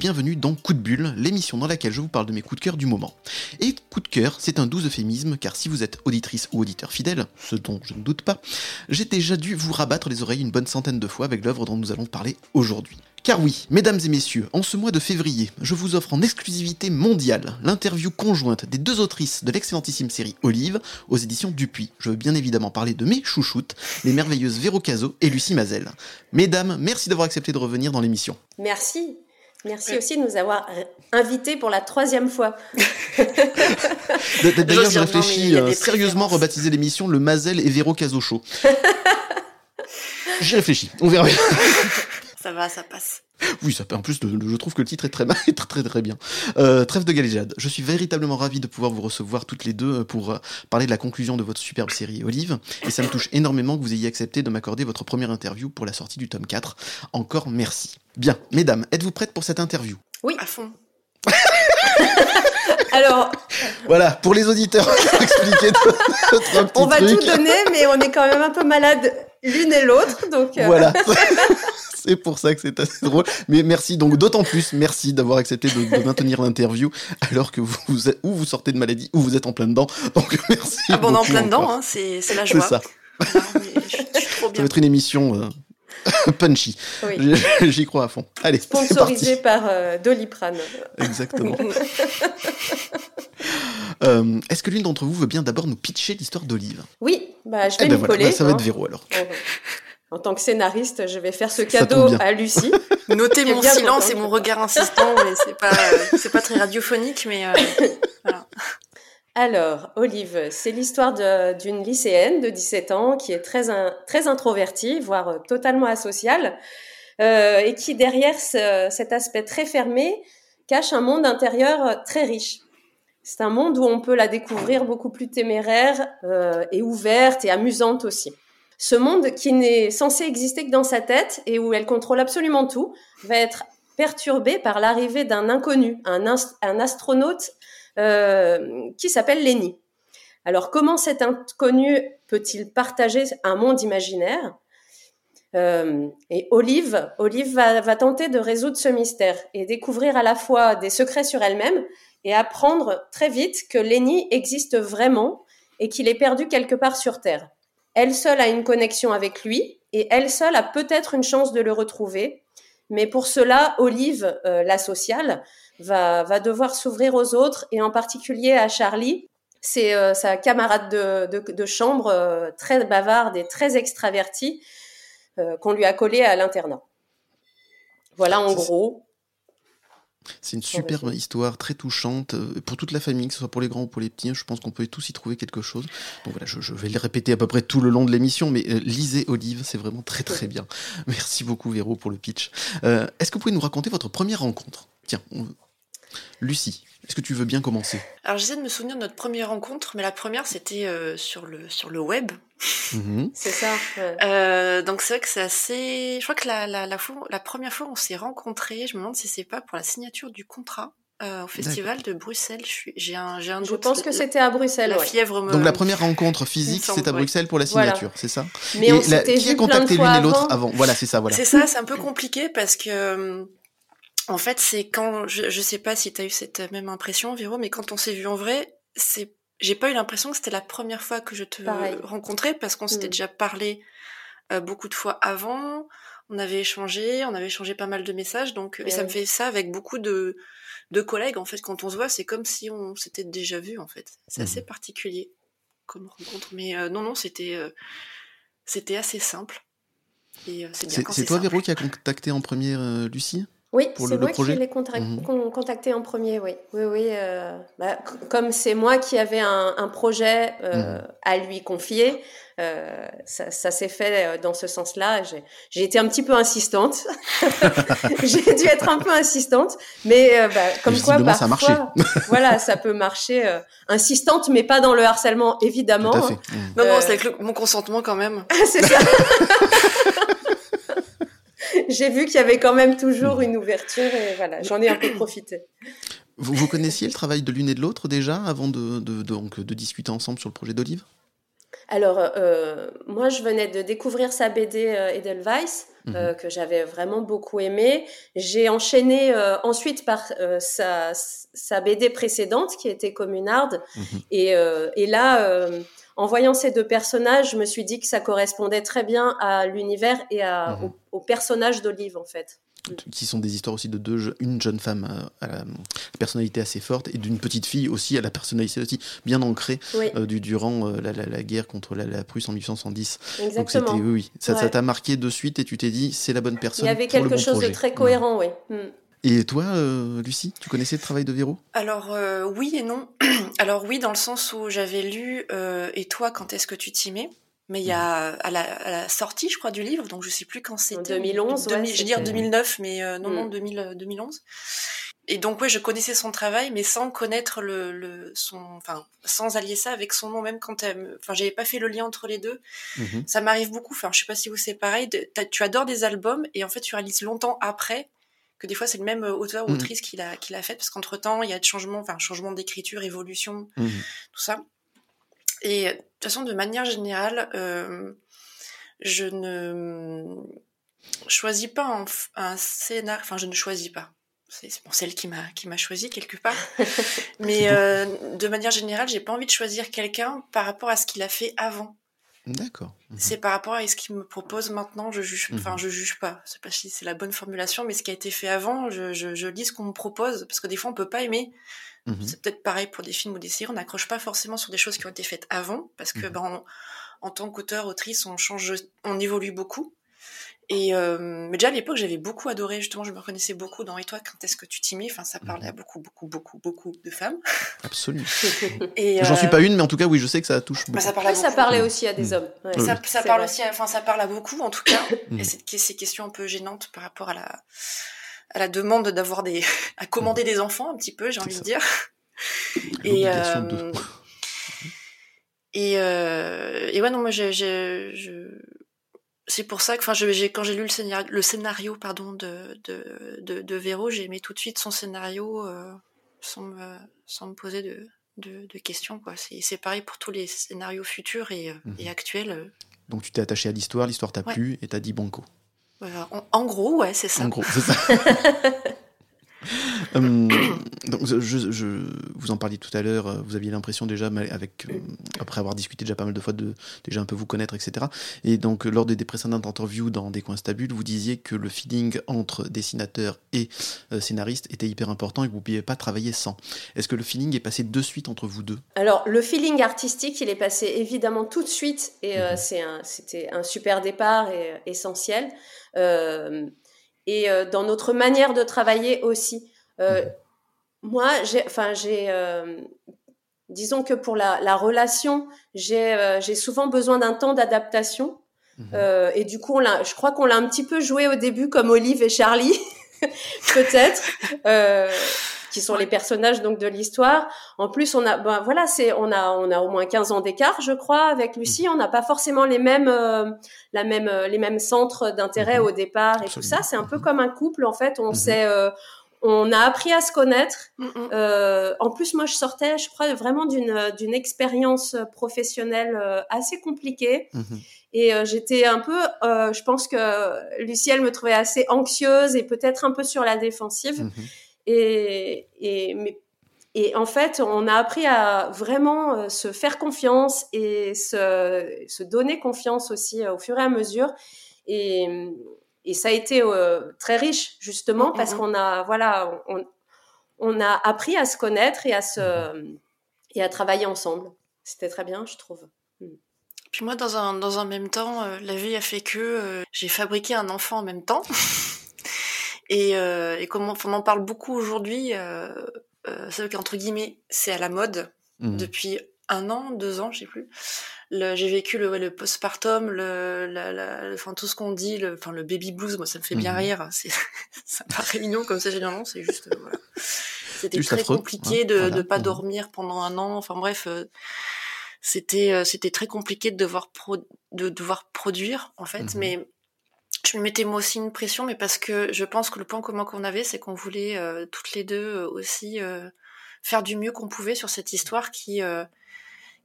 bienvenue dans Coup de Bulle, l'émission dans laquelle je vous parle de mes coups de cœur du moment. Et coup de cœur, c'est un doux euphémisme, car si vous êtes auditrice ou auditeur fidèle, ce dont je ne doute pas, j'ai déjà dû vous rabattre les oreilles une bonne centaine de fois avec l'œuvre dont nous allons parler aujourd'hui. Car oui, mesdames et messieurs, en ce mois de février, je vous offre en exclusivité mondiale l'interview conjointe des deux autrices de l'excellentissime série Olive aux éditions Dupuis. Je veux bien évidemment parler de mes chouchoutes, les merveilleuses Véro Caso et Lucie Mazel. Mesdames, merci d'avoir accepté de revenir dans l'émission. Merci. Merci aussi de nous avoir invités pour la troisième fois. D'ailleurs, j'ai réfléchi euh, sérieusement rebaptiser l'émission le Mazel et Véro Caso Show. J'ai réfléchi, on verra. Ça va, ça passe. Oui, ça En plus, je trouve que le titre est très très très, très bien. Euh, trêve de galéjade. Je suis véritablement ravi de pouvoir vous recevoir toutes les deux pour euh, parler de la conclusion de votre superbe série Olive. Et ça me touche énormément que vous ayez accepté de m'accorder votre première interview pour la sortie du tome 4. Encore merci. Bien, mesdames, êtes-vous prêtes pour cette interview? Oui, à fond. Alors. Voilà, pour les auditeurs, expliquer On va tout donner, mais on est quand même un peu malade l'une et l'autre, donc. Euh. Voilà. c'est pour ça que c'est assez drôle. Mais merci, donc d'autant plus, merci d'avoir accepté de, maintenir l'interview alors que vous, ou vous sortez de maladie ou vous êtes en plein dedans. Donc merci. Ah bon, on est en plein dedans, hein, c'est la joie. C'est ça. Ça va être une émission euh, punchy. J'y crois à fond. Allez, Sponsorisé par euh, Doliprane. Exactement. Euh, est-ce que l'une d'entre vous veut bien d'abord nous pitcher l'histoire d'Olive? Oui, bah, je vais eh ben coller. Bah, ça va être Véro alors. En tant que scénariste, je vais faire ce cadeau à Lucie. Notez mon silence et mon regard insistant, mais c'est pas, c'est pas très radiophonique, mais euh, voilà. Alors, Olive, c'est l'histoire d'une lycéenne de 17 ans qui est très, très introvertie, voire euh, totalement asociale, euh, et qui, derrière cet aspect très fermé, cache un monde intérieur euh, très riche. C'est un monde où on peut la découvrir beaucoup plus téméraire et ouverte et amusante aussi. Ce monde qui n'est censé exister que dans sa tête et où elle contrôle absolument tout va être perturbé par l'arrivée d'un inconnu, un, un astronaute euh, qui s'appelle Lenny. Alors comment cet inconnu peut-il partager un monde imaginaire? Euh, et Olive, Olive va, tenter de résoudre ce mystère et découvrir à la fois des secrets sur elle-même et apprendre très vite que Lenny existe vraiment et qu'il est perdu quelque part sur Terre. Elle seule a une connexion avec lui et elle seule a peut-être une chance de le retrouver. Mais pour cela, Olive, euh, la sociale, va, va devoir s'ouvrir aux autres et en particulier à Charlie. C'est euh, sa camarade de, de, de chambre, euh, très bavarde et très extravertie, qu'on lui a collé à l'internat. Voilà en gros. C'est une superbe histoire, très touchante, euh, pour toute la famille, que ce soit pour les grands ou pour les petits. Je pense qu'on peut tous y trouver quelque chose. Bon voilà, je, vais le répéter à peu près tout le long de l'émission, mais euh, lisez Olive, c'est vraiment très très bien. Merci beaucoup Véro pour le pitch. Euh, est-ce que vous pouvez nous raconter votre première rencontre? Tiens, Lucie, est-ce que tu veux bien commencer? Alors j'essaie de me souvenir de notre première rencontre, mais la première c'était sur, le, sur le web. Mhm. C'est ça. Euh, donc c'est vrai que c'est assez. Je crois que la, la, la, fois, la première fois où on s'est rencontrés, je me demande si c'est pas pour la signature du contrat. Euh, au festival de Bruxelles, j'ai un, j'ai un Je pense que c'était à Bruxelles. La fièvre Donc la première rencontre physique, c'est à Bruxelles pour la signature, c'est ça? Mais on la... qui a contacté l'une et l'autre avant Voilà, c'est ça, voilà. C'est ça, c'est un peu compliqué parce que en fait, c'est quand je, je sais pas si tu as eu cette même impression, Véro, mais quand on s'est vu en vrai, c'est j'ai pas eu l'impression que c'était la première fois que je te rencontrais parce qu'on s'était mm. déjà parlé euh, beaucoup de fois avant. On avait échangé, on avait échangé pas mal de messages, donc et ça me fait ça avec beaucoup de de collègues en fait. Quand on se voit, c'est comme si on s'était déjà vu en fait. C'est assez mm. particulier comme rencontre, mais euh, non non, c'était euh, c'était assez simple. c'est toi Véro qui a contacté en premier Lucie? Oui, c'est moi qui l'ai mhm. contacté en premier, oui. Oui, oui. Euh, bah, comme c'est moi qui avais un, un projet euh, mhm. à lui confier, euh, ça, ça s'est fait euh, dans ce sens-là. J'ai été un petit peu insistante. J'ai dû être un peu insistante, mais euh, bah, comme quoi parfois, ça marché. voilà, ça peut marcher. Euh, insistante, mais pas dans le harcèlement, évidemment. Tout à fait. Non, non, c'est avec mon consentement quand même. c'est ça. j'ai vu qu'il y avait quand même toujours une ouverture et voilà, j'en ai un peu profité. Vous, vous connaissiez le travail de l'une et de l'autre déjà avant de, de, donc, de discuter ensemble sur le projet d'Olive? Alors, euh, moi, je venais de découvrir sa BD Edelweiss, mhm. que j'avais vraiment beaucoup aimé. J'ai enchaîné ensuite par sa, sa, BD précédente, qui était Communarde. Mhm. Et, et, là, en voyant ces deux personnages, je me suis dit que ça correspondait très bien à l'univers et à, mhm. au, au personnage d'Olive, en fait qui sont des histoires aussi de deux, une jeune femme à la, personnalité assez forte et d'une petite fille aussi à la personnalité aussi bien ancrée euh, du, durant euh, la, guerre contre la, Prusse en 1810. Exactement. Donc oui, oui, ça t'a marqué de suite et tu t'es dit c'est la bonne personne. Il y avait quelque chose de très cohérent, oui. Mm. Et toi, euh, Lucie, tu connaissais le travail de Véro? Alors oui et non. Alors oui, dans le sens où j'avais lu Et toi, quand est-ce que tu t'y mets? Mais il y a à la, sortie, je crois, du livre, donc je sais plus quand c'était. 2011, ouais, Je veux dire 2009, mais euh, non, non, 2000, 2011. Mm. Et donc ouais, je connaissais son travail, mais sans connaître le, le son, enfin, sans allier ça avec son nom, même quand enfin, j'avais pas fait le lien entre les deux. Mm-hmm. Ça m'arrive beaucoup. Enfin, je sais pas si vous c'est pareil. tu adores des albums et en fait, tu réalises longtemps après que des fois c'est le même auteur ou mm. autrice qui l'a qui l'a fait parce qu'entre temps il y a de changements, enfin, changement d'écriture, évolution, mm-hmm. tout ça. Et de toute façon, de manière générale, euh, je ne choisis pas un, un scénario. Enfin, je ne choisis pas. C'est bon, celle qui m'a qui m'a choisi quelque part. Mais euh, de manière générale, j'ai pas envie de choisir quelqu'un par rapport à ce qu'il a fait avant. D'accord. Mhm. C'est par rapport à ce qu'il me propose maintenant, je juge, enfin, mhm. je juge pas. C'est pas si c'est la bonne formulation, mais ce qui a été fait avant, je, je, je lis ce qu'on me propose, parce que des fois on peut pas aimer. Mhm. C'est peut-être pareil pour des films ou des séries, on n'accroche pas forcément sur des choses qui ont été faites avant, parce que ben, en tant qu'auteur, autrice, on change, on évolue beaucoup. Et euh, mais déjà à l'époque, j'avais beaucoup adoré. Justement, je me reconnaissais beaucoup dans Et toi, quand est-ce que tu t'y mets? Enfin, ça parlait à beaucoup, beaucoup, beaucoup, beaucoup de femmes. Absolument. et j'en suis pas une, mais en tout cas, oui, je sais que ça touche bah, beaucoup. ça, ça parlait aussi à des mm. hommes. Ça, ça parle aussi, enfin, ça parle à beaucoup, en tout cas. Mm. et cette, ces questions un peu gênantes par rapport à la à la demande d'avoir des à commander des enfants un petit peu, j'ai envie de dire. Et euh, et euh, et ouais non moi j'ai je c'est pour ça que, enfin, quand j'ai lu le scénario, le scénario pardon, de, de, de, de Véro, j'ai aimé tout de suite son scénario euh, sans, me, sans me poser de, de, de questions. Quoi. C'est, pareil pour tous les scénarios futurs et, mhm. et actuels. Euh. Donc tu t'es attaché à l'histoire, l'histoire t'a plu et t'as dit banco. en, en, gros, ouais, c'est ça. En gros, c'est ça. Hum, donc, je, vous en parliez tout à l'heure, euh, vous aviez l'impression déjà, avec, euh, après avoir discuté déjà pas mal de fois, de déjà un peu vous connaître, etc. Et donc, lors des, précédentes interviews dans Des coins stables, vous disiez que le feeling entre dessinateur et euh, scénariste était hyper important et que vous ne pouviez pas travailler sans. Est-ce que le feeling est passé de suite entre vous deux? Alors, le feeling artistique, il est passé évidemment tout de suite et mhm. c'était un super départ et essentiel et euh, dans notre manière de travailler aussi. Euh, moi, j'ai, enfin, j'ai, euh, disons que pour la, la relation, j'ai, j'ai souvent besoin d'un temps d'adaptation. Mhm. et du coup, on l'a, je crois qu'on l'a un petit peu joué au début comme Olive et Charlie, peut-être qui sont les personnages donc de l'histoire. En plus, on a, ben voilà, c'est, on a, on a au moins 15 ans d'écart, je crois, avec Lucie. On n'a pas forcément les mêmes, euh, la même, euh, les mêmes centres d'intérêt mhm. au départ et tout ça. C'est un peu comme un couple, en fait. On sait, mhm. euh, on a appris à se connaître. Euh, en plus, moi, je sortais, je crois, vraiment d'une d'une expérience professionnelle assez compliquée. Mhm. Et j'étais un peu, je pense que Lucie, elle me trouvait assez anxieuse et peut-être un peu sur la défensive. Et, et, mais, et en fait, on a appris à vraiment euh, se faire confiance et se, se donner confiance aussi euh, au fur et à mesure. Et, et ça a été euh, très riche justement mm-hmm. parce qu'on a voilà on, on, a appris à se connaître et à se mm-hmm. et à travailler ensemble. C'était très bien, je trouve. Mm. Puis moi, dans un dans un même temps, la vie a fait que j'ai fabriqué un enfant en même temps. Et, euh, et comme on, en parle beaucoup aujourd'hui, euh, euh, c'est qu'entre guillemets, c'est à la mode mmh. depuis un an, deux ans, je sais plus. J'ai vécu le, le postpartum, le, la, la, enfin tout ce qu'on dit, le, enfin le baby blues, moi ça me fait bien mmh. rire. C'est, ça paraît mignon comme ça généralement, c'est juste euh, voilà. C'était très compliqué de ne pas mmh. dormir pendant un an. Enfin bref, euh, c'était c'était très compliqué de devoir pro, de devoir produire en fait, mais je me mettais moi aussi une pression, mais parce que je pense que le point commun qu'on avait, c'est qu'on voulait euh, toutes les deux euh, aussi euh, faire du mieux qu'on pouvait sur cette histoire qui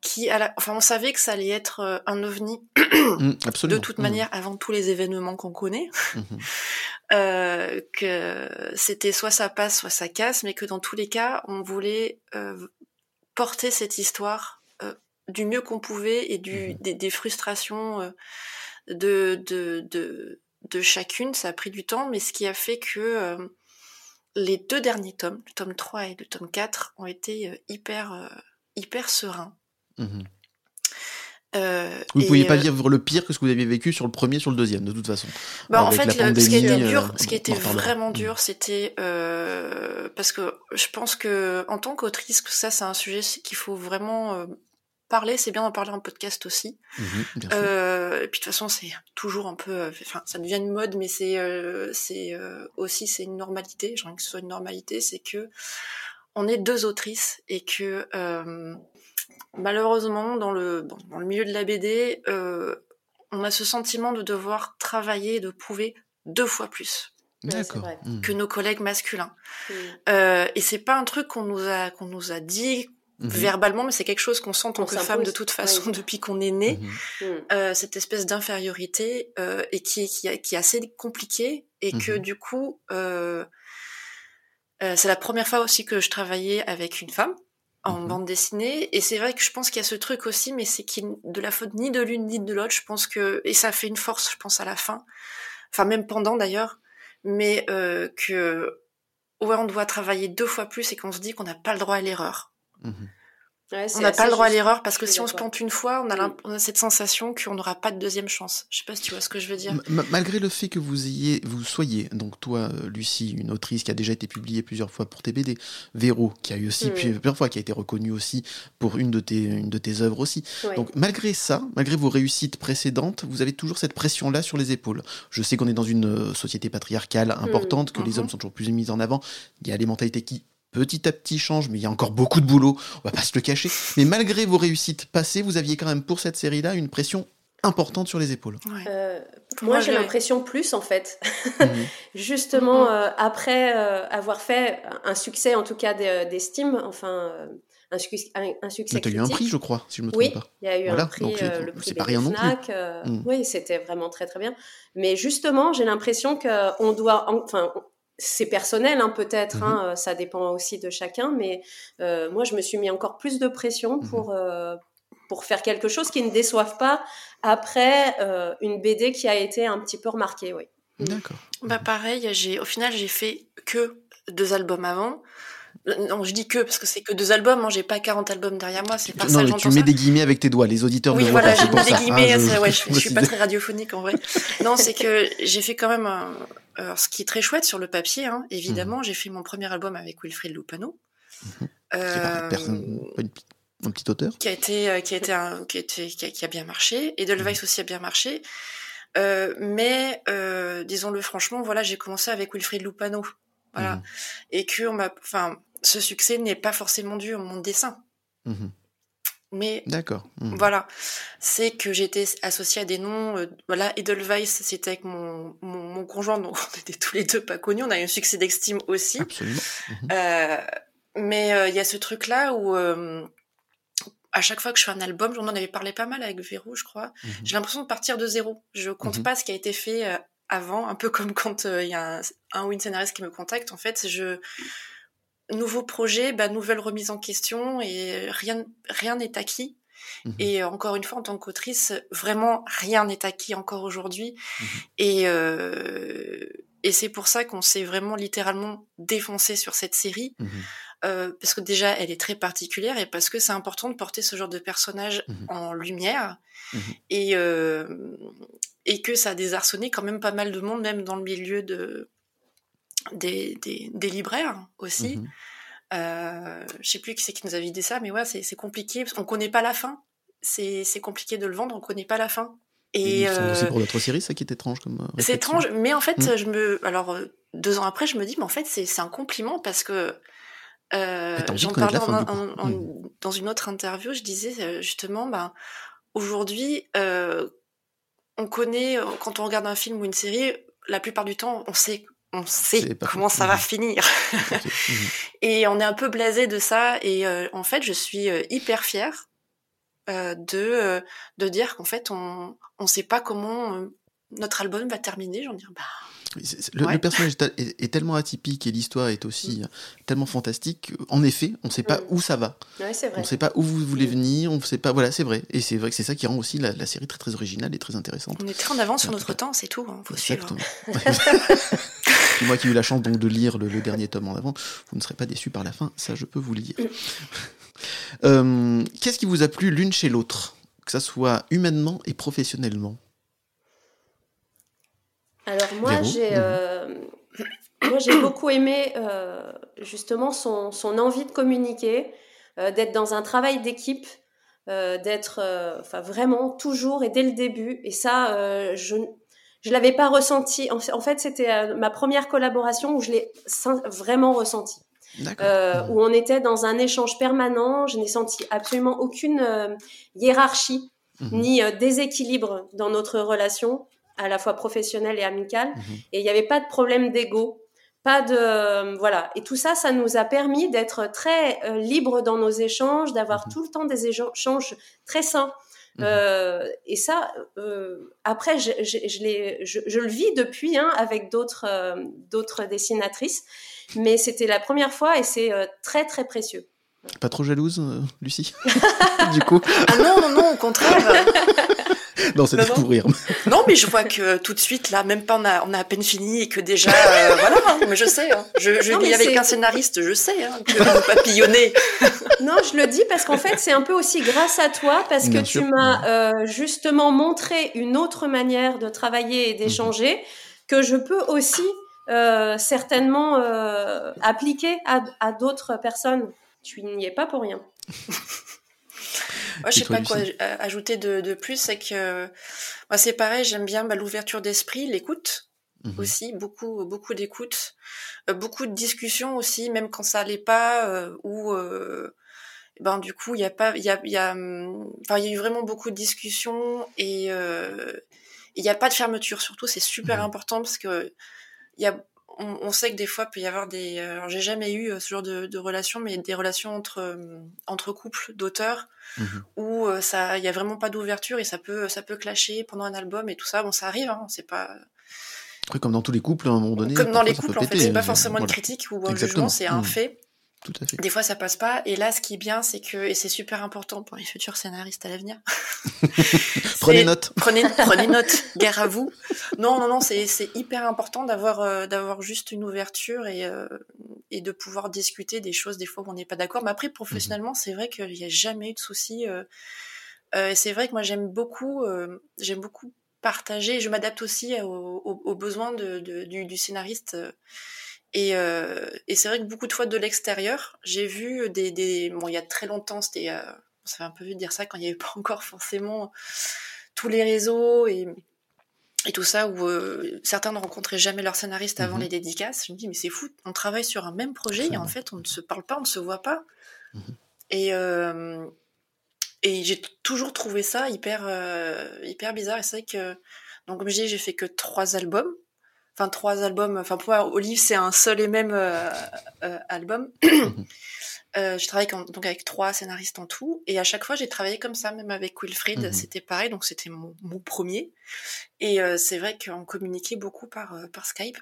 qui, à la... enfin, on savait que ça allait être euh, un ovni mmh, de toute mmh. manière avant tous les événements qu'on connaît, mmh. euh, que c'était soit ça passe, soit ça casse, mais que dans tous les cas, on voulait euh, porter cette histoire euh, du mieux qu'on pouvait et du, des, des, frustrations de, de, de, de, chacune. Ça a pris du temps, mais ce qui a fait que les deux derniers tomes, le tome 3 et le tome 4, ont été hyper, hyper sereins. Mmh euh, vous ne pouviez pas euh, le pire que ce que vous aviez vécu sur le premier, sur le deuxième, de toute façon. Bah, en fait, ce qui était dur, euh, ce qui était vraiment dur, c'était euh, parce que je pense que en tant qu'autrice, ça c'est un sujet qu'il faut vraiment parler. C'est bien d'en parler en podcast aussi. Mmh et puis de toute façon, c'est toujours un peu, enfin, ça devient une mode, mais c'est, c'est aussi c'est une normalité. J'ai envie que ce soit une normalité, c'est que on est deux autrices et que malheureusement, dans le, dans le milieu de la BD, euh, on a ce sentiment de devoir travailler, de prouver deux fois plus. Mmh. Que nos collègues masculins. Mmh. Euh, et c'est pas un truc qu'on nous a qu'on nous a dit mmh. verbalement, mais c'est quelque chose qu'on sent en tant que femme de toute façon depuis qu'on est né. Euh, cette espèce d'infériorité euh, et qui, qui, qui, est assez compliquée et que du coup, euh, euh, c'est la première fois aussi que je travaillais avec une femme en mhm. bande dessinée. Et c'est vrai que je pense qu'il y a ce truc aussi, mais c'est qu'il de la faute ni de l'une ni de l'autre. Je pense que et ça fait une force, je pense à la fin, enfin même pendant d'ailleurs, mais euh, que ouais on doit travailler deux fois plus et qu'on se dit qu'on n'a pas le droit à l'erreur. On n'a pas le droit à l'erreur parce que si on se plante une fois, on a, on a cette sensation qu'on n'aura pas de deuxième chance. Je sais pas si tu vois ce que je veux dire. malgré le fait que vous ayez, vous soyez, donc toi, euh, Lucie, une autrice qui a déjà été publiée plusieurs fois pour tes BD, Véro, qui a eu aussi plusieurs fois, qui a été reconnue aussi pour une de tes, une de tes œuvres aussi. Donc malgré ça, malgré vos réussites précédentes, vous avez toujours cette pression-là sur les épaules. Je sais qu'on est dans une euh, société patriarcale importante, que les mhm. hommes sont toujours plus mis en avant. Il y a les mentalités qui petit à petit change, mais il y a encore beaucoup de boulot, on va pas se le cacher. Mais malgré vos réussites passées, vous aviez quand même pour cette série-là une pression importante sur les épaules. Euh, moi, j'ai l'impression plus en fait. Mhm. Justement, euh, après euh, avoir fait un succès, en tout cas d'estime, enfin un, succès, un, succès. Tu as eu un prix, je crois, si je me trompe pas. Oui, il y a eu un prix, le prix des rien FNAC. Mhm. Oui, c'était vraiment très très bien. Mais justement, j'ai l'impression qu'on doit, enfin, c'est personnel hein, peut-être, hein, mhm. euh, ça dépend aussi de chacun, mais euh, moi je me suis mis encore plus de pression mhm. pour, euh, pour faire quelque chose qui ne déçoive pas après une BD qui a été un petit peu remarquée. Oui. D'accord. Bah pareil, j'ai au final j'ai fait que deux albums avant. Non, je dis que parce que c'est que deux albums. Moi, hein, j'ai pas 40 albums derrière moi. C'est pas non, ça. tu mets des guillemets avec tes doigts. Les auditeurs oui, ne voilà, voient pas. des guillemets. Ah, je, ouais, je, suis pas très radiophonique en vrai. non, c'est que j'ai fait quand même un, alors, ce qui est très chouette sur le papier, hein, évidemment, mhm. j'ai fait mon premier album avec Wilfried Lupano. Mhm. Euh, un petit auteur qui a été euh, qui a été un, qui a été qui a, bien marché Edelweiss mhm. aussi a bien marché euh, mais euh, disons-le franchement voilà j'ai commencé avec Wilfried Lupano voilà et que on m'a enfin ce succès n'est pas forcément dû à mon dessin mais d'accord. Mmh. Voilà, c'est que j'étais associée à des noms. Euh, voilà, Edelweiss, c'était avec mon, mon, conjoint, donc on était tous les deux pas connus. On a eu un succès d'estime aussi. Absolument. Euh, mais euh, il y a ce truc-là où à chaque fois que je fais un album, j'en avais parlé pas mal avec Véro, je crois. Mmh. J'ai l'impression de partir de zéro. Je compte pas ce qui a été fait avant, un peu comme quand il y a un, un ou une scénariste qui me contacte. En fait, je nouveau projet, bah, nouvelle remise en question et rien rien n'est acquis. Mhm. Et encore une fois, en tant qu'autrice, vraiment rien n'est acquis encore aujourd'hui. Et euh, et c'est pour ça qu'on s'est vraiment littéralement défoncé sur cette série. Mhm. Euh, parce que déjà, elle est très particulière et parce que c'est important de porter ce genre de personnage en lumière et, euh, et que ça a désarçonné quand même pas mal de monde, même dans le milieu de, des, des, des libraires aussi. Euh, je sais plus qui c'est qui nous avait dit ça, mais ouais, c'est compliqué parce qu'on connaît pas la fin. C'est compliqué de le vendre, on connaît pas la fin. Et euh, c'est pour notre série, ça qui est étrange comme. Euh, c'est étrange, mais en fait, mmh. je me, alors euh, deux ans après, je me dis, mais en fait, c'est un compliment parce que euh, j'en parlais mmh. dans une autre interview, je disais justement, ben aujourd'hui, euh, on connaît quand on regarde un film ou une série, la plupart du temps, on sait on sait comment ça va finir. et on est un peu blasé de ça. Et euh, en fait, je suis euh, hyper fière de de dire qu'en fait on on sait pas comment notre album va terminer. J'en dire bah le, personnage est, tellement atypique et l'histoire est aussi mm. tellement fantastique. En effet, on ne sait pas mm. où ça va. On ne sait pas où vous voulez mm. venir. On sait pas. Voilà, c'est vrai. Et c'est vrai que c'est ça qui rend aussi la, série très très originale et très intéressante. On est très en avance sur notre temps, c'est tout. Hein, faut Exactement. moi qui ai eu la chance donc de lire le, dernier tome en avant, vous ne serez pas déçus par la fin. Ça, je peux vous le dire. Euh, qu'est-ce qui vous a plu l'une chez l'autre, que ça soit humainement et professionnellement alors moi, j'ai euh, moi j'ai beaucoup aimé euh, justement son, son, envie de communiquer, euh, d'être dans un travail d'équipe, d'être enfin vraiment toujours et dès le début. Et ça, je je l'avais pas ressenti. En, fait, c'était ma première collaboration où je l'ai vraiment ressenti. Euh, où on était dans un échange permanent. Je n'ai senti absolument aucune hiérarchie mhm. ni déséquilibre dans notre relation à la fois professionnelle et amicale. Mhm. Et il n'y avait pas de problème d'ego, pas de euh, voilà. Et tout ça, ça nous a permis d'être très euh, libres dans nos échanges, d'avoir mhm. tout le temps des échanges très sains. Mhm. Euh, et ça, après, je, je, je, je, le vis depuis hein, avec d'autres d'autres dessinatrices, mais c'était la première fois et c'est très très précieux. Pas trop jalouse, Lucie? Du coup? Ah non, non, non, au contraire non, c'était pour rire. non, mais je vois que tout de suite, là, même pas on a, on a à peine fini et que déjà, euh, voilà, hein, mais je sais, hein. je, je vis avec un scénariste, je sais hein, que vous papillonnez. non, je le dis parce qu'en fait, c'est un peu aussi grâce à toi, parce que tu m'as euh, justement montré une autre manière de travailler et d'échanger que je peux aussi euh, certainement euh, appliquer à, à d'autres personnes. Tu n'y es pas pour rien. Moi, je sais pas quoi ajouter de, de plus, c'est que moi c'est pareil, j'aime bien bah, l'ouverture d'esprit, l'écoute mhm. aussi, beaucoup beaucoup d'écoute, euh, beaucoup de discussions aussi, même quand ça allait pas, euh, ou euh, ben du coup il y a pas, il y a, y a, enfin il y a eu vraiment beaucoup de discussions et il n'y a pas de fermeture. Surtout, c'est super important parce que il y a on, sait que des fois, il peut y avoir des. Euh, alors, j'ai jamais eu euh, ce genre de, de relations, mais des relations entre euh, entre couples d'auteurs mhm. où ça, il y a vraiment pas d'ouverture et ça peut ça peut clasher pendant un album et tout ça. Bon, ça arrive, hein, c'est pas. comme dans tous les couples, à un moment donné. Comme dans les couples, en fait, c'est pas forcément une critique ou un jugement, c'est un mhm. fait. Des fois, ça passe pas. Et là, ce qui est bien, c'est que, et c'est super important pour les futurs scénaristes à l'avenir. prenez note. Prenez, prenez note. Guerre à vous. Non, non, non, c'est, hyper important d'avoir, euh, d'avoir juste une ouverture et, euh, et de pouvoir discuter des choses des fois où on n'est pas d'accord. Mais après, professionnellement, mhm. c'est vrai qu'il n'y a jamais eu de souci. Euh, c'est vrai que moi, j'aime beaucoup, j'aime beaucoup partager. Je m'adapte aussi aux, aux, besoins de, de du, du, scénariste. Et, euh, et c'est vrai que beaucoup de fois de l'extérieur, j'ai vu des, des, bon, il y a très longtemps, c'était, euh, ça fait un peu vu de dire ça quand il n'y avait pas encore forcément tous les réseaux et, et tout ça où euh, certains ne rencontraient jamais leur scénariste avant mhm. les dédicaces. Je me dis mais c'est fou, on travaille sur un même projet et en fait on ne se parle pas, on ne se voit pas. Mhm. Et euh, et j'ai toujours trouvé ça hyper euh, hyper bizarre. Et c'est vrai que donc comme je dis, j'ai fait que trois albums enfin trois albums. Enfin pour moi, Olive c'est un seul et même euh, euh, album. euh, je travaille donc avec trois scénaristes en tout, et à chaque fois j'ai travaillé comme ça, même avec Wilfried, mhm. c'était pareil. Donc c'était mon, mon, premier, et euh, c'est vrai qu'on communiquait beaucoup par euh, par Skype.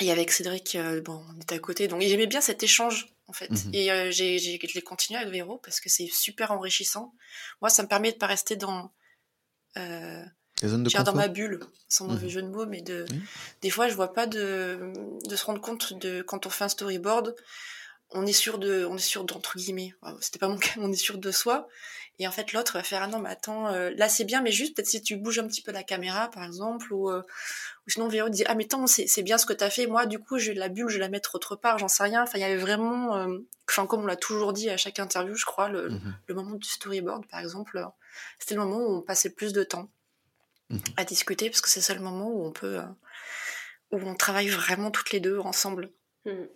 et avec Cédric, bon, on était à côté, donc j'aimais bien cet échange en fait. Mhm. Et j'ai, j'ai, je l'ai continué avec Véro parce que c'est super enrichissant. Moi, ça me permet de pas rester dans euh, dans ma bulle, sans mauvais mmh. jeu de mots, mais de, des fois, je vois pas de, de se rendre compte de, quand on fait un storyboard, on est sûr de, on est sûr d'entre guillemets, c'était pas mon cas, on est sûr de soi. Et en fait, l'autre va faire, ah non, mais attends, euh, là c'est bien, mais juste peut-être si tu bouges un petit peu la caméra, par exemple, ou, euh, ou sinon Véro dit, ah mais attends, c'est bien ce que t'as fait, moi, du coup, je la bulle, je vais la mettre autre part, j'en sais rien. Enfin, il y avait vraiment, euh, enfin, comme on l'a toujours dit à chaque interview, je crois, le, mmh le moment du storyboard, par exemple, c'était le moment où on passait plus de temps. Mhm. à discuter parce que c'est ça le moment où on peut euh, où on travaille vraiment toutes les deux ensemble. Mhm.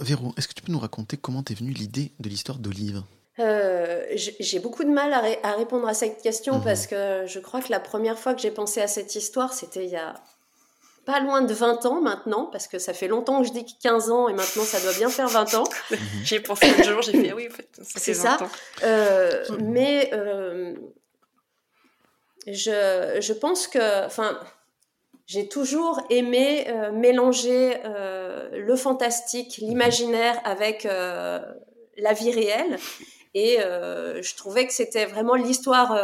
Véro, est-ce que tu peux nous raconter comment t'es venue l'idée de l'histoire d'Olive? Euh, j'ai beaucoup de mal à, répondre à cette question mhm. parce que je crois que la première fois que j'ai pensé à cette histoire, c'était il y a pas loin de 20 ans maintenant, parce que ça fait longtemps que je dis 15 ans et maintenant ça doit bien faire 20 ans. j'ai pensé un jour, j'ai fait oui, en fait, C'est ça. Euh, mais euh, je, je pense que, enfin, j'ai toujours aimé euh, mélanger euh, le fantastique, l'imaginaire avec euh, la vie réelle. Et je trouvais que c'était vraiment l'histoire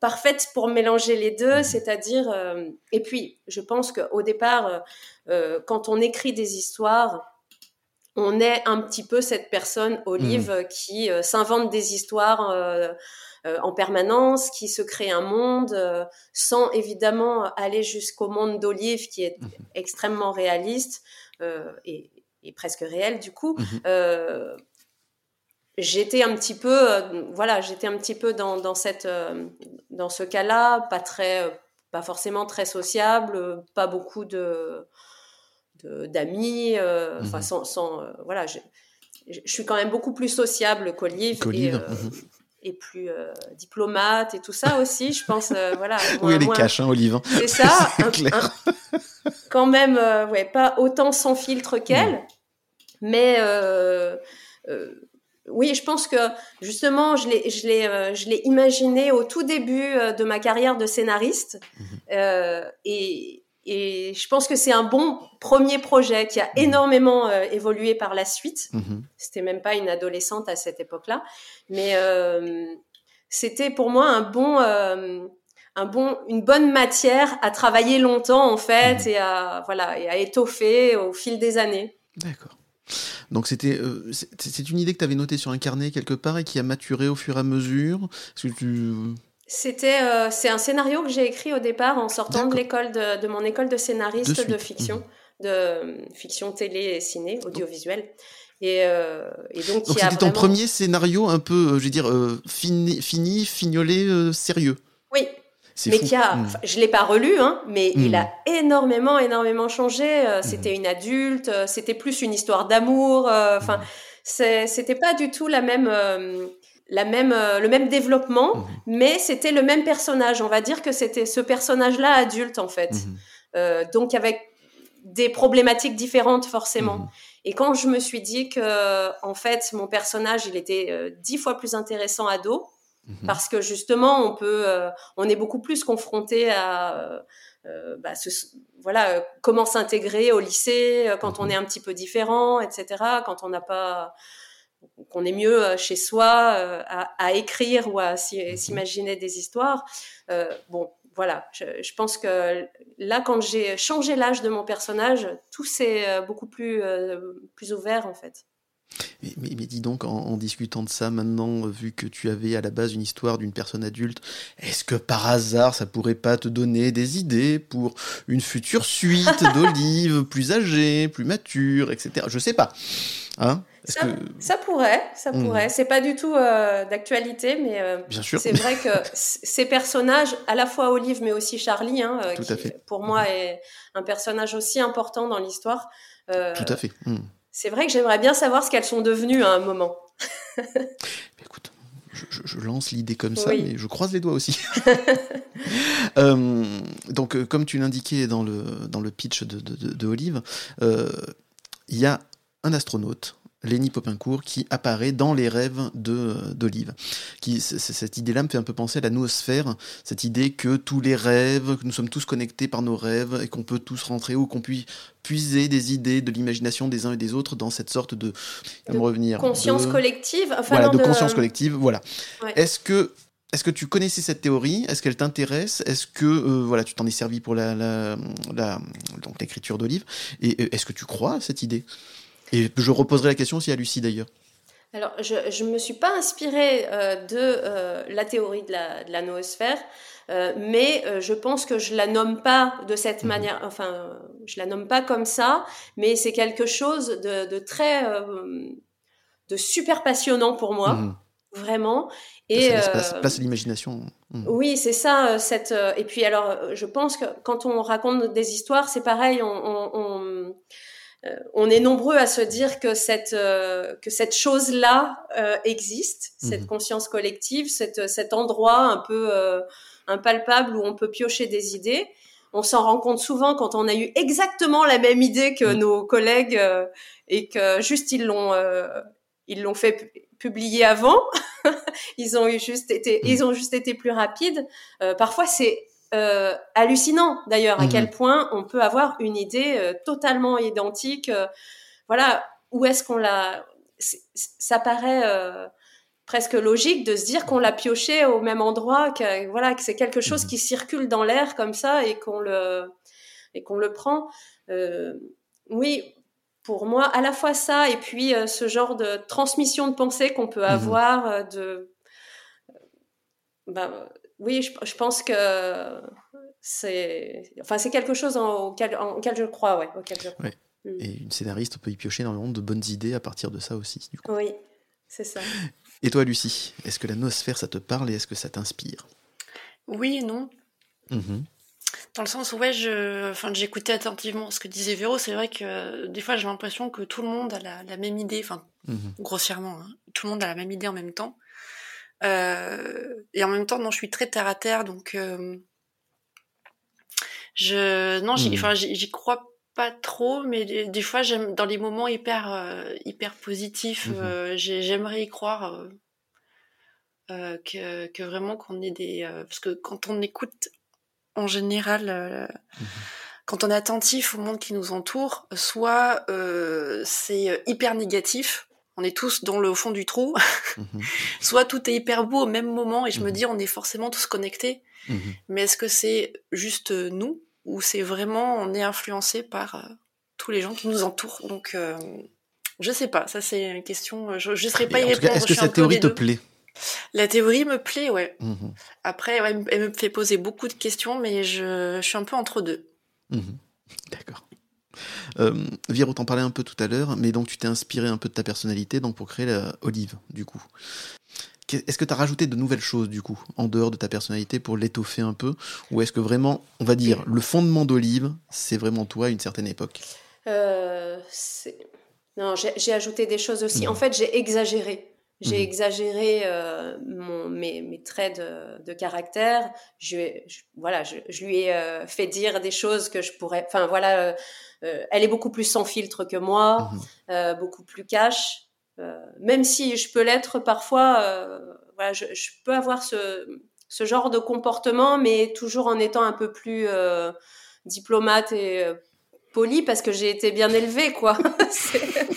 parfaite pour mélanger les deux. C'est-à-dire, et puis, je pense qu'au départ, quand on écrit des histoires, on est un petit peu cette personne, Olive, mmh. qui s'invente des histoires en permanence, qui se crée un monde euh, sans évidemment aller jusqu'au monde d'Olive qui est mhm. extrêmement réaliste euh, et, presque réel du coup. Mhm. j'étais un petit peu, voilà, j'étais un petit peu dans, cette, dans ce cas-là, pas très, pas forcément très sociable, pas beaucoup de d'amis, enfin mhm. sans, voilà, je, suis quand même beaucoup plus sociable qu'Olive et plus euh, diplomate et tout ça aussi, je pense. Euh, voilà. oui, elle est cache, hein. Hein. C'est ça. quand même, euh, ouais, pas autant sans filtre qu'elle, mais oui, je pense que justement, je l'ai, je l'ai, je l'ai imaginé au tout début de ma carrière de scénariste, mhm. et et je pense que c'est un bon premier projet qui a mhm. énormément euh, évolué par la suite. Mhm. C'était même pas une adolescente à cette époque-là, mais euh, c'était pour moi un bon, euh, un bon, une bonne matière à travailler longtemps en fait mhm. et à voilà et à étoffer au fil des années. D'accord. Donc c'était c'est une idée que tu avais notée sur un carnet quelque part et qui a maturé au fur et à mesure. Est-ce que tu c'était, euh, c'est un scénario que j'ai écrit au départ en sortant de l'école de, mon école de scénariste de, fiction, mhm. de euh, fiction télé et ciné, audiovisuel. Et, euh, et donc, donc c'était ton premier scénario un peu, je veux dire, fini, fini, fignolé, sérieux. Oui. Mais qui a, hmm. je l'ai pas relu, hein, mais il a hmm. énormément, énormément changé. C'était hmm. une adulte, c'était plus une histoire d'amour. Enfin, c'était pas du tout la même la même, euh, le même développement, mhm. mais c'était le même personnage. On va dire que c'était ce personnage-là adulte, en fait. Mhm. Euh, donc, avec des problématiques différentes, forcément. Mhm. Et quand je me suis dit que, en fait, mon personnage, il était euh, dix fois plus intéressant ado, parce que justement, on peut, on est beaucoup plus confronté à, bah, voilà, comment s'intégrer au lycée quand on est un petit peu différent, etc. Quand on n'a pas qu'on est mieux euh, chez soi euh, à, écrire ou à mhm. s'imaginer des histoires. Euh, bon, voilà, je, pense que là, quand j'ai changé l'âge de mon personnage, tout s'est beaucoup plus, plus ouvert en fait. Mais, dis donc, en, discutant de ça maintenant, vu que tu avais à la base une histoire d'une personne adulte, est-ce que par hasard ça pourrait pas te donner des idées pour une future suite d'Olive plus âgée, plus mature, etc. Je sais pas. Hein? Ça, pourrait, ça hmm. pourrait. C'est pas du tout euh, d'actualité, mais euh, c'est vrai que ces personnages, à la fois Olive, mais aussi Charlie, hein, euh, qui, pour moi hmm. est un personnage aussi important dans l'histoire. tout à fait. Hmm. C'est vrai que j'aimerais bien savoir ce qu'elles sont devenues à un moment. Écoute, je, lance l'idée comme ça, mais je croise les doigts aussi. donc, comme tu l'indiquais dans le, dans le pitch de, de, de Olive, il y a un astronaute Lenny Popincourt qui apparaît dans les rêves d'Olive. Cette idée-là me fait un peu penser à la noosphère, cette idée que tous les rêves, que nous sommes tous connectés par nos rêves et qu'on peut tous rentrer ou qu'on puisse puiser des idées de l'imagination des uns et des autres dans cette sorte de, revenir conscience collective. voilà, de, consciance collective. Voilà. Est-ce que est-ce que tu connaissais cette théorie? Est-ce qu'elle t'intéresse? Est-ce que euh, voilà, tu t'en es servi pour la, la, donc l'écriture d'Olive? Et euh, est-ce que tu crois à cette idée? Et je reposerai la question aussi à Lucie d'ailleurs. Alors, je ne me suis pas inspirée euh, de euh, la théorie de la, de la noosphère, euh, mais je pense que je la nomme pas de cette mhm. manière, enfin, je la nomme pas comme ça, mais c'est quelque chose de, de très, de super passionnant pour moi, mhm. vraiment. Et place, place l'imagination. Mhm. Oui, c'est ça. Cette et puis alors, je pense que quand on raconte des histoires, c'est pareil. on, on, on on est nombreux à se dire que cette euh, que cette chose là euh, existe, cette mhm. conscience collective, cet endroit un peu impalpable où on peut piocher des idées. on s'en rend compte souvent quand on a eu exactement la même idée que mm. nos collègues euh, et que juste ils l'ont euh, ils l'ont fait publier avant. ils ont eu juste été mm. ils ont juste été plus rapides. Euh, parfois c'est hallucinant d'ailleurs à mm. quel point on peut avoir une idée totalement identique. voilà où est-ce qu'on l'a ça paraît presque logique de se dire qu'on l'a pioché au même endroit, que voilà, que c'est quelque chose mhm. qui circule dans l'air comme ça et qu'on le et qu'on le prend. Euh, oui, pour moi, à la fois ça et puis euh, ce genre de transmission de pensée qu'on peut mhm. avoir euh, de ben, oui, je, pense que c'est enfin c'est quelque chose en, auquel, auquel, je crois, ouais, auquel je crois. Mm. Et une scénariste peut y piocher dans le monde de bonnes idées à partir de ça aussi. Du coup. Oui, c'est ça. Et toi, Lucie, est-ce que la nosphère, ça te parle et est-ce que ça t'inspire? Oui et non. Mhm. Dans le sens où, ouais, je, enfin, j'écoutais attentivement ce que disait Véro. C'est vrai que des fois, j'ai l'impression que tout le monde a la, même idée, enfin, mhm. grossièrement, hein. tout le monde a la même idée en même temps. Euh, et en même temps, non, je suis très terre à terre, donc euh, je, non, j'y, mhm. j'y crois pas trop, mais des, fois, j'aime dans les moments hyper euh, hyper positifs, mhm. euh, j'aimerais y croire euh, que, que, vraiment qu'on ait des parce que quand on écoute en général. Mhm. Quand on est attentif au monde qui nous entoure, soit c'est hyper négatif, on est tous dans le fond du trou, mhm. soit tout est hyper beau au même moment et je me dis on est forcément tous connectés. Mais est-ce que c'est juste nous où c'est vraiment on est influencé par euh, tous les gens qui nous entourent? Donc euh, je sais pas, ça c'est une question. Euh, je ne serais pas y répondre. Est-ce que cette théorie te plaît? La théorie me plaît, ouais. Mhm. Après, elle me fait poser beaucoup de questions, mais je, suis un peu entre deux. Mhm. D'accord. Euh, Viro t'en parlait un peu tout à l'heure, mais donc tu t'es inspiré un peu de ta personnalité donc pour créer la Olive, du coup. Est-ce que tu as rajouté de nouvelles choses, du coup, en dehors de ta personnalité pour l'étoffer un peu? Ou est-ce que vraiment, on va dire, le fondement d'Olive, c'est vraiment toi à une certaine époque? Euh, Non, j'ai ajouté des choses aussi. En fait, j'ai exagéré. J'ai mhm. exagéré euh, mes, traits de, caractère. Je, voilà, je, lui ai euh, fait dire des choses que je pourrais. Enfin, voilà, elle est beaucoup plus sans filtre que moi, mhm. beaucoup plus cash. Euh, même si je peux l'être parfois, euh, voilà, je, je, peux avoir ce, ce, genre de comportement, mais toujours en étant un peu plus euh, diplomate et poli parce que j'ai été bien élevée, quoi.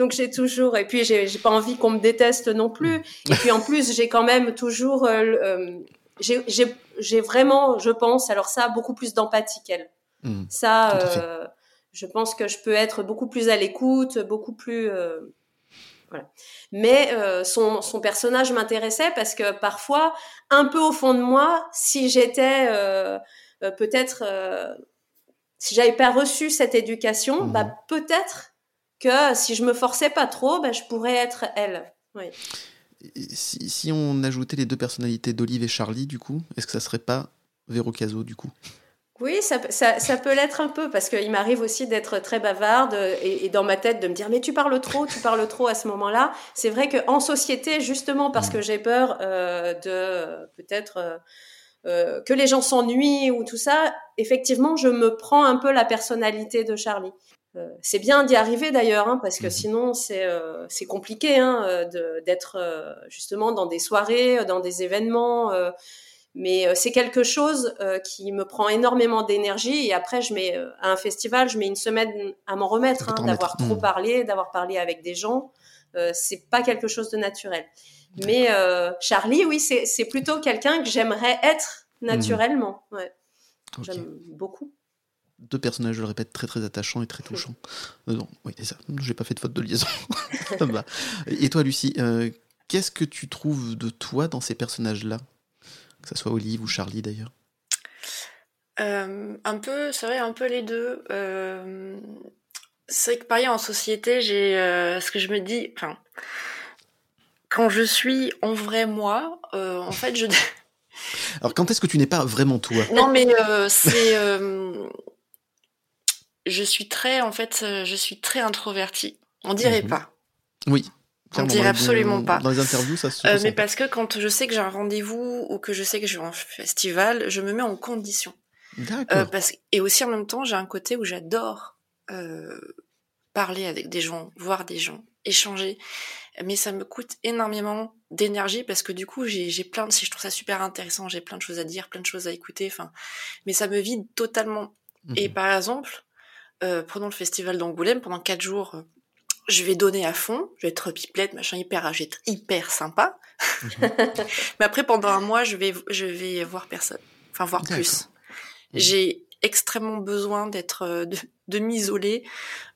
Donc j'ai toujours, et puis j'ai pas envie qu'on me déteste non plus. Et puis en plus, j'ai quand même toujours, euh, j'ai vraiment, je pense, alors ça, beaucoup plus d'empathie qu'elle. Mmh. ça, euh, je pense que je peux être beaucoup plus à l'écoute, beaucoup plus. Euh, mais euh, son, son, personnage m'intéressait parce que parfois, un peu au fond de moi, si j'étais euh, euh peut-être, euh, si j'avais pas reçu cette éducation, bah mhm. peut-être que si je me forçais pas trop, bah, je pourrais être elle. Oui. Si, si, on ajoutait les deux personnalités d'Olive et Charlie, du coup, est-ce que ça serait pas Véro Caso, du coup? Oui, ça, ça, ça peut l'être un peu, parce qu'il m'arrive aussi d'être très bavarde et, et, dans ma tête de me dire mais tu parles trop, tu parles trop à ce moment-là. C'est vrai qu'en société, justement parce que j'ai peur euh, de peut-être euh, euh, que les gens s'ennuient ou tout ça, effectivement, je me prends un peu la personnalité de Charlie. Euh, c'est bien d'y arriver d'ailleurs, hein, parce que mhm. sinon c'est euh, c'est compliqué hein, d'être justement dans des soirées, dans des événements mais euh, c'est quelque chose euh, qui me prend énormément d'énergie et après je mets euh, à un festival je mets une semaine à m'en remettre hein, d'avoir trop hmm. parlé d'avoir parlé avec des gens c'est pas quelque chose de naturel mais Charlie oui c'est plutôt quelqu'un que j'aimerais être hmm. naturellement ouais. j'aime beaucoup deux personnages, je le répète, très très attachants et très touchants. non, oui, c'est ça. J'ai pas fait de faute de liaison. et toi, Lucie, qu'est-ce que tu trouves de toi dans ces personnages-là? Que ce soit Olive ou Charlie d'ailleurs euh, Un peu, c'est vrai, un peu les deux. Euh, c'est vrai que pareil en société, j'ai euh, ce que je me dis, enfin, quand je suis en vrai moi, en fait, je. Alors quand est-ce que tu n'es pas vraiment toi? Non, mais c'est. Je suis très, en fait, je suis très introvertie. On dirait mhm. pas. Oui. On dirait absolument pas. Dans les interviews, ça se euh, Mais parce que quand je sais que j'ai un rendez-vous ou que je sais que je vais en festival, je me mets en condition. Euh, parce, et aussi en même temps, j'ai un côté où j'adore euh, parler avec des gens, voir des gens, échanger. Mais ça me coûte énormément d'énergie parce que du coup, j'ai plein de, si je trouve ça super intéressant, j'ai plein de choses à dire, plein de choses à écouter. Enfin, mais ça me vide totalement. Et mhm. par exemple, euh, prenons le festival d'Angoulême pendant quatre jours. Euh, je vais donner à fond, je vais être pipelette, machin hyper, je vais être hyper sympa. Mhm. mais après, pendant un mois, je vais, je vais voir personne. Enfin, voir plus. J'ai extrêmement besoin d'être, euh, de, de m'isoler,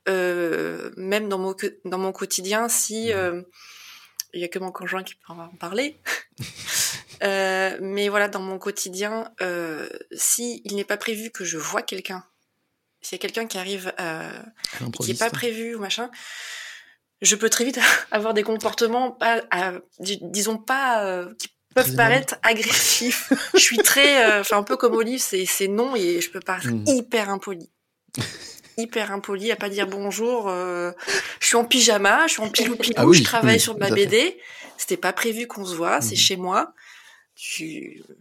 euh, même dans mon, dans mon quotidien, si mhm. euh, il y a que mon conjoint qui peut en parler. euh, mais voilà, dans mon quotidien, euh, si il n'est pas prévu que je vois quelqu'un, s'il y a quelqu'un qui arrive euh, qui n'est pas prévu ou machin, je peux très vite avoir des comportements pas, disons pas euh, qui peuvent paraître agressifs. je suis très, euh, enfin un peu comme Olive, c'est non et je peux paraître hmm. hyper impoli. hyper impoli à pas dire bonjour. Euh, je suis en pyjama, je suis en pilou pilou, ah je travaille sur ma BD. C'était pas prévu qu'on se voit, c'est hmm. chez moi.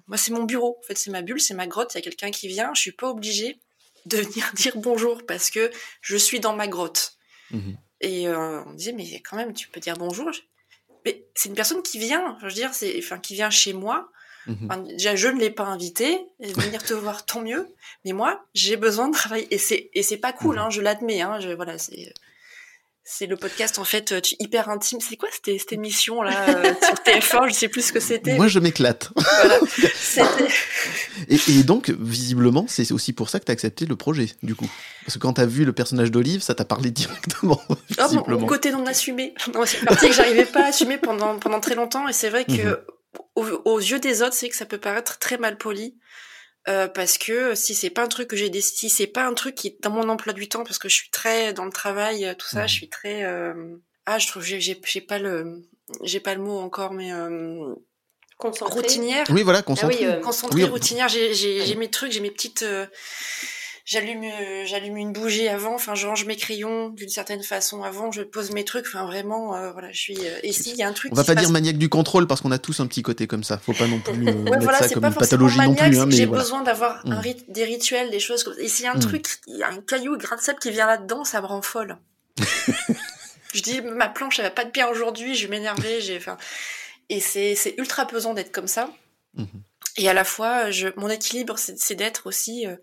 Moi, c'est mon bureau. En fait, c'est ma bulle, c'est ma grotte. Il y a quelqu'un qui vient. Je suis pas obligée de venir dire bonjour parce que je suis dans ma grotte. Mhm. Et euh, on disait, mais quand même, tu peux dire bonjour. Mais c'est une personne qui vient, je veux dire, c'est, enfin, qui vient chez moi. Mhm. déjà, je ne l'ai pas invité. Venir te voir, tant mieux. Mais moi, j'ai besoin de travailler. Et c'est, et c'est pas cool, hein, je l'admets. Hein, je, voilà, c'est c'est le podcast en fait hyper intime. C'est quoi cette, cette émission là euh, sur TF1? Je sais plus ce que c'était. Moi, je m'éclate. Voilà. et, et, donc, visiblement, c'est aussi pour ça que tu as accepté le projet, du coup. Parce que quand tu as vu le personnage d'Olive, ça t'a parlé directement. Ah, mon côté non assumé. c'est une partie que j'arrivais pas à assumer pendant pendant très longtemps. Et c'est vrai que mhm. aux, yeux des autres, c'est que ça peut paraître très mal poli. Euh, parce que si c'est pas un truc que j'ai décidé, si c'est pas un truc qui est dans mon emploi du temps, parce que je suis très dans le travail, euh, tout ça, je suis très euh... ah je trouve j'ai j'ai pas le j'ai pas le mot encore mais euh... routinière. Oui voilà concentrée. Ah oui, concentrée, routinière. J'ai j'ai j'ai mes trucs, j'ai mes petites j'allume euh, j'allume une bougie avant enfin je range mes crayons d'une certaine façon avant je pose mes trucs enfin vraiment euh, voilà je suis euh, et s'il y a un truc on va pas dire maniaque du contrôle parce qu'on a tous un petit côté comme ça faut pas non plus mettre ça comme une pathologie non plus hein, j'ai besoin d'avoir mm. des rituels des choses comme... et s'il y a un mm. truc il y a un caillou grain de sable qui vient là-dedans ça me rend folle je dis ma planche elle va pas de bien aujourd'hui je vais m'énerver j'ai enfin et c'est c'est ultra pesant d'être comme ça mm-hmm. et à la fois je mon équilibre c'est d'être aussi euh,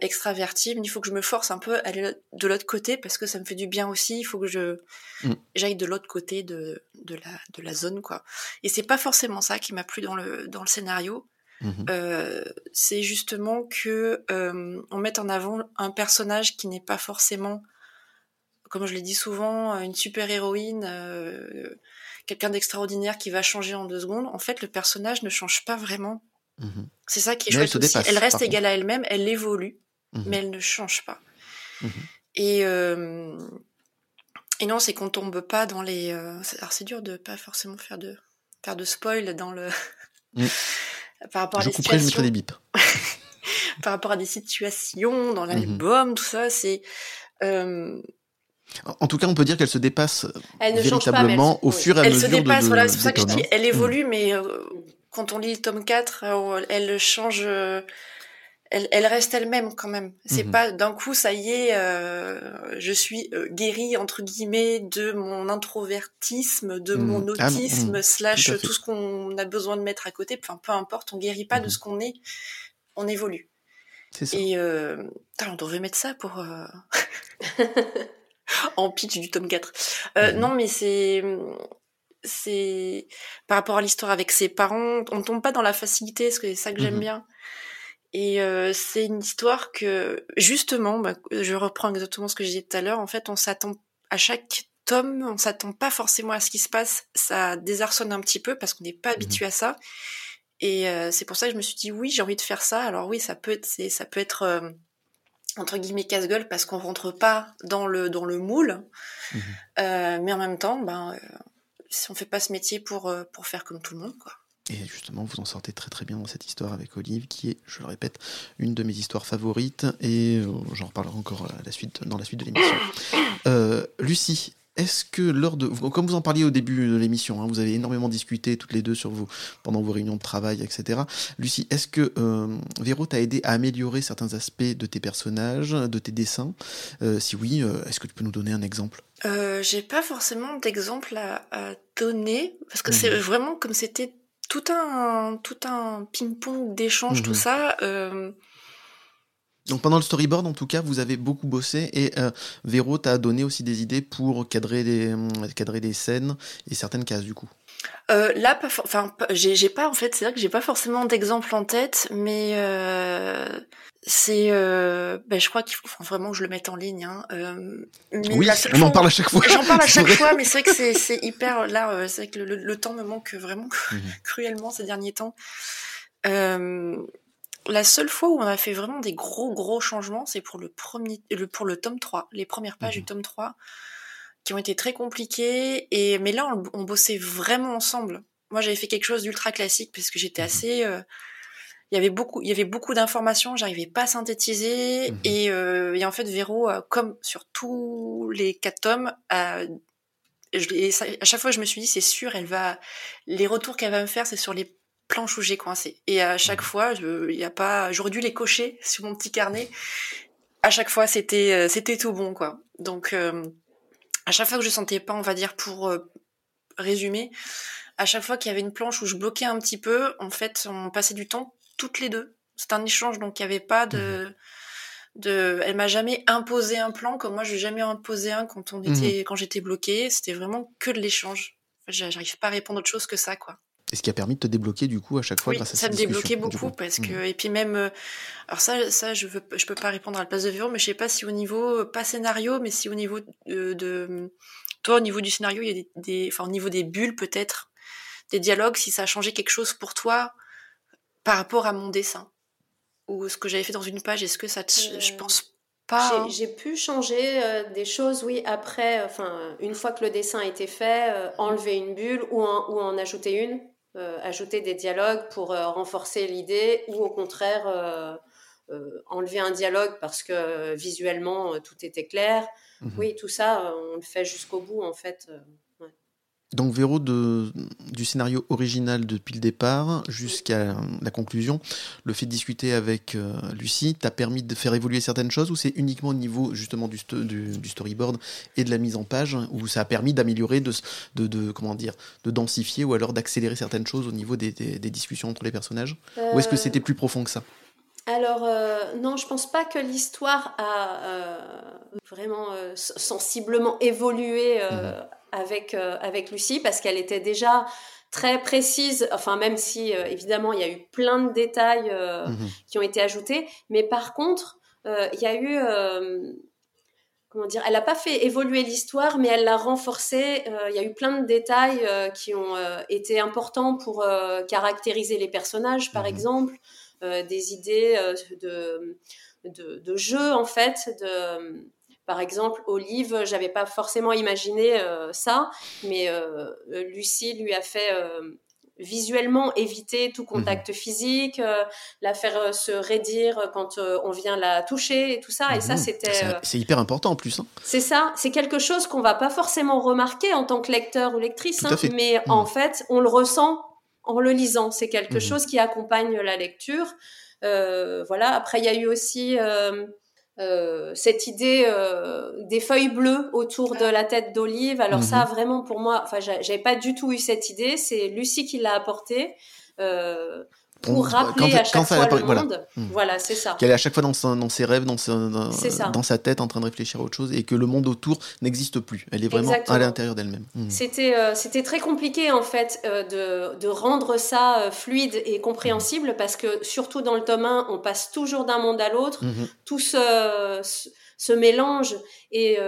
extravertie, mais il faut que je me force un peu à aller de l'autre côté parce que ça me fait du bien aussi. Il faut que je mm. j'aille de l'autre côté de, de, la, de la zone, quoi. Et c'est pas forcément ça qui m'a plu dans le, dans le scénario. Mm-hmm. Euh, c'est justement que euh, on mette en avant un personnage qui n'est pas forcément, comme je l'ai dit souvent, une super héroïne, euh, quelqu'un d'extraordinaire qui va changer en deux secondes. En fait, le personnage ne change pas vraiment Mhm. C'est ça qui est chouette elle aussi. elle reste égale à elle-même, elle évolue, mhm. mais elle ne change pas. Mhm. Et, euh, et non, c'est qu'on tombe pas dans les. Euh, alors c'est dur de pas forcément faire de faire de spoil dans le. Par rapport à je des couperai, situations. Je des bips. Par rapport à des situations dans l'album, tout ça, c'est. Euh, en tout cas, on peut dire qu'elle se dépasse véritablement au fur et à mesure. Elle se dépasse, voilà, c'est pour ça que je dis, elle évolue, mais quand on lit le tome 4, euh, elle change, euh, elle, elle reste elle-même quand même. C'est mhm. pas d'un coup, ça y est, euh, je suis guérie entre guillemets de mon introvertisme, de mhm. mon ah autisme mhm. slash tout, ce qu'on a besoin de mettre à côté. Enfin, peu importe, on guérit pas de ce qu'on est, on évolue. C'est ça. Et on devrait mettre ça pour en pitch du tome 4. non, mais c'est c'est par rapport à l'histoire avec ses parents, on tombe pas dans la facilité, parce que c'est ça que j'aime mhm. bien. Et euh, c'est une histoire que justement, bah, je reprends exactement ce que j'ai dit tout à l'heure. En fait, on s'attend à chaque tome, on s'attend pas forcément à ce qui se passe. Ça désarçonne un petit peu parce qu'on n'est pas mhm. habitué à ça. Et euh, c'est pour ça que je me suis dit oui, j'ai envie de faire ça. Alors oui, ça peut être, ça peut être euh, entre guillemets casse-gueule parce qu'on rentre pas dans le dans le moule. Mhm. mais en même temps, ben si on fait pas ce métier pour, euh, pour faire comme tout le monde, quoi. Et justement, vous en sortez très très bien dans cette histoire avec Olive, qui est, je le répète, une de mes histoires favorites, et euh, j'en reparlerai encore à la suite, dans la suite de l'émission. Euh, Lucie, est-ce que lors de, comme vous en parliez au début de l'émission, hein, vous avez énormément discuté toutes les deux sur vos, pendant vos réunions de travail, etc. Lucie, est-ce que euh, Véro t'a aidé à améliorer certains aspects de tes personnages, de tes dessins? Euh, Si oui, euh, est-ce que tu peux nous donner un exemple? J'ai pas forcément d'exemple à, donner parce que c'est mmh. vraiment comme c'était tout un tout un ping-pong d'échange, tout mmh. ça. Donc pendant le storyboard, en tout cas, vous avez beaucoup bossé et euh, Véro t'a donné aussi des idées pour cadrer des, euh, cadrer des scènes et certaines cases du coup. Euh, là, pas, enfin, j'ai pas en fait, c'est vrai que j'ai pas forcément d'exemple en tête, mais euh, c'est, euh, ben, je crois qu'il faut vraiment que je le mette en ligne. Hein. Oui, on en parle à chaque fois. J'en parle à chaque fois, mais c'est vrai que c'est hyper. Là, c'est vrai que le, le, temps me manque vraiment mhm. cruellement ces derniers temps. La seule fois où on a fait vraiment des gros gros changements, c'est pour le premier, le, pour le tome 3, les premières pages du mhm. tome 3, qui ont été très compliquées. Et mais là, on, bossait vraiment ensemble. Moi, j'avais fait quelque chose d'ultra classique parce que j'étais mhm. assez. Euh, il y avait beaucoup, il y avait beaucoup d'informations, j'arrivais pas à synthétiser. Mhm. Et, euh, et, en fait, Véro, comme sur tous les quatre tomes, à chaque fois, je me suis dit, c'est sûr, elle va, les retours qu'elle va me faire, c'est sur les planche où j'ai coincé. Et à chaque fois, il y a pas, j'aurais dû les cocher sur mon petit carnet. À chaque fois, c'était euh, c'était tout bon quoi. Donc euh, à chaque fois que je sentais pas, on va dire pour euh, résumer, à chaque fois qu'il y avait une planche où je bloquais un petit peu, en fait, on passait du temps toutes les deux. C'est un échange, donc il y avait pas de mmh de elle m'a jamais imposé un plan comme moi je n'ai jamais imposé un quand on mmh était quand j'étais bloquée c'était vraiment que de l'échange j'arrive pas à répondre autre chose que ça quoi et ce qui a permis de te débloquer du coup à chaque fois oui, grâce à ça me débloquait beaucoup parce que mmh. et puis même euh, alors ça ça je veux je peux pas répondre à la place de Véro mais je sais pas si au niveau euh, pas scénario mais si au niveau de, toi au niveau du scénario il y a des, enfin au niveau des bulles peut-être des dialogues si ça a changé quelque chose pour toi par rapport à mon dessin ou ce que j'avais fait dans une page est-ce que ça te, je euh, pense pas hein. j'ai pu changer des choses oui après enfin une fois que le dessin a été fait enlever une bulle ou ou en ajouter une euh, ajouter des dialogues pour euh, renforcer l'idée ou au contraire euh, enlever un dialogue parce que visuellement tout était clair. Mhm. Oui, tout ça, on le fait jusqu'au bout en fait. Donc Véro, de, du scénario original depuis le départ jusqu'à la conclusion, le fait de discuter avec euh, Lucie t'a permis de faire évoluer certaines choses ou c'est uniquement au niveau justement du, du, storyboard et de la mise en page où ça a permis d'améliorer, de, de, comment dire, de densifier ou alors d'accélérer certaines choses au niveau des, des, discussions entre les personnages? Ou est-ce que c'était plus profond que ça? alors euh, non, je pense pas que l'histoire a euh, vraiment sensiblement évolué mmh avec, euh, avec Lucie parce qu'elle était déjà très précise, enfin même si euh, évidemment il y a eu plein de détails euh, mhm. qui ont été ajoutés, mais par contre il y a eu comment dire, elle n'a pas fait évoluer l'histoire, mais elle l'a renforcée. Il y a eu plein de détails qui ont été importants pour caractériser les personnages, par mhm. exemple, des idées de, de, de, jeu en fait, de par exemple, Olive, j'avais pas forcément imaginé euh, ça, mais euh, Lucie lui a fait euh, visuellement éviter tout contact mhm. physique, la faire se raidir quand on vient la toucher et tout ça. Et ça, mhm. c'était. C'est hyper important en plus. Hein. C'est ça. C'est quelque chose qu'on va pas forcément remarquer en tant que lecteur ou lectrice, hein, mais mhm. en fait, on le ressent en le lisant. C'est quelque chose qui accompagne la lecture. voilà. Après, il y a eu aussi euh, cette idée euh, des feuilles bleues autour de la tête d'Olive. Alors ça, mhm. vraiment pour moi, enfin, j'avais pas du tout eu cette idée. C'est Lucie qui l'a apporté. Euh, pour rappeler à chaque fois le monde. Hmm. Voilà, c'est ça. Qu'elle est à chaque fois dans, dans ses rêves, dans, dans, sa tête, en train de réfléchir à autre chose, et que le monde autour n'existe plus. Elle est vraiment à l'intérieur d'elle-même. Hmm. C'était euh, c'était très compliqué en fait euh, de, de, rendre ça euh, fluide et compréhensible hmm. parce que surtout dans le tome 1, on passe toujours d'un monde à l'autre, tout se, se, mélange et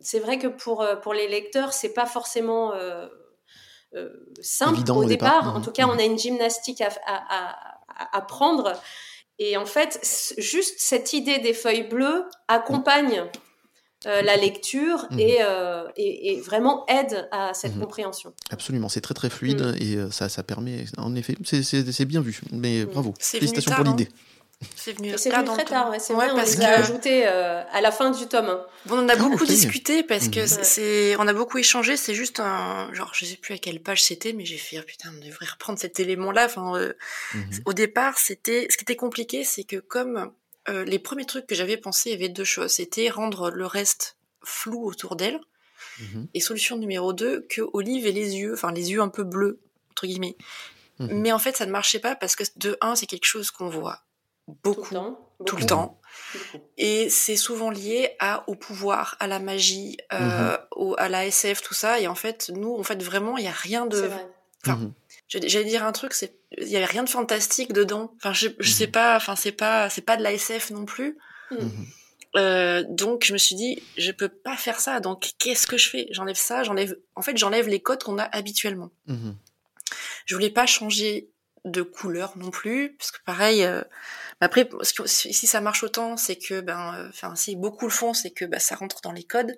c'est vrai que pour pour les lecteurs, c'est pas forcément euh, simple au, départ. En tout cas, on a une gymnastique à, à, prendre. Et en fait, juste cette idée des feuilles bleues accompagne euh, la lecture mhm. euh, et, et, vraiment aide à cette compréhension. Absolument, c'est très très fluide et ça, ça permet, en effet, c'est bien vu. Mais bravo, félicitations pour l'idée. C'est venu, c'est venu très tard, c'est vrai, parce on a ajouté euh, à la fin du tome Bon, on a ah, beaucoup discuté parce que mhm. c'est, on a beaucoup échangé. C'est juste un, genre, je sais plus à quelle page c'était, mais j'ai fait, oh, putain, on devrait reprendre cet élément-là. Enfin, euh, mhm. au départ, c'était, ce qui était compliqué, c'est que comme euh, les premiers trucs que j'avais pensé, il y avait deux choses. C'était rendre le reste flou autour d'elle. Mhm. Et solution numéro deux, que Olive ait les yeux, enfin les yeux un peu bleus entre guillemets. Mais en fait, ça ne marchait pas parce que de un, c'est quelque chose qu'on voit beaucoup, tout le temps. Et c'est souvent lié à, au pouvoir, à la magie, euh, mhm. à la SF, tout ça. Et en fait, nous, en fait, vraiment, il n'y a rien de... Enfin, mhm. J'allais dire un truc, c'est il y avait rien de fantastique dedans. Enfin, je, je sais mhm. pas. Enfin, c'est pas c'est pas de la SF non plus. Euh, donc je me suis dit je peux pas faire ça donc qu'est-ce que je fais? J'enlève ça j'enlève en fait j'enlève les codes qu'on a habituellement je voulais pas changer de couleur non plus parce que pareil euh, après, si ça marche autant, c'est que, ben, euh, enfin, si beaucoup le font, c'est que bah, ça rentre dans les codes.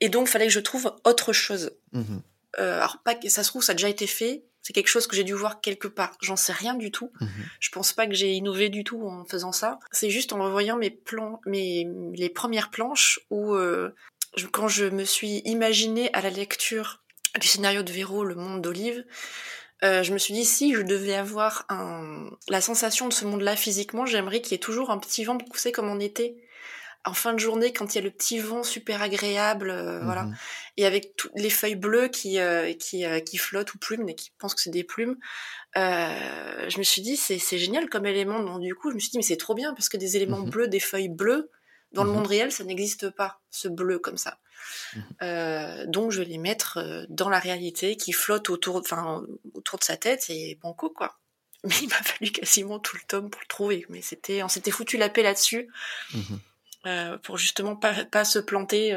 Et donc, il fallait que je trouve autre chose. Mmh euh, alors, pas que ça se trouve, ça a déjà été fait. C'est quelque chose que j'ai dû voir quelque part. J'en sais rien du tout. Mmh je pense pas que j'ai innové du tout en faisant ça. C'est juste en revoyant mes plans, mes les premières planches où euh, quand je me suis imaginée à la lecture du scénario de Véro, Le Monde d'Olive, euh, je me suis dit si je devais avoir un... la sensation de ce monde-là physiquement, j'aimerais qu'il y ait toujours un petit vent poussé comme en été. En fin de journée, quand il y a le petit vent super agréable, euh, voilà, mhm. et avec toutes les feuilles bleues qui euh, qui, qui flottent ou plumes, mais qui pensent que c'est des plumes, je me suis dit c'est c'est génial comme élément. Donc du coup, je me suis dit mais c'est trop bien parce que des éléments mhm. bleus, des feuilles bleues, dans le mhm. monde réel, ça n'existe pas, ce bleu comme ça. Mhm. Euh, donc je vais les mettre euh, dans la réalité, qui flotte autour, enfin autour de sa tête et banco quoi. Mais il m'a fallu quasiment tout le tome pour le trouver. Mais c'était, on s'était foutu la paix là-dessus. Mhm. Euh, pour justement pas, pas se planter.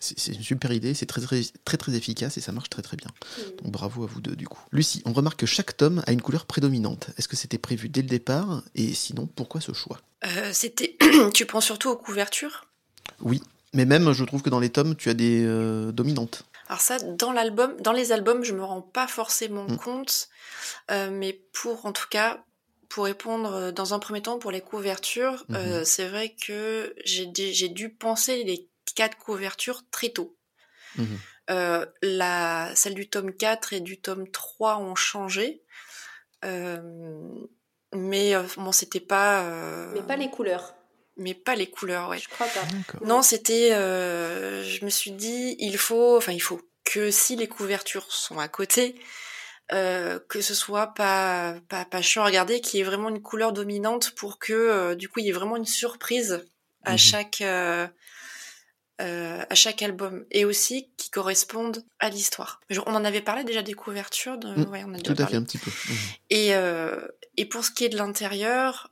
C'est une super idée, c'est très, très très très efficace et ça marche très très bien. Donc bravo à vous deux du coup. Lucie, on remarque que chaque tome a une couleur prédominante. Est-ce que c'était prévu dès le départ et sinon pourquoi ce choix? C'était, tu prends surtout aux couvertures? Oui, mais même, je trouve que dans les tomes, tu as des euh, dominantes. Alors ça, dans l'album, dans les albums, je me rends pas forcément mm. compte, euh, mais pour, en tout cas, pour répondre euh, dans un premier temps pour les couvertures, mm-hmm. c'est vrai que j'ai dû penser les quatre couvertures très tôt. Mm-hmm. la, celle du tome 4 et du tome 3 ont changé. mais bon, c'était pas. Mais pas les couleurs mais pas les couleurs, ouais. Je crois pas. Non, c'était, euh, je me suis dit, il faut, enfin, il faut que si les couvertures sont à côté, euh, que ce soit pas, pas, pas chiant à regarder, qu'il y ait vraiment une couleur dominante pour que, euh, du coup, il y ait vraiment une surprise à mhm. chaque, euh, euh, à chaque album et aussi qui correspondent à l'histoire. On en avait parlé déjà des couvertures. De... Mm. ouais, on a Tout à fait, un petit peu. Mhm. Et, et pour ce qui est de l'intérieur,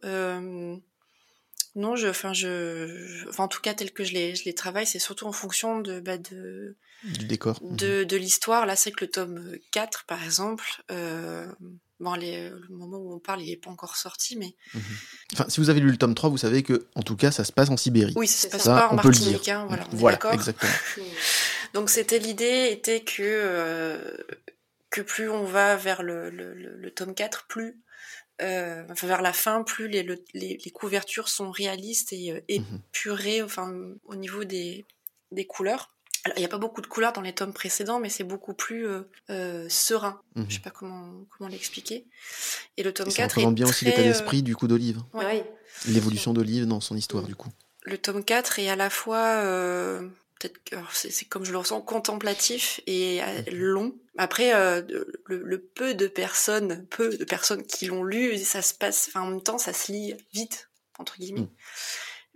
non, je, enfin, je, enfin, en tout cas, tel que je les, je les travaille, c'est surtout en fonction de, bah, de, du décor, de, de l'histoire. Là, c'est que le tome 4, par exemple, euh, bon, les, le moment où on parle, il n'est pas encore sorti, mais. Mhm. Enfin, si vous avez lu le tome 3, vous savez que, en tout cas, ça se passe en Sibérie. Oui, ça se passe pas en Martinique, hein, voilà. voilà, exactement. Donc, c'était l'idée était que, euh, que plus on va vers le, le, le tome 4, plus euh, enfin, vers la fin, plus les, les, les couvertures sont réalistes et euh, mhm. épurées, enfin, au niveau des, des couleurs. Alors, il n'y a pas beaucoup de couleurs dans les tomes précédents, mais c'est beaucoup plus euh, euh serein. Je mhm. sais pas comment, comment l'expliquer. Et le tome et 4 est bien aussi l'état d'esprit du coup d'Olive. Ouais. L'évolution d'Olive dans son histoire, du coup. Le tome 4 est à la fois peut-être c'est comme je le ressens contemplatif et euh, long. Après, euh, le, peu de personnes, peu de personnes qui l'ont lu, ça se passe. Enfin, en même temps, ça se lit vite entre guillemets. Mm.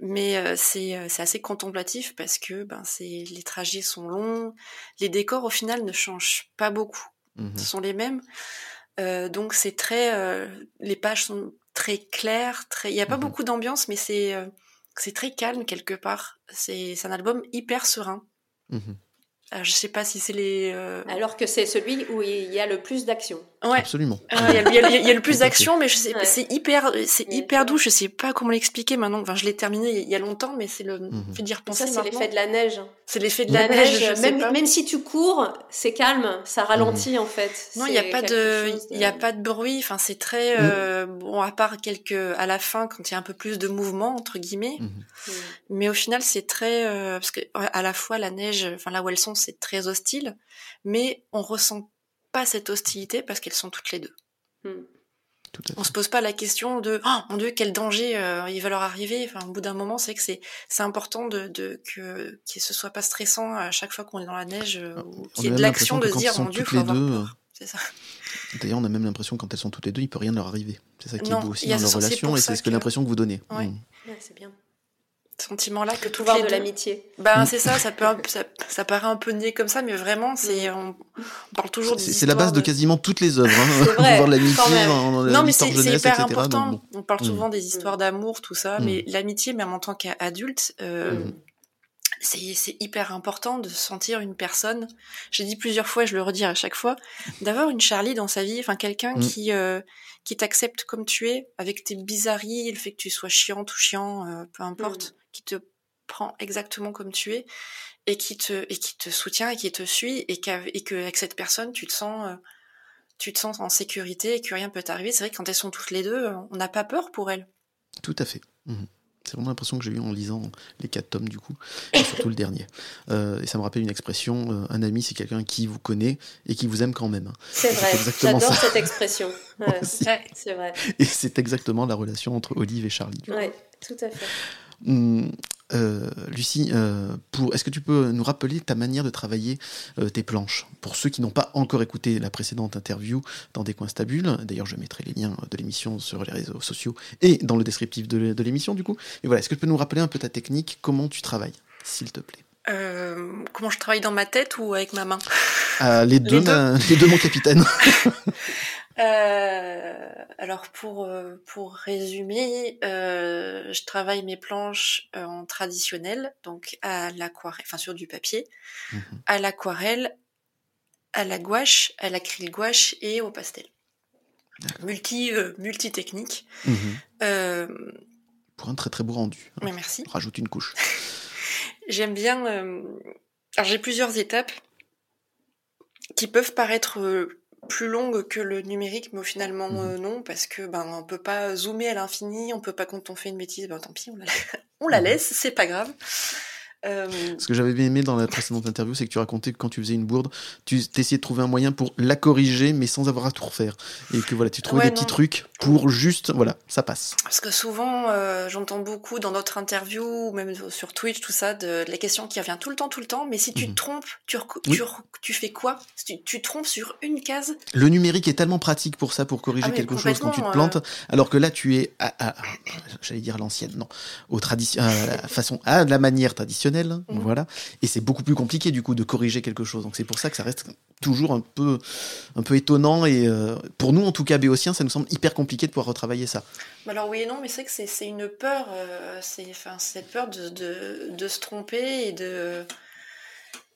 Mais euh, c'est assez contemplatif parce que ben c'est les trajets sont longs, les décors au final ne changent pas beaucoup, mm-hmm. ce sont les mêmes. donc c'est très, les pages sont très claires, très. Il n'y a pas mm-hmm. beaucoup d'ambiance, mais c'est c'est très calme quelque part. C'est un album hyper serein. Mhm. Alors, je sais pas si c'est les. Euh, Alors que c'est celui où il y a le plus d'action. Ouais. Absolument. il, y a, le plus d'action, mais je sais, c'est hyper, c'est hyper doux. Je sais pas comment l'expliquer maintenant. Enfin, je l'ai terminé il y a longtemps, mais c'est le mm fait d'y repenser. Ça, c'est l'effet de la neige. C'est l'effet de la, neige. même, si tu cours, c'est calme, ça ralentit mhm. en fait. Non, il n'y a pas de, il y a pas de bruit. Enfin, c'est très mhm. euh, bon à part quelques à la fin quand il y a un peu plus de mouvement entre guillemets. Mhm. Mais au final, c'est très euh, parce que à la fois la neige, enfin là où elles sont, c'est très hostile, mais on ressent pas cette hostilité parce qu'elles sont toutes les deux. Hmm. On se pose pas la question de oh mon dieu quel danger euh, il va leur arriver. Enfin, au bout d'un moment, c'est que c'est c'est important de, de que que ce soit pas stressant à chaque fois qu'on est dans la neige euh, ou qu'il y ait de l'action de se dire mon dieu faut avoir deux, peur. C'est ça. D'ailleurs, on a même l'impression quand elles sont toutes les deux, il peut rien leur arriver. C'est ça qui est beau aussi dans leur relation et c'est ce que, l'impression que vous donnez. Ouais. Hmm. c'est bien sentiment-là que tout de l'amitié. Ben mm. c'est ça, ça peut ça, ça, paraît un peu né comme ça, mais vraiment c'est mm. on, parle toujours. C'est la base de... quasiment toutes les œuvres. Hein. Vrai, de l'amitié, non mais c'est hyper important. On parle mm. souvent des histoires d'amour, tout ça, mais l'amitié, même en tant qu'adulte. Euh, c'est hyper important de sentir une personne. J'ai dit plusieurs fois, je le redis à chaque fois, d'avoir une Charlie dans sa vie, enfin quelqu'un qui euh, qui t'accepte comme tu es, avec tes bizarreries, le fait que tu sois chiant ou chiant, euh, peu importe qui te prend exactement comme tu es et qui te et qui te soutient et qui te suit et qu'avec avec cette personne tu te sens euh, tu te sens en sécurité et que rien peut t'arriver. C'est vrai que quand elles sont toutes les deux, on n'a pas peur pour elles. Tout à fait. Mhm. C'est vraiment l'impression que j'ai eu en lisant les quatre tomes du coup, et surtout le dernier. Euh, et ça me rappelle une expression euh, un ami, c'est quelqu'un qui vous connaît et qui vous aime quand même. C'est vrai. J'adore cette expression. c'est vrai. Et c'est exactement la relation entre Olive et Charlie. Oui, tout à fait. Hum, euh, Lucie, euh, pour, est-ce que tu peux nous rappeler ta manière de travailler euh, tes planches? Pour ceux qui n'ont pas encore écouté la précédente interview dans Des coins stables, d'ailleurs je mettrai les liens de l'émission sur les réseaux sociaux et dans le descriptif de, l'émission du coup. Mais voilà, est-ce que tu peux nous rappeler un peu ta technique, comment tu travailles, s'il te plaît? Comment je travaille dans ma tête ou avec ma main? Les, deux, les deux, mon capitaine. Euh, alors pour euh, pour résumer, euh, je travaille mes planches euh, en traditionnel, donc à l'aquarelle, enfin sur du papier, mhm. à l'aquarelle, à la gouache, à l'acryl gouache et au pastel. Multi multi technique. Mhm. pour un très très beau rendu. Mais merci. rajoute une couche. J'aime bien. alors j'ai plusieurs étapes qui peuvent paraître plus longue que le numérique, mais finalement mhm. euh, non, parce que ben on peut pas zoomer à l'infini, on peut pas quand on fait une bêtise, ben tant pis, on la, on la mhm. laisse, c'est pas grave. Euh, Ce que j'avais bien aimé dans la précédente interview, c'est que tu racontais que quand tu faisais une bourde, tu essayais de trouver un moyen pour la corriger, mais sans avoir à tout refaire. Et que voilà, tu trouvais des petits trucs pour juste, voilà, ça passe. Parce que souvent, euh, j'entends beaucoup dans d'autres interviews, ou même sur Twitch, tout ça, de, la question qui revient tout le temps, tout le temps, mais si tu te mhm. trompes, tu, tu, fais quoi? Tu, tu te trompes sur une case Le numérique est tellement pratique pour ça, pour corriger ah quelque chose quand tu te plantes, alors que là, tu es, à, j'allais dire l'ancienne, non, au tradition, façon, à la manière traditionnelle Hein, mhm. voilà. Et c'est beaucoup plus compliqué du coup de corriger quelque chose. Donc c'est pour ça que ça reste toujours un peu, un peu étonnant et euh, pour nous en tout cas béotiens, ça nous semble hyper compliqué de pouvoir retravailler ça. Bah alors oui et non, mais c'est que c'est une peur, euh, c'est enfin cette peur de, de, se tromper et de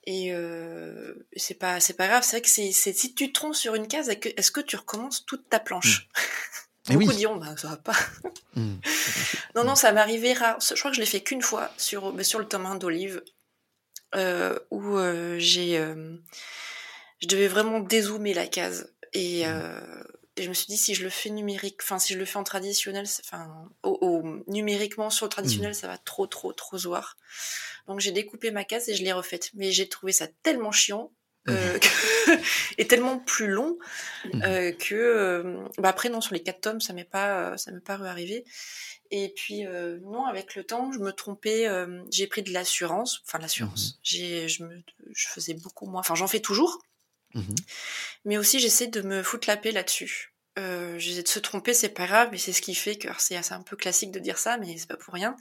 et euh, c'est pas pas grave. C'est vrai que c'est si tu te trompes sur une case, est-ce que tu recommences toute ta planche? Mm. Beaucoup diront, bah, ça va pas. Hmm. non, non, ça m'est arrivé rare. Je crois que je l'ai fait qu'une fois sur, sur le tome 1 d'Olive, euh, où euh, j'ai, euh, je devais vraiment dézoomer la case. Et, hmm. et, je me suis dit, si je le fais numérique, enfin, si je le fais en traditionnel, enfin, au, numériquement sur le traditionnel, hmm. ça va trop, trop, trop voir. Donc j'ai découpé ma case et je l'ai refaite. Mais j'ai trouvé ça tellement chiant euh, est tellement plus long mhm. euh, que euh, bah après non sur les quatre tomes ça m'est pas ça m'est pas arrivé et puis non avec le temps je me trompais j'ai pris de l'assurance enfin l'assurance. Mhm. j'ai je me je faisais beaucoup moins enfin j'en fais toujours. Mhm. mais aussi j'essaie de me foutre la paix là-dessus. Euh, j'essaie de se tromper c'est pas grave mais c'est ce qui fait que c'est un peu classique de dire ça mais c'est pas pour rien.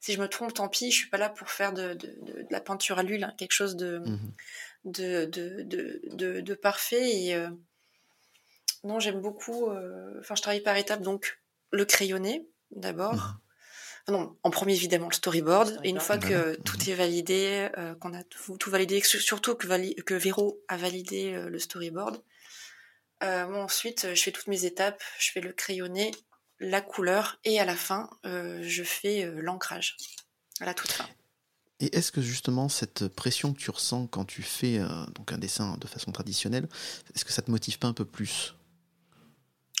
Si je me trompe tant pis je suis pas là pour faire de, de, de, la peinture à l'huile hein, quelque chose de de, de, de, de, parfait. Et euh, non, j'aime beaucoup. Euh, enfin, je travaille par étapes. Donc, le crayonné, d'abord. Mhm. non, en premier, évidemment, le storyboard. Et une fois que tout est validé, euh, qu'on a tout, validé, surtout que, que Véro a validé le storyboard, moi, ensuite, je fais toutes mes étapes. Je fais le crayonné, la couleur, et à la fin, je fais l'ancrage, à la toute fin. Et est-ce que justement cette pression que tu ressens quand tu fais euh, donc un dessin de façon traditionnelle, est-ce que ça te motive pas un peu plus?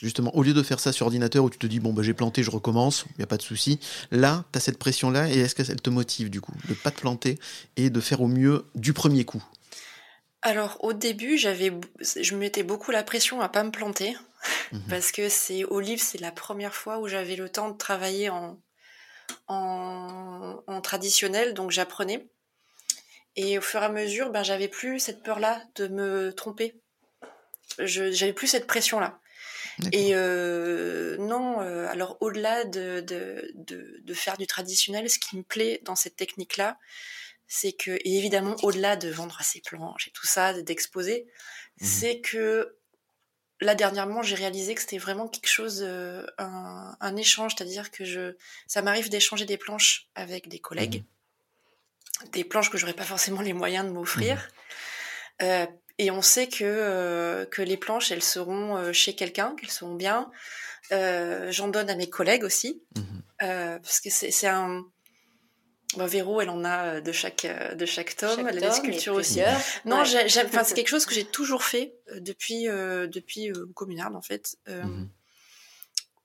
Justement, au lieu de faire ça sur ordinateur où tu te dis bon bah j'ai planté, je recommence, il n'y a pas de souci. Là, tu as cette pression là et est-ce qu'elle te motive du coup de pas te planter et de faire au mieux du premier coup? Alors au début, j'avais je mettais beaucoup la pression à pas me planter mhm. parce que c'est au livre, c'est la première fois où j'avais le temps de travailler en en, traditionnel, donc j'apprenais. Et au fur et à mesure, ben, j'avais plus cette peur-là de me tromper. J'avais plus cette pression-là. Et euh, non, euh, alors au-delà de, de, de, faire du traditionnel, ce qui me plaît dans cette technique-là, c'est que, et évidemment, au-delà de vendre ses planches et tout ça, d'exposer, mmh c'est que là dernièrement, j'ai réalisé que c'était vraiment quelque chose, euh, un, un, échange, c'est-à-dire que je, ça m'arrive d'échanger des planches avec des collègues, mmh. des planches que j'aurais pas forcément les moyens de m'offrir. Mmh. Euh, et on sait que euh, que les planches, elles seront chez quelqu'un, qu'elles seront bien. J'en donne à mes collègues aussi, mmh. parce que c'est un Bon, Véro, elle en a de chaque de chaque tome, elle a des sculptures aussi. Non. Enfin, c'est quelque chose que j'ai toujours fait depuis euh, depuis euh, communard en fait, euh, mhm.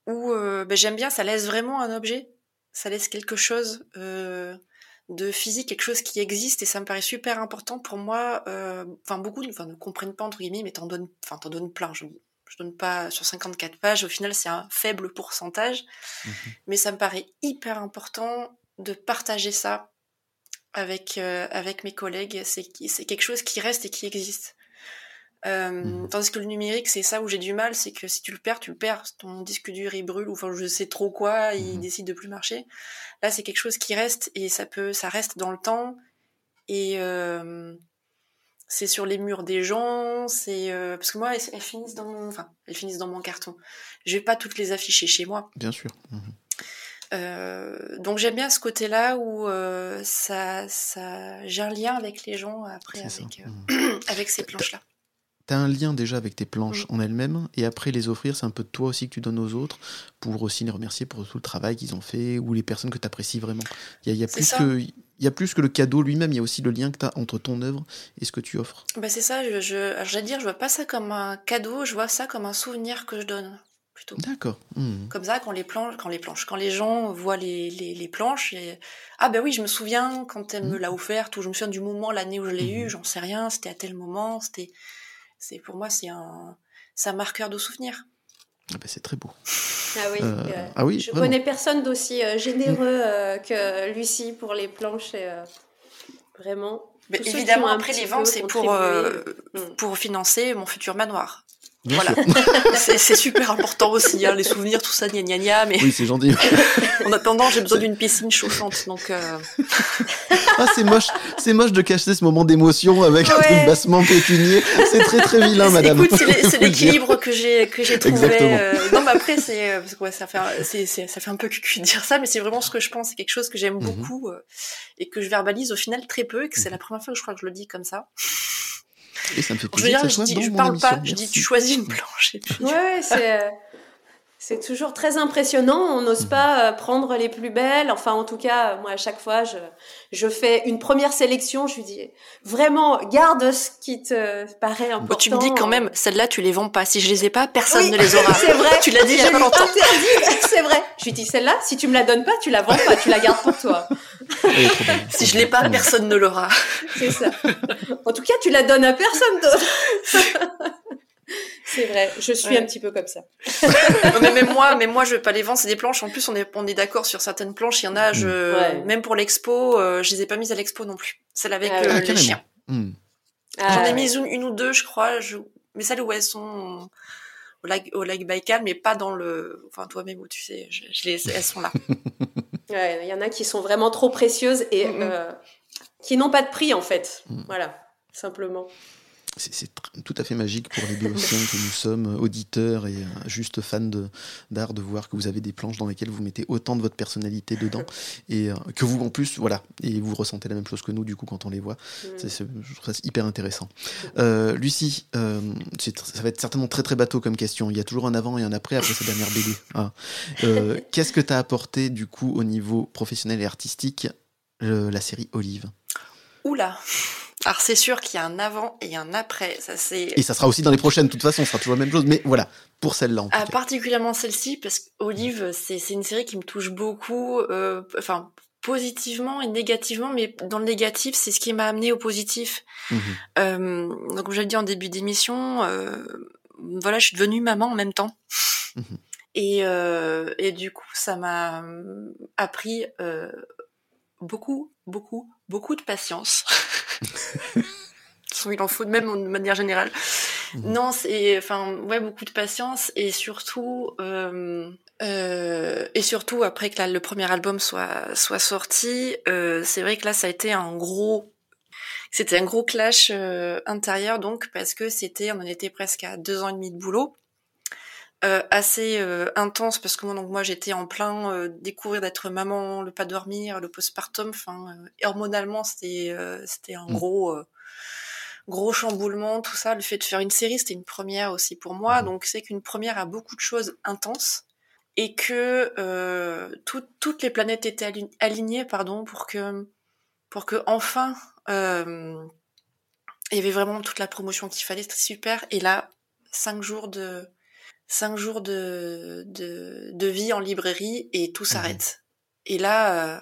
où ben, j'aime bien. Ça laisse vraiment un objet, ça laisse quelque chose de physique, quelque chose qui existe, et ça me paraît super important pour moi. Enfin, beaucoup, enfin, ne comprennent pas entre guillemets, mais t'en donnes, enfin, t'en donnes plein. Je, je donne pas sur 54 pages. Au final, c'est un faible pourcentage, mhm. mais ça me paraît hyper important de partager ça avec euh, avec mes collègues. C'est quelque chose qui reste et qui existe. Euh, mmh. Tandis que le numérique, c'est ça où j'ai du mal, c'est que si tu le perds, tu le perds. Ton disque dur il brûle ou enfin je sais trop quoi, il mmh. décide de plus marcher. Là, c'est quelque chose qui reste et ça peut, ça reste dans le temps et euh, c'est sur les murs des gens. C'est euh, parce que moi, elles, finissent dans mon, enfin, elles finissent dans mon carton. Je vais pas toutes les afficher chez moi. Bien sûr. Mmh. Euh, donc j'aime bien ce côté-là où euh, ça, ça, j'ai un lien avec les gens après avec, euh, mmh. avec ces planches-là. T'as un lien déjà avec tes planches mmh. en elles-mêmes et après les offrir, c'est un peu de toi aussi que tu donnes aux autres pour aussi les remercier pour tout le travail qu'ils ont fait ou les personnes que tu apprécies vraiment. Il y a, plus que il y a plus que le cadeau lui-même, il y a aussi le lien que tu as entre ton œuvre et ce que tu offres. Bah c'est ça, je, je, dire, je vois pas ça comme un cadeau, je vois ça comme un souvenir que je donne. D'accord. Hmm. Comme ça, quand les planches, quand les planches, quand les gens voient les, les, planches, et... ah ben oui, je me souviens quand elle me hmm. l'a offerte, ou je me souviens du moment, l'année où je l'ai eu, hmm. j'en sais rien, c'était à tel moment, c'était, c'est pour moi c'est un, c'est un marqueur de souvenir. Ah ben c'est très beau. Ah oui. Euh, euh, ah oui je connais personne d'aussi euh, généreux que Lucie pour les planches. Et, vraiment. Mais évidemment, après les ventes, c'est pour, pour financer mon futur manoir voilà, c'est super important aussi, hein, les souvenirs, tout ça, gna gna gna. Mais oui, c'est gentil. en attendant, j'ai besoin d'une piscine chauffante, donc. Euh... ah, c'est moche, c'est moche de cacher ce moment d'émotion avec un truc bassement pétunier. C'est très très vilain, madame. Écoute, c'est l'équilibre que j'ai que j'ai trouvé. Euh... Non, mais après, c'est euh, parce que ouais, ça fait c'est ça fait un peu cucu de dire ça, mais c'est vraiment ce que je pense. C'est quelque chose que j'aime mhm. beaucoup euh, et que je verbalise au final très peu, et que c'est mhm. la première fois que je crois que je le dis comme ça. Et ça me fait plaisir je, veux dire, je, dis, je parle pas, je dis tu choisis une planche. Et puis... Ouais, c'est. Euh, c'est toujours très impressionnant. On n'ose pas euh, prendre les plus belles. Enfin, en tout cas, moi, à chaque fois, je, je fais une première sélection. Je lui dis, vraiment, garde ce qui te paraît important. tu me dis quand même, celles-là, tu les vends pas. Si je les ai pas, personne ne les aura. C'est vrai. tu l'as dit il y a longtemps. C'est vrai. Je lui dis, celle-là, si tu me la donnes pas, tu la vends pas. Tu la gardes pour toi. si je l'ai pas, personne ne l'aura. C'est ça. En tout cas, tu la donnes à personne d'autre. C'est vrai, je suis un petit peu comme ça. mais même moi, mais moi, je veux pas les vendre, c'est des planches. En plus, on est, on est d'accord sur certaines planches. Il y en a, je, même pour l'expo, euh, je les ai pas mises à l'expo non plus. Celle avec ah euh, les chiens. Hmm. J'en ai ah mis une, ou deux, je crois. Je... Mais celles où elles sont au lac, au lac Baïkal, mais pas dans le, enfin, toi-même où tu sais, je, les, elles sont là. Il y en a qui sont vraiment trop précieuses et euh, qui n'ont pas de prix en fait. Hmm. Voilà, simplement c'est tout à fait magique pour les béotiens que nous sommes, auditeurs et euh, juste fans d'art, de, voir que vous avez des planches dans lesquelles vous mettez autant de votre personnalité dedans et euh, que vous en plus, voilà, et vous ressentez la même chose que nous du coup quand on les voit. Je trouve ça hyper intéressant. Euh, Lucie, ça va être certainement très très bateau comme question. Il y a toujours un avant et un après après cette dernière BD. Qu'est-ce que tu as apporté du coup au niveau professionnel et artistique la série Olive? Oula alors c'est sûr qu'il y a un avant et un après. Ça c'est. Et ça sera aussi dans les prochaines. De toute façon, ce sera toujours la même chose. Mais voilà, pour celle-là. Ah, particulièrement celle-ci parce qu'Olive, c'est c'est une série qui me touche beaucoup. Euh, enfin positivement et négativement, mais dans le négatif, c'est ce qui m'a amené au positif. Mhm. Euh, donc, comme je l'ai dit en début d'émission, euh, voilà, je suis devenue maman en même temps. Mhm. Et, euh, et du coup, ça m'a appris euh, beaucoup, beaucoup, beaucoup de patience. il en faut de même de manière générale. Mhm. Non, c'est, enfin, ouais, beaucoup de patience et surtout, euh, euh, et surtout après que là, le premier album soit soit sorti, euh, c'est vrai que là, ça a été un gros, c'était un gros clash euh, intérieur donc parce que c'était, on en était presque à deux ans et demi de boulot. Euh, assez euh, intense parce que moi donc moi j'étais en plein euh, découvrir d'être maman, le pas dormir, le postpartum, enfin hormonalement c'était c'était un mm. gros gros chamboulement, tout ça. Le fait de faire une série c'était une première aussi pour moi, mm. donc c'est qu'une première a beaucoup de choses intenses et que toutes les planètes étaient alignées pardon pour que pour que enfin il y avait vraiment toute la promotion qu'il fallait, c'était super. Et là cinq jours de cinq jours de, de, de, vie en librairie et tout mhm. s'arrête. Et là, euh,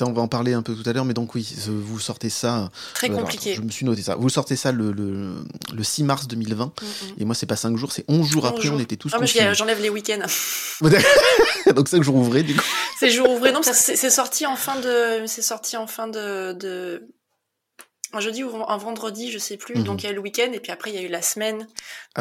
on va en parler un peu tout à l'heure, mais donc oui, vous sortez ça. Très euh, compliqué. je me suis noté ça. Vous sortez ça le, le, le 6 mars 2020. Mm, mm. Et moi, c'est pas 5 jours, c'est 11 jours après, on était tous. Ah, j'enlève les week-ends. donc 5 jours ouvrés, du coup. C'est jours ouvrés, non, c'est sorti en fin de. C'est sorti en fin de, de un jeudi ou un vendredi, je sais plus. Mhm. Donc il y a eu le week-end et puis après il y a eu la semaine.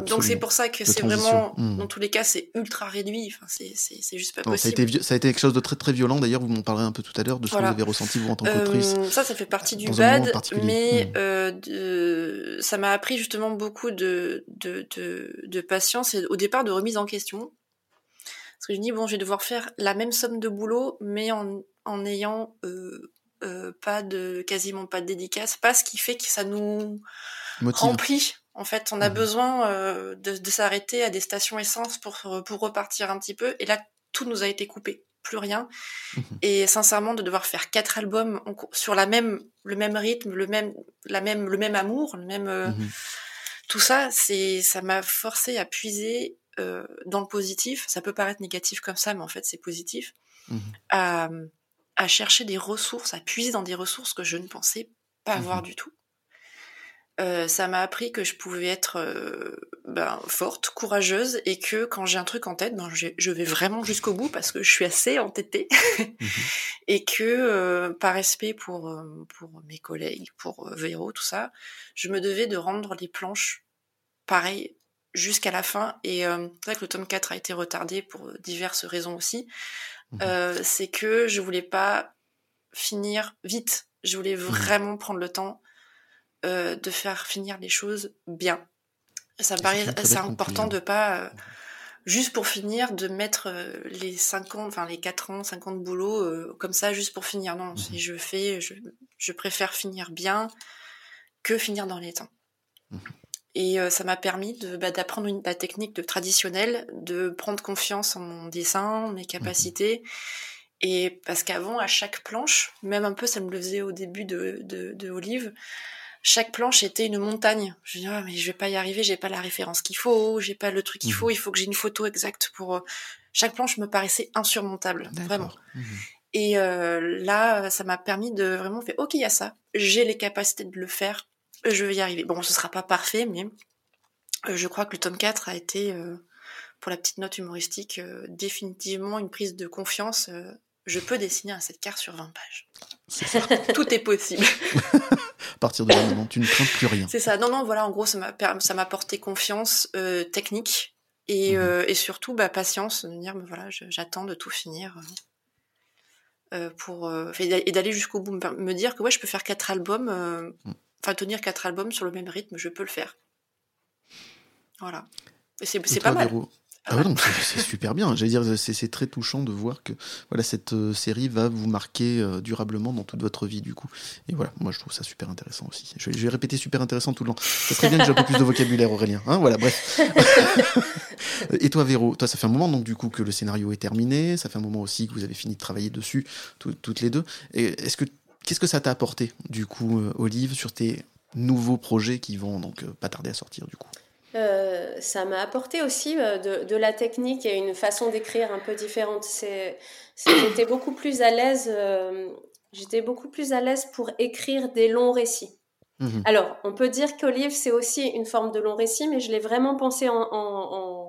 Donc c'est pour ça que c'est vraiment, mhm. dans tous les cas, c'est ultra réduit. Enfin, c'est juste pas possible. Ça a, été, ça a été quelque chose de très très violent. D'ailleurs, vous m'en parlerez un peu tout à l'heure de ce que vous avez ressenti vous en tant qu'autrice. Euh, ça, ça fait partie du bad, mais mhm. euh, de, ça m'a appris justement beaucoup de, de, de, de patience et au départ de remise en question. Parce que je me dis bon, je vais devoir faire la même somme de boulot, mais en, en ayant euh, euh, pas de quasiment pas de dédicace, pas ce qui fait que ça nous remplit. En fait, on a mhm. besoin euh, de, s'arrêter à des stations essence pour pour repartir un petit peu. Et là, tout nous a été coupé, plus rien. Mhm. Et sincèrement, de devoir faire quatre albums sur la même le même rythme, le même la même le même amour, le même euh, mhm. tout ça, c'est ça m'a forcé à puiser dans le positif. Ça peut paraître négatif comme ça, mais en fait, c'est positif. À, à chercher des ressources, à puiser dans des ressources que je ne pensais pas avoir mhm. du tout. Euh, ça m'a appris que je pouvais être euh, ben, forte, courageuse, et que quand j'ai un truc en tête, ben, je vais vraiment jusqu'au bout parce que je suis assez entêtée, mhm. et que euh, par respect pour pour mes collègues, pour Véro, tout ça, je me devais de rendre les planches pareil jusqu'à la fin. Et c'est vrai que le tome 4 a été retardé pour diverses raisons aussi. Mhm. Euh, c'est que je voulais pas finir vite. Je voulais mhm. vraiment prendre le temps euh, de faire finir les choses bien. Ça me paraît assez important de pas euh, juste pour finir de mettre les 50 enfin les 4 ans 50 boulots comme ça juste pour finir non si mhm. je fais je, je, préfère finir bien que finir dans les temps et euh, ça m'a permis de bah, d'apprendre la technique de traditionnelle, de prendre confiance en mon dessin, mes capacités. Et parce qu'avant, à chaque planche, même un peu, ça me le faisait au début de, de, de Olive, chaque planche était une montagne. Je me disais, ah, mais je vais pas y arriver, j'ai pas la référence qu'il faut, j'ai pas le truc qu'il faut, mmh. il faut que j'ai une photo exacte pour. Euh, chaque planche me paraissait insurmontable, vraiment. Mmh. Et euh, là, ça m'a permis de vraiment faire, ok, il y a ça, j'ai les capacités de le faire, je vais y arriver. Bon, ce sera pas parfait, mais euh, je crois que le tome 4 a été, euh, pour la petite note humoristique, euh, définitivement une prise de confiance. je peux dessiner un cette carte sur 20 pages. Tout est possible. à partir de là, moment, tu ne crains plus rien. C'est ça. Non, non, voilà, en gros, ça m'a, ça m'a porté confiance technique et, mhm. et, surtout bah, patience, de dire, bah, voilà, j'attends de tout finir. pour et d'aller jusqu'au bout me dire que ouais je peux faire quatre albums mm enfin tenir quatre albums sur le même rythme, je peux le faire. Voilà. C'est pas mal. Ah ouais, c'est super bien. J'allais dire, c'est très touchant de voir que voilà cette euh, série va vous marquer euh, durablement dans toute votre vie du coup. Et voilà, moi je trouve ça super intéressant aussi. Je vais, répéter super intéressant tout le long. Ça serait bien que j'ai un peu plus de vocabulaire, Aurélien. Hein voilà, bref. Et toi, Véro, toi, ça fait un moment donc du coup que le scénario est terminé. Ça fait un moment aussi que vous avez fini de travailler dessus toutes les deux. Est-ce que Qu'est-ce que ça t'a apporté, du coup, Olive, sur tes nouveaux projets qui vont donc pas tarder à sortir, du coup? Ça m'a apporté aussi de, de, la technique et une façon d'écrire un peu différente. C'est, j'étais beaucoup plus à l'aise. j'étais beaucoup plus à l'aise pour écrire des longs récits. Mhm. Alors, on peut dire qu'Olive, c'est aussi une forme de long récit, mais je l'ai vraiment pensé en, en, en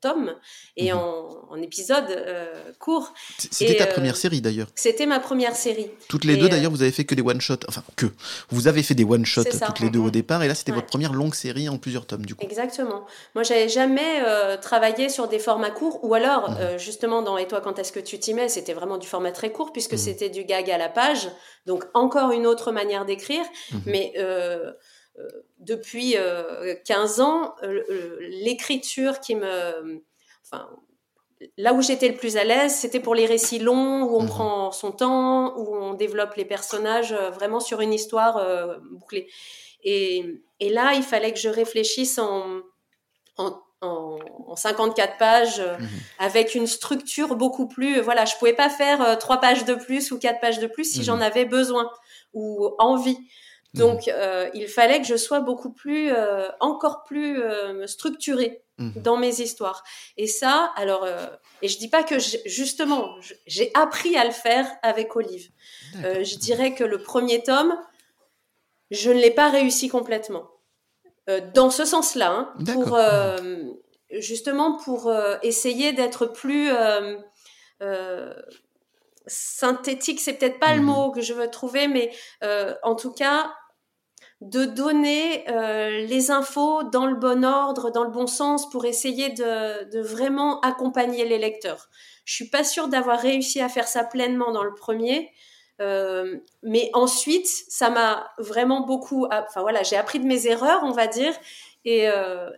tome et mhm. en, en, épisode euh, court. C'était ta euh, première série d'ailleurs. C'était ma première série. Toutes les deux d'ailleurs, euh, vous avez fait que des one shots, enfin que vous avez fait des one shots toutes les deux au départ, et là c'était votre première longue série en plusieurs tomes du coup. Exactement. Moi j'avais jamais travaillé sur des formats courts, ou alors mhm. justement dans Et toi quand est-ce que tu t'y mets, c'était vraiment du format très court puisque c'était du gag à la page, donc encore une autre manière d'écrire, mais depuis 15 ans, l'écriture qui me... Enfin, là où j'étais le plus à l'aise, c'était pour les récits longs, où on mhm. prend son temps, où on développe les personnages euh, vraiment sur une histoire euh, bouclée. Et, et, là, il fallait que je réfléchisse en, en, en, 54 pages, euh, mhm. avec une structure beaucoup plus... Voilà, je pouvais pas faire trois pages de plus ou quatre pages de plus si j'en mhm. avais besoin ou envie. Donc, euh, il fallait que je sois beaucoup plus, euh, encore plus euh, structurée mhm. dans mes histoires. Et ça, alors, et je dis pas que justement, j'ai appris à le faire avec Olive. je dirais que le premier tome, je ne l'ai pas réussi complètement. dans ce sens-là, hein, pour justement pour essayer d'être plus synthétique, c'est peut-être pas le mhm. mot que je veux trouver, mais en tout cas de donner euh, les infos dans le bon ordre, dans le bon sens, pour essayer de, vraiment accompagner les lecteurs. Je suis pas sûre d'avoir réussi à faire ça pleinement dans le premier, euh, mais ensuite, ça m'a vraiment beaucoup. Enfin voilà, j'ai appris de mes erreurs, on va dire, et, euh,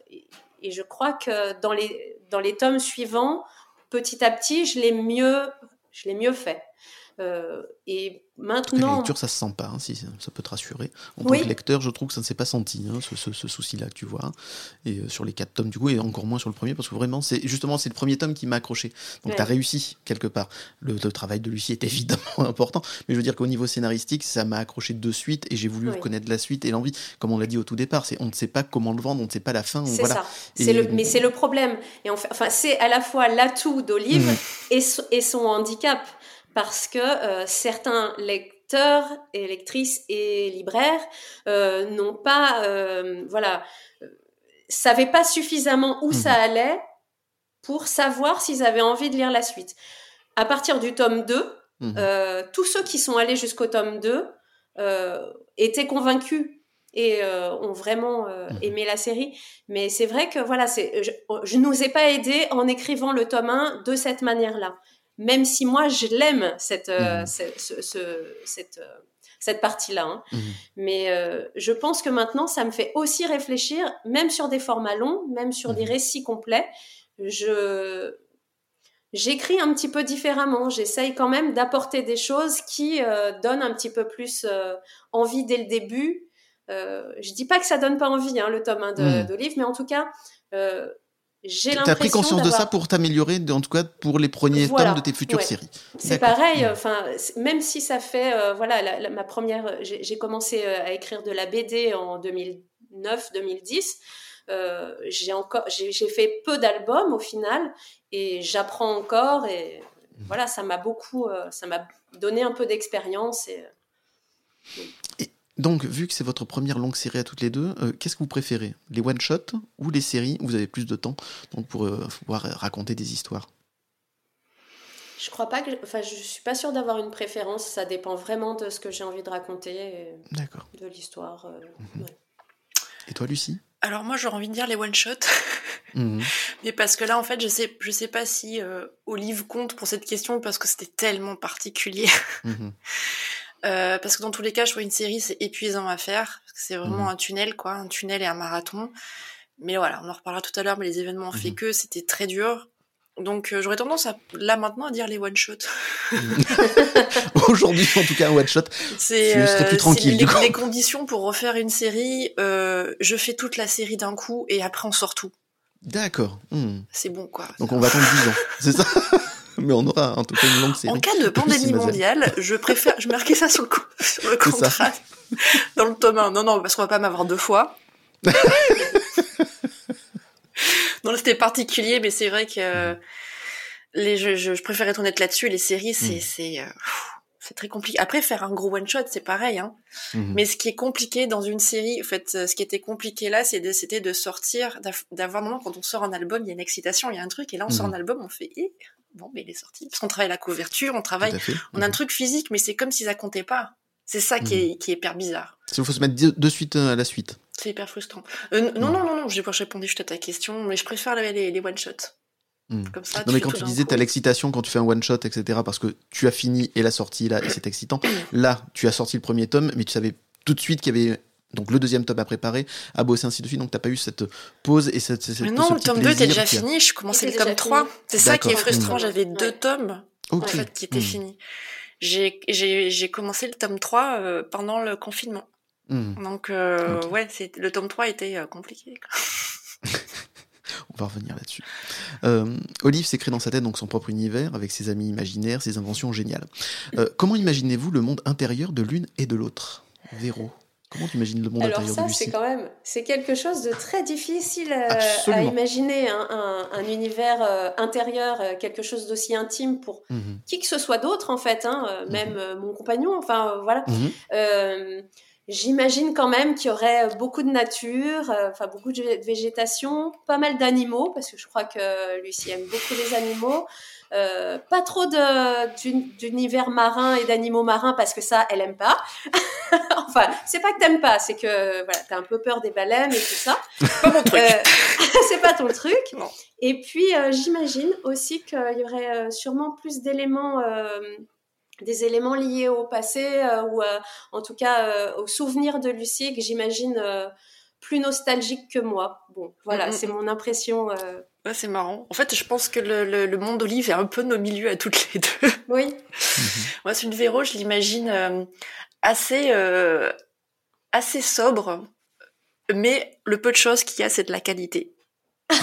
et je crois que dans les dans les tomes suivants, petit à petit, je l'ai mieux, je l'ai mieux fait. Euh, et maintenant. La lecture, ça se sent pas, hein, si ça peut te rassurer. En tant que lecteur, je trouve que ça ne s'est pas senti, hein, ce, souci-là que tu vois. Et euh, sur les quatre tomes, du coup, et encore moins sur le premier, parce que vraiment, c'est justement, c'est le premier tome qui m'a accroché. Donc, tu as réussi, quelque part. Le, travail de Lucie est évidemment important, mais je veux dire qu'au niveau scénaristique, ça m'a accroché de suite, et j'ai voulu connaître la suite et l'envie. Comme on l'a dit au tout départ, c'est on ne sait pas comment le vendre, on ne sait pas la fin. C'est ça. Le, mais c'est le problème. Et enfin, c'est à la fois l'atout d'Olive mmh. et, et son handicap parce que euh, certains lecteurs et lectrices et libraires euh, n'ont pas, euh, voilà, savaient pas suffisamment où ça mhm. allait pour savoir s'ils avaient envie de lire la suite. À partir du tome 2, mhm. tous ceux qui sont allés jusqu'au tome 2 étaient convaincus et ont vraiment mhm. aimé la série. Mais c'est vrai que voilà, c'est, je, je ne nous ai pas aidé en écrivant le tome 1 de cette manière-là même si moi je l'aime cette euh, mhm. cette, euh, cette partie-là. Hein. Mhm. Mais euh, je pense que maintenant ça me fait aussi réfléchir, même sur des formats longs, même sur des mhm. récits complets. Je j'écris un petit peu différemment. J'essaye quand même d'apporter des choses qui donnent un petit peu plus envie dès le début. je dis pas que ça donne pas envie, hein, le tome 1 d'Olive, mais en tout cas, j'ai l'impression. as pris conscience de ça pour t'améliorer, en tout cas pour les premiers tomes de tes futures séries. C'est pareil, mmh. enfin, même si ça fait, euh, voilà, ma première, j'ai commencé euh, à écrire de la BD en 2009-2010. Euh, j'ai encore, j'ai fait peu d'albums au final et j'apprends encore et mmh. voilà, ça m'a beaucoup, ça m'a donné un peu d'expérience et, et donc, vu que c'est votre première longue série à toutes les deux, euh, qu'est-ce que vous préférez? Les one-shots ou les séries où vous avez plus de temps donc, pour euh, pouvoir raconter des histoires? Je crois pas que. Enfin, je suis pas sûre d'avoir une préférence. Ça dépend vraiment de ce que j'ai envie de raconter. D'accord. De l'histoire. Euh, mhm. Et toi, Lucie? Alors moi j'aurais envie de dire les one shot, mhm. mais parce que là en fait je sais je sais pas si Olive compte pour cette question parce que c'était tellement particulier. Mhm. Euh, parce que dans tous les cas, je vois une série, c'est épuisant à faire. C'est vraiment mmh. un tunnel, quoi, un tunnel et un marathon. Mais voilà, on en reparlera tout à l'heure, mais les événements ont fait mmh. que c'était très dur. Donc euh, j'aurais tendance à, là maintenant à dire les one shot. Aujourd'hui, en tout cas, un one shot. C'est euh, plus tranquille. Les, les, conditions pour refaire une série, euh, je fais toute la série d'un coup et après on sort tout. D'accord. Mmh. C'est bon quoi. Donc on va attendre 10 ans, c'est ça? Mais on aura en tout cas une longue série. En cas de pandémie mondiale, je préfère, je marquais ça sur le, sur le contrat, dans le tome 1. Non, non, parce qu'on va pas m'avoir deux fois. non, c'était particulier, mais c'est vrai que les, je, je, préfère être honnête là-dessus. Les séries, c'est, mm. c'est, euh, c'est très compliqué. Après, faire un gros one shot, c'est pareil. Hein. Mhm. Mais ce qui est compliqué dans une série, en fait, ce qui était compliqué là, c'était de sortir, d'avoir un moment quand on sort un album, il y a une excitation, il y a un truc, et là on sort mhm. un album, on fait, eh, bon, mais il est sorti. Parce qu'on travaille la couverture, on travaille, on a un mhm. truc physique, mais c'est comme si ça comptait pas. C'est ça qui, est, qui est hyper bizarre. Il faut se mettre de suite euh, à la suite. C'est hyper frustrant. Euh, non, non, non, non, j'ai pas répondu juste à ta question, mais je préfère les, les one shots. Hmm. non, mais quand tu disais, t'as l'excitation quand tu fais un one shot, etc., parce que tu as fini et la sortie là, et c'est excitant. Là, tu as sorti le premier tome, mais tu savais tout de suite qu'il y avait donc le deuxième tome à préparer, à bosser ainsi de suite, donc t'as pas eu cette pause et cette. cette mais non, le tome 2 était déjà fini, je commençais le tome 3. C'est ça qui est frustrant, hmm. j'avais deux tomes en fait, qui étaient hmm. finis. J'ai commencé le tome 3 euh, pendant le confinement. Donc, euh, ouais, le tome 3 était euh, compliqué. On va revenir là-dessus. Euh, Olive s'écrit dans sa tête donc son propre univers avec ses amis imaginaires, ses inventions géniales. Euh, comment imaginez-vous le monde intérieur de l'une et de l'autre? Véro Comment tu imagines le monde Alors intérieur ça, c'est quand même, c'est quelque chose de très difficile euh, à, imaginer, hein, un, univers intérieur, quelque chose d'aussi intime pour mhm. qui que ce soit d'autre en fait, hein, mhm. même mon compagnon, enfin voilà. Mhm. J'imagine quand même qu'il y aurait beaucoup de nature, euh, enfin beaucoup de végétation, pas mal d'animaux parce que je crois que Lucie aime beaucoup les animaux. Euh, pas trop d'univers marin et d'animaux marins parce que ça, elle aime pas. enfin, c'est pas que t'aimes pas, c'est que voilà, t'as un peu peur des baleines et tout ça. Pas mon truc. Euh, c'est pas ton truc. Et puis, j'imagine aussi qu'il y aurait sûrement plus d'éléments des éléments liés au passé euh, ou euh, en tout cas euh, au souvenir de Lucie que j'imagine plus nostalgique que moi. Bon, voilà, mm, mm, c'est mm. mon impression. Ouais, c'est marrant. En fait, je pense que le, le, monde d'Olive est un peu nos milieux à toutes les deux. Oui. Moi, c'est une Véro, je l'imagine assez, assez sobre, mais le peu de choses qu'il y a, c'est de la qualité.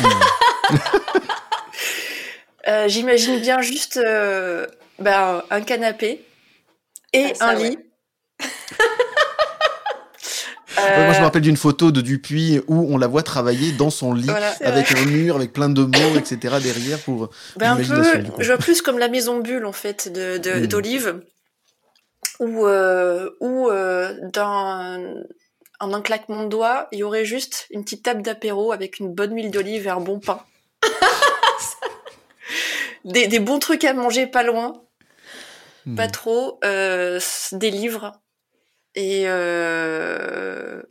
j'imagine bien juste ben, un canapé et ah, un lit. Moi, je me rappelle d'une photo de Dupuis où on la voit travailler dans son lit avec un mur, avec plein de mots, etc. derrière pour ben, un peu, Je vois plus comme la maison bulle en fait de hmm. d'Olive, où euh, où euh, dans en un claquement de doigts, il y aurait juste une petite table d'apéro avec une bonne huile d'olive et un bon pain. des, des bons trucs à manger pas loin pas hmm. trop, euh, des livres et euh,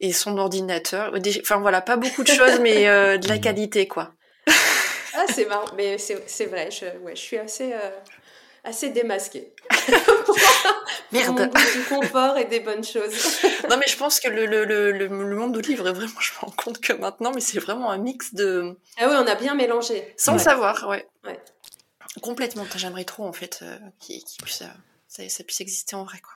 et son ordinateur. Enfin voilà, pas beaucoup de choses, mais euh, de la qualité quoi. ah c'est marrant, mais c'est vrai, je, ouais, je suis assez assez démasquée. Merde. du confort et des bonnes choses. non, mais je pense que le, le, le, le monde du livre est vraiment, je me rends compte que maintenant, mais c'est vraiment un mix de. Ah oui, on a bien mélangé. Sans le savoir, ouais. ouais. Complètement. J'aimerais trop en fait euh, qu'il puisse, euh, ça, puisse exister en vrai quoi.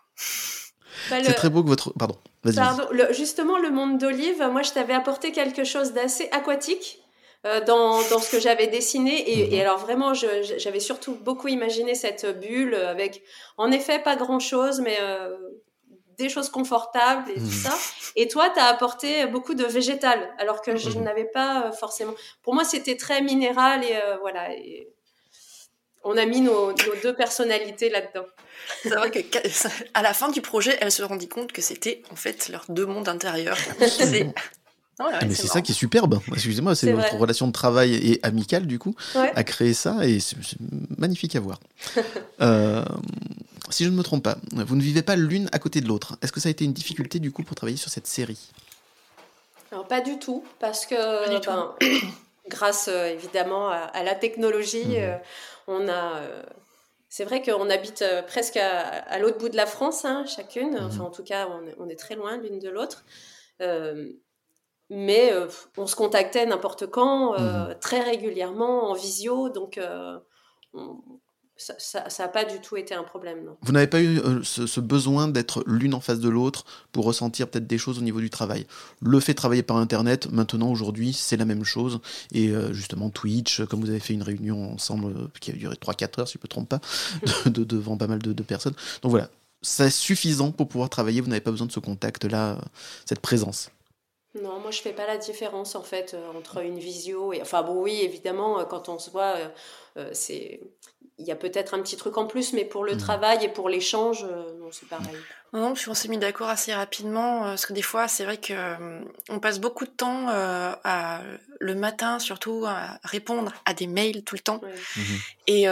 Bah, c'est très beau que votre. Pardon. Pardon. justement, le monde d'Olive, moi, je t'avais apporté quelque chose d'assez aquatique. Euh, dans, dans, ce que j'avais dessiné et, mhm. et, alors vraiment j'avais surtout beaucoup imaginé cette bulle avec en effet pas grand chose mais des choses confortables et tout mhm. ça et toi tu as apporté beaucoup de végétal alors que je mhm. n'avais pas forcément pour moi c'était très minéral et voilà et on a mis nos, deux personnalités là-dedans. C'est vrai que à la fin du projet, elle se rendit compte que c'était en fait leurs deux mondes intérieurs. Ah, mais c'est ça qui est superbe. Excusez-moi, c'est votre relation de travail et amicale du coup à créer ça et c'est magnifique à voir. Euh, si je ne me trompe pas, vous ne vivez pas l'une à côté de l'autre. Est-ce que ça a été une difficulté du coup pour travailler sur cette série? Alors pas du tout, parce que ben, grâce euh, évidemment à, la technologie. Mhm. Euh, on a. Euh, c'est vrai qu'on habite presque à, l'autre bout de la France, hein, chacune. Mhm. Enfin, en tout cas, on est, très loin l'une de l'autre. mais on se contactait n'importe quand, mhm. très régulièrement, en visio. Donc, ça n'a pas du tout été un problème. Non. Vous n'avez pas eu euh, ce, besoin d'être l'une en face de l'autre pour ressentir peut-être des choses au niveau du travail. Le fait de travailler par Internet, maintenant, aujourd'hui, c'est la même chose. Et euh, justement, Twitch, comme vous avez fait une réunion ensemble euh, qui a duré 3-4 heures, si je ne me trompe pas, de, devant pas mal de, de, personnes. Donc voilà, c'est suffisant pour pouvoir travailler. Vous n'avez pas besoin de ce contact-là, cette présence. Non, moi je fais pas la différence en fait entre une visio et enfin bon oui évidemment quand on se voit c'est il y a peut-être un petit truc en plus, mais pour le mmh. travail et pour l'échange, euh, non, c'est pareil. Non, puis on s'est mis d'accord assez rapidement, euh, parce que des fois, c'est vrai que euh, on passe beaucoup de temps à, le matin, surtout, à répondre à des mails tout le temps. Mmh. Et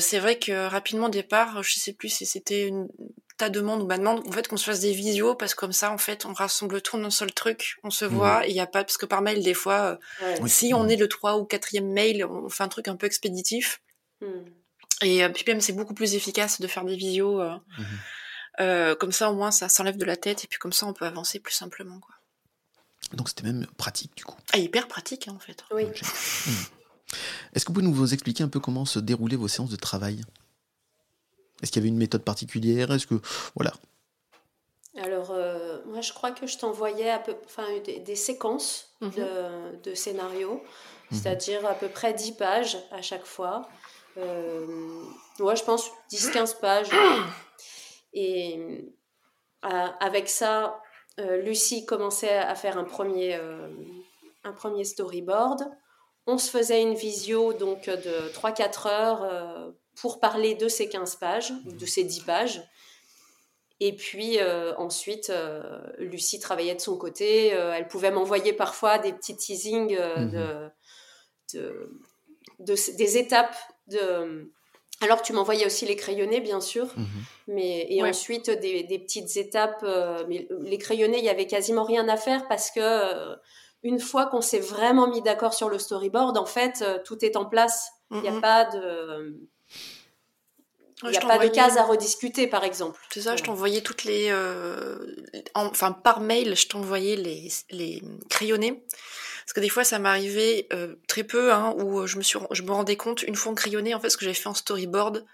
c'est vrai que rapidement, au départ, je sais plus si c'était une ta demande ou ma demande, en fait, qu'on se fasse des visios, parce que comme ça, en fait, on rassemble tout dans un seul truc, on se mmh. voit, et il n'y a pas, parce que par mail, des fois, si on est le 3 ou 4 mail, on fait un truc un peu expéditif. Et euh, puis même, c'est beaucoup plus efficace de faire des visios. Euh, mhm. euh, comme ça, au moins, ça s'enlève de la tête et puis comme ça, on peut avancer plus simplement. Quoi. Donc c'était même pratique du coup. Ah, hyper pratique hein, en fait. Oui. Mhm. Est-ce que vous pouvez nous expliquer un peu comment se déroulaient vos séances de travail? Est-ce qu'il y avait une méthode particulière? Est-ce que voilà Alors moi, je crois que je t'envoyais à peu, enfin des, séquences mhm. de, de, scénarios, c'est-à-dire à peu près 10 pages à chaque fois. Euh, ouais, je pense 10-15 pages. Et euh, avec ça, euh, Lucie commençait à faire un premier, un premier storyboard. On se faisait une visio donc de 3-4 heures pour parler de ces 15 pages, de ces 10 pages. Et puis ensuite, Lucie travaillait de son côté. elle pouvait m'envoyer parfois des petits teasings de, de, des étapes de alors tu m'envoyais aussi les crayonnés, bien sûr, mhm. mais et ensuite des, des, petites étapes. Euh, mais les crayonnés, il y avait quasiment rien à faire parce que euh, une fois qu'on s'est vraiment mis d'accord sur le storyboard, en fait, euh, tout est en place. Il n'y a mhm. pas de il n'y a pas de cases à rediscuter, par exemple. C'est ça, je t'envoyais toutes les... enfin, par mail, je t'envoyais les, les crayonnés. Parce que des fois, ça m'arrivait euh, très peu, hein, où euh, je me, suis, je me rendais compte, une fois en crayonné, en fait, ce que j'avais fait en storyboard,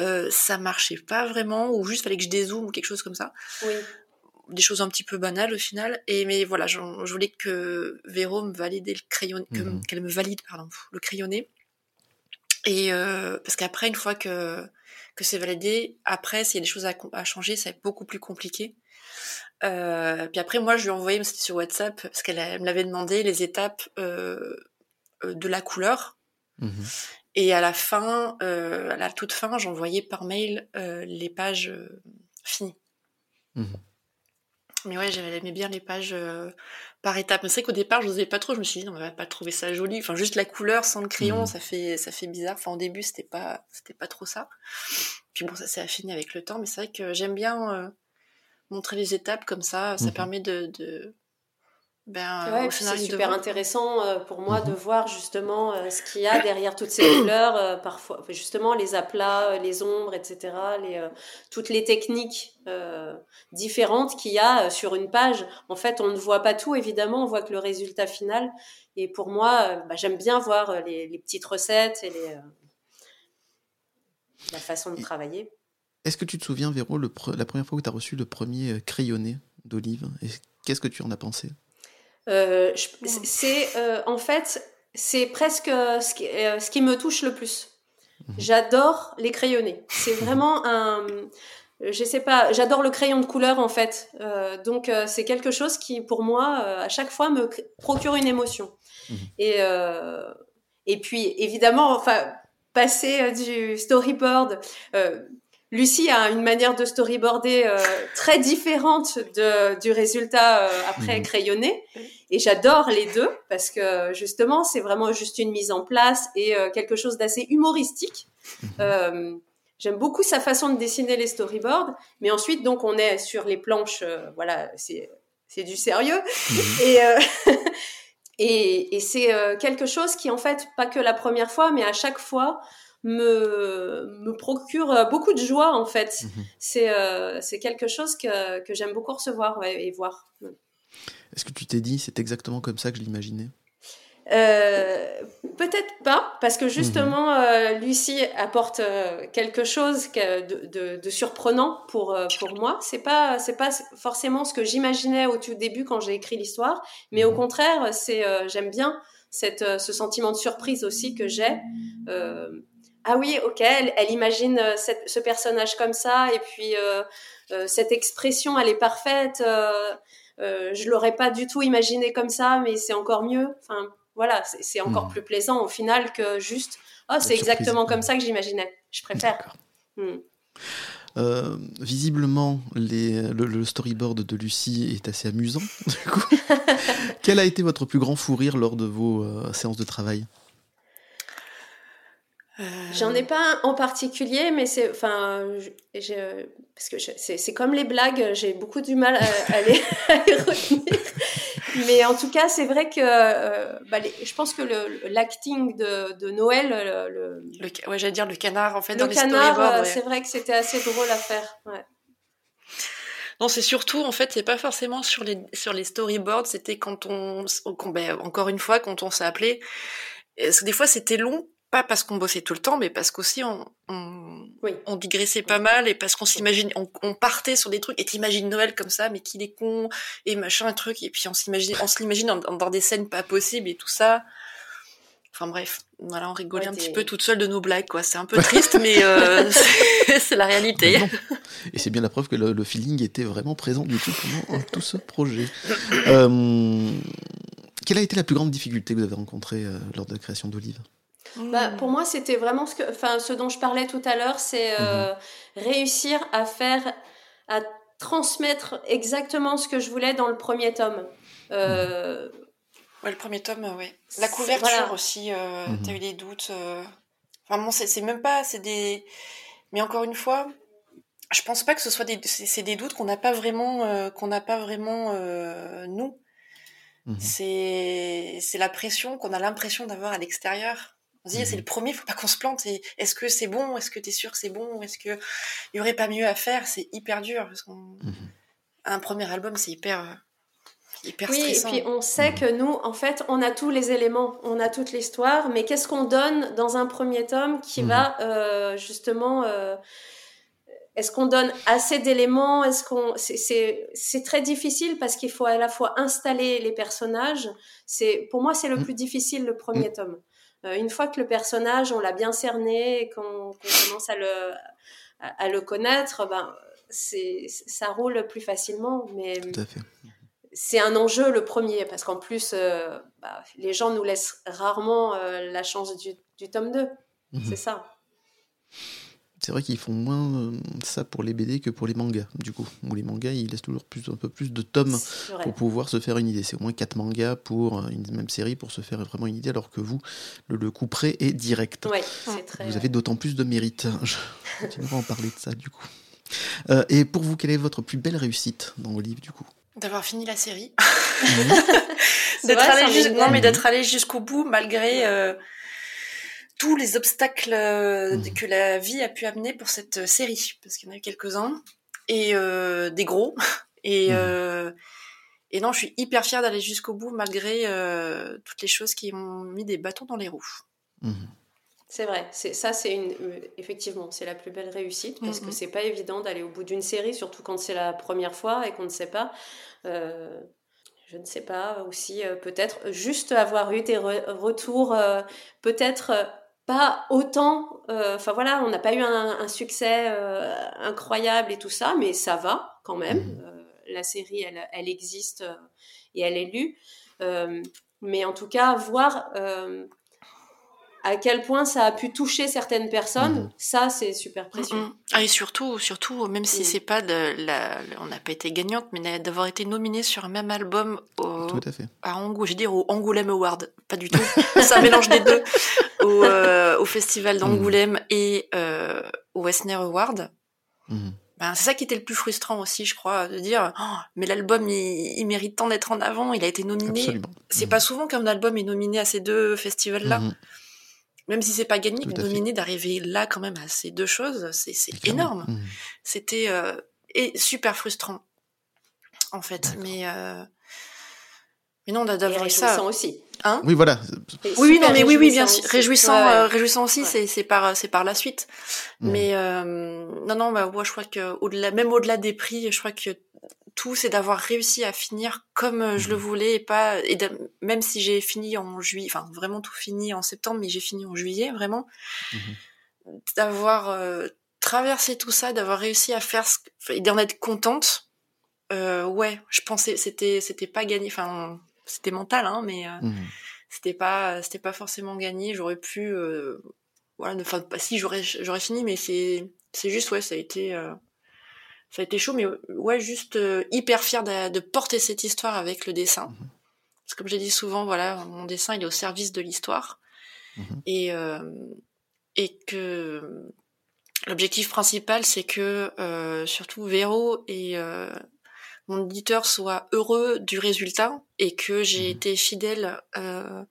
euh, ça marchait pas vraiment, ou juste fallait que je dézoome ou quelque chose comme ça. Oui. Des choses un petit peu banales au final. Et mais voilà, je, voulais que Véro me valide le crayon, mhm. qu'elle me valide pardon, le crayonné. Et euh, parce qu'après, une fois que que c'est validé, après, s'il y a des choses à, à changer, ça va être beaucoup plus compliqué. Euh, puis après, moi, je lui ai envoyé, c'était sur WhatsApp, parce qu'elle me l'avait demandé, les étapes euh, euh, de la couleur. Mhm. Et à la fin, à la toute fin, j'envoyais par mail les pages finies. Mhm. Mais ouais, j'aimais bien les pages par étapes. Mais c'est vrai qu'au départ, je n'osais pas trop. Je me suis dit, on va pas trouver ça joli. Enfin, juste la couleur sans le crayon, mhm. ça fait ça fait bizarre. Enfin, au début, c'était pas c'était pas trop ça. Puis bon, ça s'est affiné avec le temps. Mais c'est vrai que j'aime bien montrer les étapes comme ça, ça mhm. permet de, de ben, c'est super intéressant euh, pour moi de mhm. voir justement euh, ce qu'il y a derrière toutes ces couleurs, euh, parfois justement les aplats, les ombres, etc. Les, toutes les techniques différentes qu'il y a sur une page. En fait, on ne voit pas tout évidemment, on voit que le résultat final. Et pour moi, bah, j'aime bien voir les, les, petites recettes et les, la façon de travailler. Est-ce que tu te souviens, Véro, la première fois où tu as reçu le premier euh, crayonné d'Olive? Qu'est-ce que tu en as pensé? Euh, C'est euh, en fait, c'est presque ce qui, ce qui, me touche le plus. Mhm. J'adore les crayonnés. C'est vraiment un, je sais pas, j'adore le crayon de couleur en fait. donc c'est quelque chose qui, pour moi, à chaque fois me procure une émotion. Mhm. Et et puis évidemment, enfin passer du storyboard Lucie a une manière de storyboarder euh, très différente de, du résultat euh, après mhm. crayonné. Et j'adore les deux parce que justement, c'est vraiment juste une mise en place et euh, quelque chose d'assez humoristique. Mhm. J'aime beaucoup sa façon de dessiner les storyboards. Mais ensuite, donc, on est sur les planches. voilà, c'est c'est du sérieux. Mhm. Et et, et c'est quelque chose qui, en fait, pas que la première fois, mais à chaque fois, me, me procure euh, beaucoup de joie en fait. Euh, c'est quelque chose que, que j'aime beaucoup recevoir et voir. Est-ce que tu t'es dit c'est exactement comme ça que je l'imaginais? Euh, peut-être pas, parce que justement, mhm. euh, Lucie apporte euh, quelque chose de, surprenant pour, pour moi. C'est pas, c'est pas forcément ce que j'imaginais au tout début quand j'ai écrit l'histoire, mais au mhm. contraire, c'est, j'aime bien cette, ce sentiment de surprise aussi que j'ai. Ah oui, ok, elle, imagine ce personnage comme ça, et puis cette expression, elle est parfaite. je l'aurais pas du tout imaginé comme ça, mais c'est encore mieux. Enfin, voilà, c'est encore hmm. plus plaisant au final que juste oh c'est exactement comme ça que j'imaginais. Je préfère. Hmm. Euh, visiblement, le, storyboard de Lucie est assez amusant. Quel a été votre plus grand fou rire lors de vos euh, séances de travail? Euh, J'en ai pas un en particulier, mais c'est, enfin, parce que c'est comme les blagues, j'ai beaucoup du mal à, les, retenir. Mais en tout cas, c'est vrai que euh, bah, je pense que l'acting de, de, Noël, le, le, ouais, j'allais dire le canard en fait le dans canard, euh, c'est vrai que c'était assez drôle à faire. Ouais. Non, c'est surtout, en fait, c'est pas forcément sur les, sur les storyboards, c'était quand on, ben, encore une fois, quand on s'est appelé. Des fois, c'était long pas parce qu'on bossait tout le temps, mais parce qu'aussi on, on, on, digressait pas mal et parce qu'on s'imagine, on, on, partait sur des trucs et t'imagines Noël comme ça, mais qu'il est con et machin un truc et puis on s'imagine, on se l'imagine dans, des scènes pas possibles et tout ça. Enfin bref, voilà, on rigolait un petit peu toute seule de nos blagues, quoi. C'est un peu triste, mais euh, c'est la réalité. Et c'est bien la preuve que le, feeling était vraiment présent du coup pendant tout ce projet. Euh, quelle a été la plus grande difficulté que vous avez rencontrée euh, lors de la création d'Olive? Bah, pour moi, c'était vraiment ce, que, enfin, ce dont je parlais tout à l'heure, c'est euh, mhm. réussir à faire, à transmettre exactement ce que je voulais dans le premier tome. Euh, ouais, le premier tome, oui. La couverture aussi, euh, mhm. tu as eu des doutes. Enfin, bon, c'est même pas, c'est des. Mais encore une fois, je pense pas que ce soit des, c'est des doutes qu'on n'a pas vraiment, qu'on n'a pas vraiment nous. Mhm. C'est c'est la pression qu'on a l'impression d'avoir à l'extérieur c'est le premier, faut pas qu'on se plante. Est-ce que c'est bon Est-ce que tu es sûr que c'est bon Est-ce qu'il y aurait pas mieux à faire C'est hyper dur. Parce mhm. Un premier album, c'est hyper, hyper oui, et puis on sait que nous, en fait, on a tous les éléments, on a toute l'histoire, mais qu'est-ce qu'on donne dans un premier tome qui mhm. va euh, justement. Euh, est-ce qu'on donne assez d'éléments Est-ce qu'on c'est très difficile parce qu'il faut à la fois installer les personnages. C'est pour moi c'est le plus difficile le premier tome. Euh, une fois que le personnage, on l'a bien cerné et qu'on commence à le, à, le connaître, ben, ça roule plus facilement. Mais c'est un enjeu le premier, parce qu'en plus, euh, bah, les gens nous laissent rarement euh, la chance du, du tome 2. Mhm. C'est ça c'est vrai qu'ils font moins euh, ça pour les BD que pour les mangas, du coup. Où les mangas, ils laissent toujours plus, un peu plus de tomes pour pouvoir se faire une idée. C'est au moins 4 mangas pour euh, une même série pour se faire vraiment une idée, alors que vous, le, coup près est direct. Vous avez d'autant plus de mérite. Je continuerai à en parler de ça, du coup. Euh, et pour vous, quelle est votre plus belle réussite dans vos livres, du coup? D'avoir fini la série. D'être allé, non, mais d'être allé jusqu'au bout, malgré tous les obstacles euh, mmh. que la vie a pu amener pour cette euh, série, parce qu'il y en a eu quelques-uns, et euh, des gros. Et, mmh. et non, je suis hyper fière d'aller jusqu'au bout malgré toutes les choses qui m'ont mis des bâtons dans les roues. Mmh. C'est vrai, c'est ça, c'est une effectivement, c'est la plus belle réussite parce que c'est pas évident d'aller au bout d'une série, surtout quand c'est la première fois et qu'on ne sait pas. je ne sais pas aussi peut-être juste avoir eu des retours, peut-être pas autant. Euh, enfin voilà, on n'a pas eu un, succès euh, incroyable et tout ça, mais ça va quand même. Mhm. Euh, la série, elle, elle existe et elle est lue. mais en tout cas, voir à quel point ça a pu toucher certaines personnes, mhm. ça c'est super précieux. Mhm. Ah, et surtout, surtout, même si c'est pas de la, on n'a pas été gagnante, mais d'avoir été nominé sur un même album au, tout à fait. à Angoulême, je dire au Angoulême Award, pas du tout, ça mélange des deux, au, euh, au festival mhm. d'Angoulême et euh, au Westner Award. Ben, c'est ça qui était le plus frustrant aussi, je crois, de dire oh, mais l'album il, mérite tant d'être en avant, il a été nominé. C'est pas souvent qu'un album est nominé à ces deux festivals-là même si c'est pas gagné, nominé d'arriver là quand même à ces deux choses, c'est énorme. Mmh. C'était euh, et super frustrant en fait, mais euh, mais non d'avoir ça aussi. Hein oui, voilà. Oui, non, mais oui, oui, bien sûr. Réjouissant, réjouissant aussi, c'est c'est par c'est par la suite. Mmh. Mais non, non, bah, moi je crois que au-delà, même au-delà des prix, je crois que tout, c'est d'avoir réussi à finir comme euh, je le mmh. voulais et pas et même si j'ai fini en juillet, enfin vraiment tout fini en septembre, mais j'ai fini en juillet vraiment, mmh d'avoir euh, traversé tout ça, d'avoir réussi à faire ce, et d'en être contente. Euh, ouais, je pensais c'était c'était pas gagné, enfin c'était mental hein, mais mmh c'était pas c'était pas forcément gagné. J'aurais pu voilà, enfin si j'aurais j'aurais fini, mais c'est c'est juste ouais ça a été ça a été chaud, mais ouais, juste euh, hyper fier de, de, porter cette histoire avec le dessin. Mhm. Parce que comme j'ai dit souvent, voilà, mon dessin il est au service de l'histoire. Mhm. Et, euh, et que l'objectif principal, c'est que euh, surtout Véro et euh, mon éditeur soient heureux du résultat et que j'ai mhm. été fidèle euh,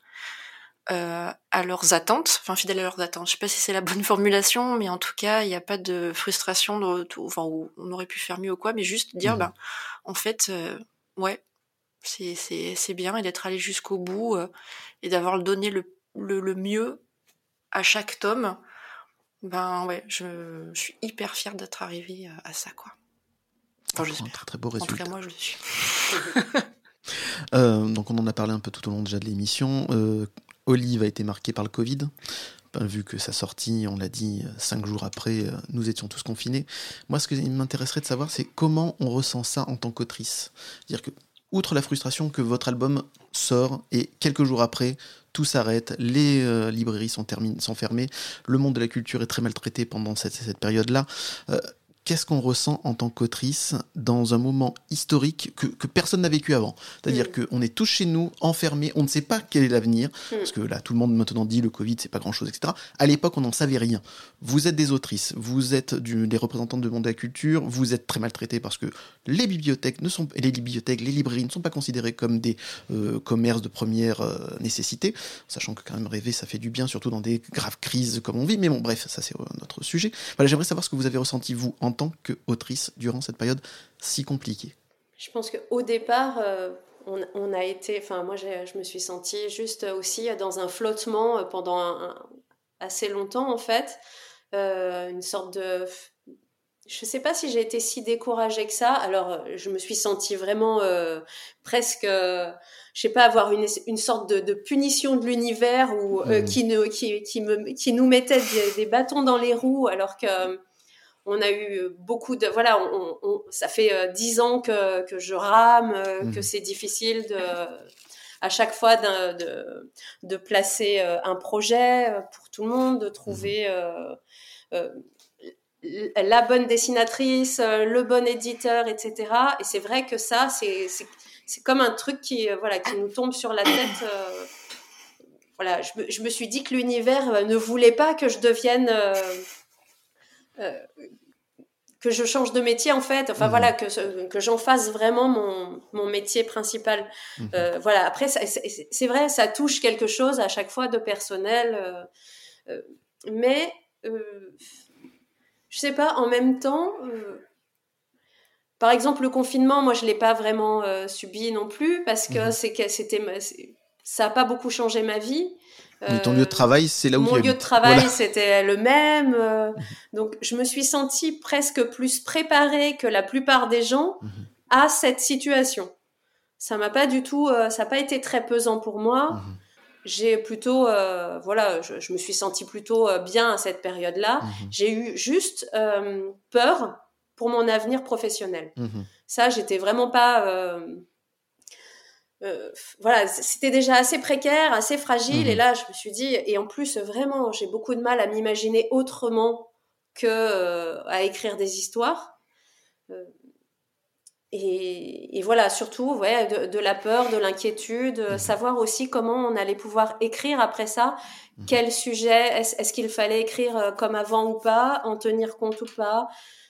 euh, à leurs attentes, enfin fidèles à leurs attentes. Je sais pas si c'est la bonne formulation, mais en tout cas, il n'y a pas de frustration, de, enfin où on aurait pu faire mieux ou quoi, mais juste dire, mmh. ben, en fait, euh, ouais, c'est c'est c'est bien et d'être allé jusqu'au bout euh, et d'avoir donné le, le, le mieux à chaque tome. Ben ouais, je, je suis hyper fière d'être arrivée à, ça, quoi. Enfin, je suis. Un très, très beau résultat. En tout cas, moi, je le suis. euh, donc on en a parlé un peu tout au long déjà de l'émission. Euh, Olive a été marqué par le Covid. Ben, vu que sa sortie, on l'a dit, euh, cinq jours après, euh, nous étions tous confinés. Moi, ce qui m'intéresserait de savoir, c'est comment on ressent ça en tant qu'autrice. C'est-à-dire que, outre la frustration que votre album sort et quelques jours après, tout s'arrête, les euh, librairies sont, sont, fermées, le monde de la culture est très maltraité pendant cette, cette période-là qu'est-ce qu'on ressent en tant qu'autrice dans un moment historique que, personne n'a vécu avant? C'est-à-dire mm. qu'on est tous chez nous, enfermés, on ne sait pas quel est l'avenir, mm. parce que là, tout le monde maintenant dit le Covid, c'est pas grand-chose, etc. À l'époque, on n'en savait rien. Vous êtes des autrices, vous êtes des représentantes du monde de la culture, vous êtes très maltraités parce que les bibliothèques, ne sont, les bibliothèques, les librairies ne sont pas considérées comme des euh, commerces de première euh, nécessité, sachant que quand même rêver, ça fait du bien, surtout dans des graves crises comme on vit. Mais bon, bref, ça c'est notre sujet. Voilà, j'aimerais savoir ce que vous avez ressenti, vous, en tant qu'autrice durant cette période si compliquée Je pense qu'au départ, euh, on, a été, enfin moi je me suis sentie juste aussi dans un flottement euh, pendant assez longtemps en fait, euh, une sorte de je ne sais pas si j'ai été si découragée que ça. Alors, je me suis sentie vraiment presque, je sais pas, avoir une, une sorte de, punition de l'univers ou mmh. qui, ne, qui, qui, me, qui nous mettait des, des, bâtons dans les roues, alors que on a eu beaucoup de voilà on, ça fait euh, dix ans que, que je rame euh, mmh. que c'est difficile de à chaque fois de, de, placer euh, un projet pour tout le monde de trouver mmh. la bonne dessinatrice le bon éditeur etc et c'est vrai que ça c'est c'est comme un truc qui voilà qui nous tombe sur la tête voilà je me, je me suis dit que l'univers ne voulait pas que je devienne euh, que je change de métier en fait, enfin mhm. voilà, que, que j'en fasse vraiment mon, mon métier principal. Mhm. Euh, voilà, après, c'est vrai, ça touche quelque chose à chaque fois de personnel, euh, mais je sais pas, en même temps, par exemple, le confinement, moi je l'ai pas vraiment subi non plus parce que mhm. c'est c'était ça a pas beaucoup changé ma vie. Mais ton lieu de travail, c'est là où Mon lieu de travail, c'était le même. Euh, donc, je me suis sentie presque plus préparée que la plupart des gens mhm. à cette situation. Ça m'a pas du tout, euh, ça n'a pas été très pesant pour moi. Mhm. J'ai plutôt, euh, voilà, je, me suis sentie plutôt bien à cette période-là. Mhm. J'ai eu juste peur pour mon avenir professionnel. Ça, j'étais vraiment pas euh, voilà, c'était déjà assez précaire, assez fragile. Et mhm. là, je me suis dit, et en plus, vraiment, j'ai beaucoup de mal à m'imaginer autrement que euh, à écrire des histoires. Euh, et, voilà, surtout, ouais, de, la peur, de l'inquiétude, mhm. savoir aussi comment on allait pouvoir écrire après ça, mhm. quel sujet, est-ce qu'il fallait écrire comme avant ou pas, en tenir compte ou pas.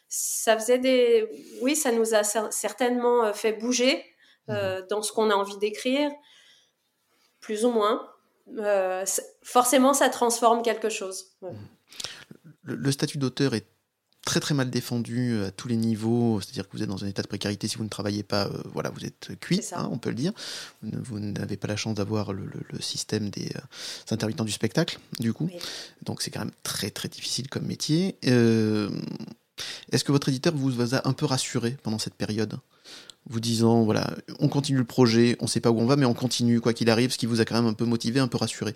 Ça faisait des, oui, ça nous a certainement fait bouger euh, dans ce qu'on a envie d'écrire, plus ou moins. Euh, forcément, ça transforme quelque chose. Le, statut d'auteur est très très mal défendu à tous les niveaux, c'est-à-dire que vous êtes dans un état de précarité si vous ne travaillez pas, voilà, vous êtes cuit, hein, on peut le dire. Vous n'avez pas la chance d'avoir le, système des, intermittents du spectacle, du coup. Donc c'est quand même très très difficile comme métier. Est-ce que votre éditeur vous a un peu rassuré pendant cette période? Vous disant voilà, on continue le projet, on ne sait pas où on va, mais on continue quoi qu'il arrive, ce qui vous a quand même un peu motivé, un peu rassuré.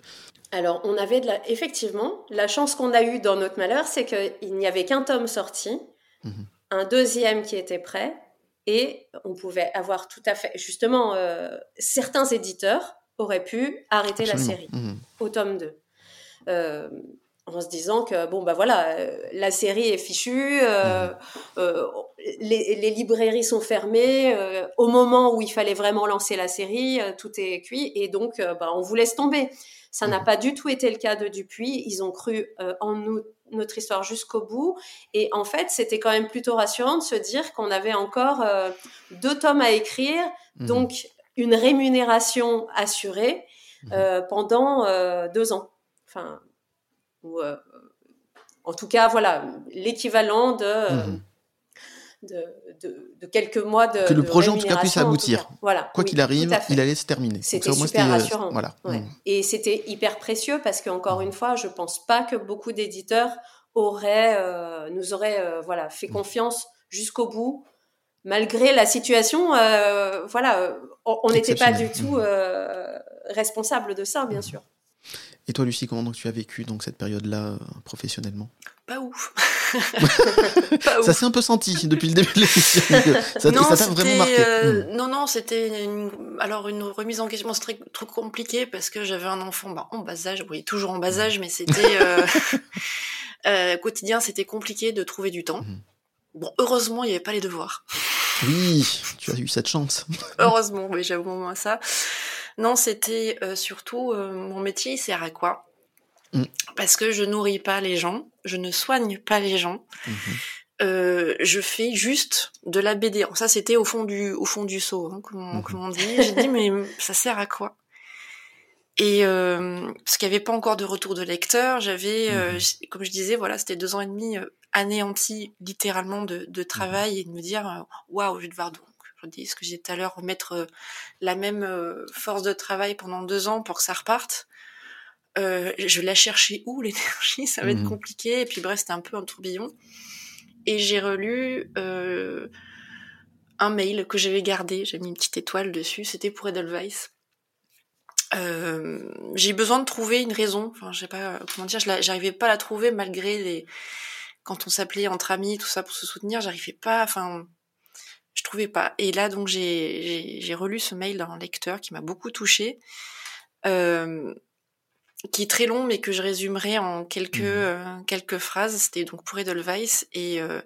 Alors, on avait de la... effectivement la chance qu'on a eue dans notre malheur, c'est qu'il n'y avait qu'un tome sorti, mhm. un deuxième qui était prêt, et on pouvait avoir tout à fait, justement, euh, certains éditeurs auraient pu arrêter la série mhm. au tome 2 en se disant que bon bah voilà euh, la série est fichue euh, mhm. euh, les, librairies sont fermées au moment où il fallait vraiment lancer la série tout est cuit et donc bah, on vous laisse tomber ça n'a mhm. pas du tout été le cas de Dupuis ils ont cru en nous notre histoire jusqu'au bout et en fait c'était quand même plutôt rassurant de se dire qu'on avait encore deux tomes à écrire mhm. donc une rémunération assurée pendant deux ans enfin ou euh, en tout cas, voilà, l'équivalent mhm. de, de, quelques mois de. Que le projet, en tout cas, puisse aboutir. Voilà. Quoi qu'il arrive, il allait se terminer. C'était super euh, rassurant. voilà. Mhm. Et c'était hyper précieux parce qu'encore mhm. une fois, je pense pas que beaucoup d'éditeurs auraient, euh, nous auraient voilà, fait confiance jusqu'au bout. Malgré la situation, voilà, on n'était pas du tout responsable de ça, bien sûr. Et toi, Lucie, comment donc tu as vécu donc cette période-là euh, professionnellement? Pas ouf. ça s'est un peu senti depuis le début de l'émission. Ça t'a vraiment marqué. Euh, hmm. Non, non, c'était une, alors une remise en question. C'était trop compliqué parce que j'avais un enfant bah, en bas âge. Oui, toujours en bas âge, mais c'était euh, quotidien. C'était compliqué de trouver du temps. Hmm. Bon, heureusement, il n'y avait pas les devoirs. Oui, tu as eu cette chance. heureusement, oui, j'avoue moins ça. Non, c'était euh, surtout euh, mon métier, il sert à quoi? Mm. Parce que je nourris pas les gens, je ne soigne pas les gens. Mm-hmm. Euh, je fais juste de la BD. ça, c'était au fond du au fond du seau, hein, comme, mm-hmm. on dit. J'ai dit mais ça sert à quoi? Et parce qu'il n'y avait pas encore de retour de lecteur, j'avais, mm-hmm. comme je disais, voilà, c'était deux ans et demi anéanti littéralement de, de travail et de me dire waouh, je vais devoir je dis ce que j'ai tout à l'heure, remettre euh, la même euh, force de travail pendant deux ans pour que ça reparte. Euh, je la chercher où l'énergie? Ça va être mmh. compliqué. Et puis bref, c'était un peu un tourbillon. Et j'ai relu euh, un mail que j'avais gardé. J'ai mis une petite étoile dessus. C'était pour Edelweiss. Euh, j'ai besoin de trouver une raison. Enfin, je sais pas comment dire. J'arrivais pas à la trouver malgré les. Quand on s'appelait entre amis, tout ça pour se soutenir, j'arrivais pas. Enfin, je trouvais pas. Et là, donc, j'ai relu ce mail d'un lecteur qui m'a beaucoup touchée, euh, qui est très long, mais que je résumerai en quelques, mmh. euh, quelques phrases. C'était donc pour Edelweiss, et euh,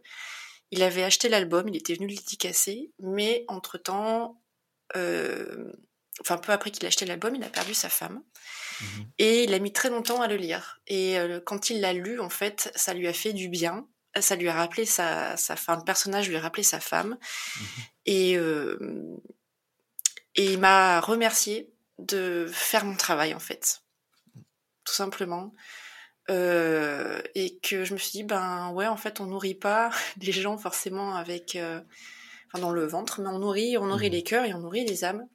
il avait acheté l'album, il était venu le dédicacer, mais entre-temps, enfin, peu après qu'il a acheté l'album, il a perdu sa femme. Mmh. Et il a mis très longtemps à le lire. Et quand il l'a lu, en fait, ça lui a fait du bien ça lui a rappelé sa, sa femme, le personnage lui a rappelé sa femme. Mhm. Et, euh, et il m'a remercié de faire mon travail, en fait. Tout simplement. Euh, et que je me suis dit, ben ouais, en fait, on nourrit pas les gens forcément avec. Euh, enfin, dans le ventre, mais on nourrit, on nourrit mhm. les cœurs et on nourrit les âmes.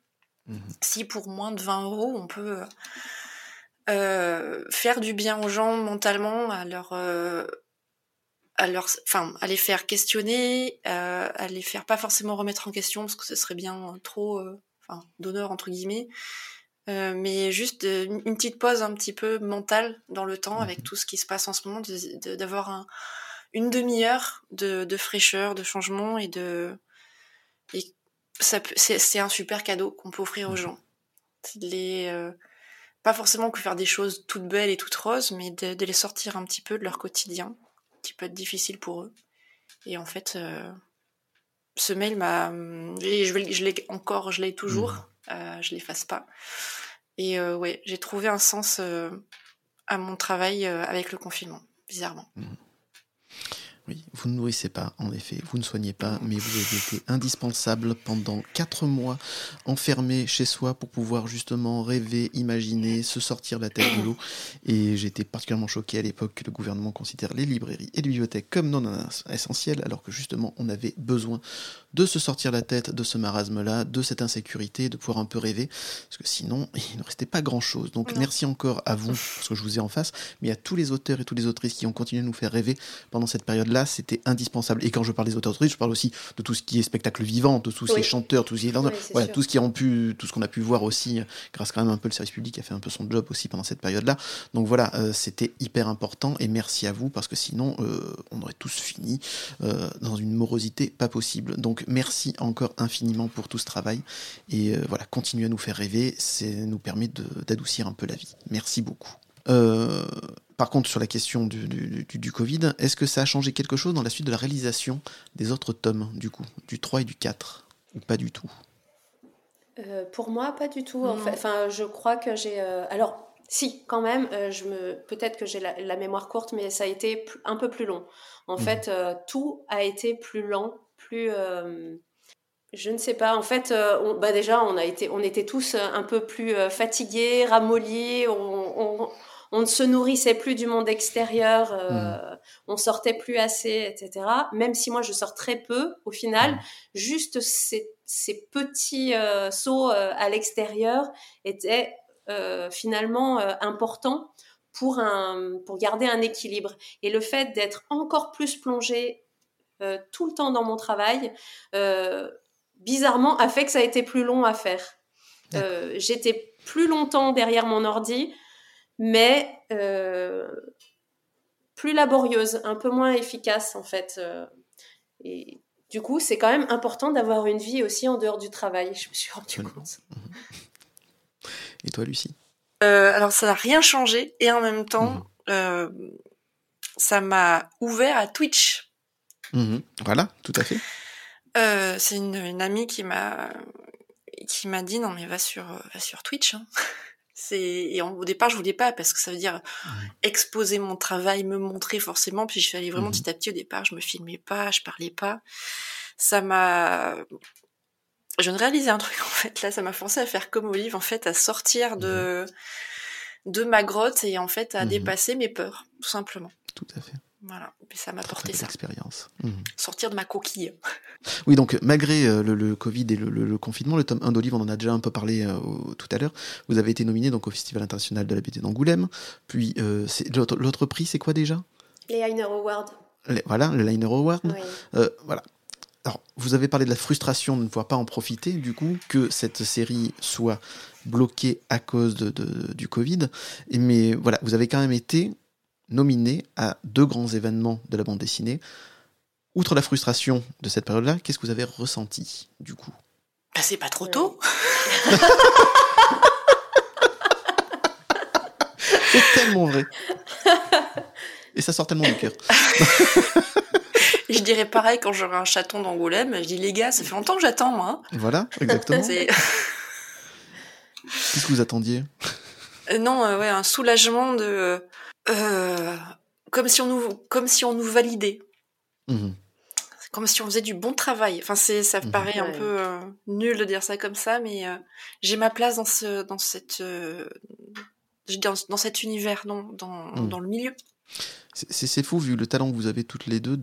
Mhm. Si pour moins de 20 euros, on peut. Euh, faire du bien aux gens mentalement, à leur à leur, enfin, à les faire questionner, euh, à les faire pas forcément remettre en question parce que ce serait bien trop, euh, enfin, d'honneur entre guillemets, euh, mais juste une petite pause un petit peu mentale dans le temps avec mhm. tout ce qui se passe en ce moment, d'avoir un, une demi-heure de, de, fraîcheur, de changement et de, et c'est un super cadeau qu'on peut offrir aux mhm. gens. Les, euh, pas forcément que faire des choses toutes belles et toutes roses, mais de, de les sortir un petit peu de leur quotidien qui peut être difficile pour eux. Et en fait, euh, ce mail m'a, je, l'ai encore, je l'ai toujours, mmh. euh, je l'efface pas. Et ouais, j'ai trouvé un sens à mon travail avec le confinement, bizarrement. Mmh. Oui, vous ne nourrissez pas, en effet, vous ne soignez pas, mais vous avez été indispensable pendant quatre mois, enfermé chez soi pour pouvoir justement rêver, imaginer, se sortir la tête de l'eau. Et j'étais particulièrement choqué à l'époque que le gouvernement considère les librairies et les bibliothèques comme non essentielles, alors que justement on avait besoin de se sortir la tête de ce marasme-là, de cette insécurité, de pouvoir un peu rêver, parce que sinon il ne restait pas grand-chose. Donc merci encore à vous, parce que je vous ai en face, mais à tous les auteurs et toutes les autrices qui ont continué à nous faire rêver pendant cette période-là, c'était indispensable. Et quand je parle des auteurs autrices, je parle aussi de tout ce qui est spectacle vivant, de tous ces chanteurs, tout ce qui est... voilà, tout ce qui ont pu, tout ce qu'on a pu voir aussi, grâce quand même un peu le service public a fait un peu son job aussi pendant cette période-là. Donc voilà, euh, c'était hyper important et merci à vous parce que sinon euh, on aurait tous fini euh, dans une morosité pas possible. Donc merci encore infiniment pour tout ce travail et voilà, continuez à nous faire rêver, c'est nous permet d'adoucir un peu la vie. Merci beaucoup. Par contre, sur la question du, du, Covid, est-ce que ça a changé quelque chose dans la suite de la réalisation des autres tomes, du coup, du 3 et du 4 Ou pas du tout? Pour moi, pas du tout. En fait. Enfin, je crois que j'ai. Alors, si, quand même, euh, je me, peut-être que j'ai la, mémoire courte, mais ça a été un peu plus long. En mmh. fait, euh, tout a été plus lent, plus, euh, je ne sais pas. En fait, on, bah déjà, on a été, on était tous un peu plus fatigués, ramollis. On, on, ne se nourrissait plus du monde extérieur. Mmh. On sortait plus assez, etc. Même si moi, je sors très peu, au final, mmh. juste ces, ces petits sauts à l'extérieur étaient euh, finalement euh, important pour, un, pour garder un équilibre. Et le fait d'être encore plus plongé euh, tout le temps dans mon travail, bizarrement, a fait que ça a été plus long à faire. J'étais plus longtemps derrière mon ordi, mais plus laborieuse, un peu moins efficace en fait. et du coup, c'est quand même important d'avoir une vie aussi en dehors du travail. Je me suis rendu compte. Et toi, Lucie? Euh, Alors, ça n'a rien changé. Et en même temps, mhm. euh, ça m'a ouvert à Twitch. Mhm. Voilà, tout à fait. Euh, c'est une, amie qui m'a qui m'a dit non mais va sur va sur Twitch. Hein. C'est et au départ je voulais pas parce que ça veut dire exposer mon travail, me montrer forcément. Puis je suis allée vraiment mhm. petit à petit au départ. Je me filmais pas, je parlais pas. Ça m'a je viens de réaliser un truc en fait. Là, ça m'a forcé à faire comme Olive, en fait, à sortir de de ma grotte et en fait à mhm. dépasser mes peurs, tout simplement. Tout à fait. Voilà, et ça m'a apporté ça. Expérience. Mhm. Sortir de ma coquille. Oui, donc malgré euh, le, Covid et le, confinement, le tome 1 d'Olive, on en a déjà un peu parlé euh, tout à l'heure. Vous avez été nominé donc au Festival international de la BD d'Angoulême. Puis euh, l'autre prix, c'est quoi déjà? Les Liner Award. voilà, le Liner Award. voilà, alors, vous avez parlé de la frustration de ne pouvoir pas en profiter, du coup, que cette série soit bloquée à cause de, du Covid. mais voilà, vous avez quand même été nominé à deux grands événements de la bande dessinée. Outre la frustration de cette période-là, qu'est-ce que vous avez ressenti, du coup? Bah, C'est pas trop tôt C'est tellement vrai. Et ça sort tellement du cœur. je dirais pareil quand j'aurai un chaton d'Angoulême. Je dis, les gars, ça fait longtemps que j'attends, moi. Hein. Voilà, exactement. Qu'est-ce que vous attendiez? Euh, Non, euh, ouais, un soulagement de. Euh, comme, si on nous, comme si on nous validait. Mmh. Comme si on faisait du bon travail. Enfin, c'est, ça mmh. paraît un peu nul de dire ça comme ça, mais j'ai ma place dans, ce, dans, cette, dans, dans cet univers, dans, dans, mmh. dans le milieu. C'est fou, vu le talent que vous avez toutes les deux,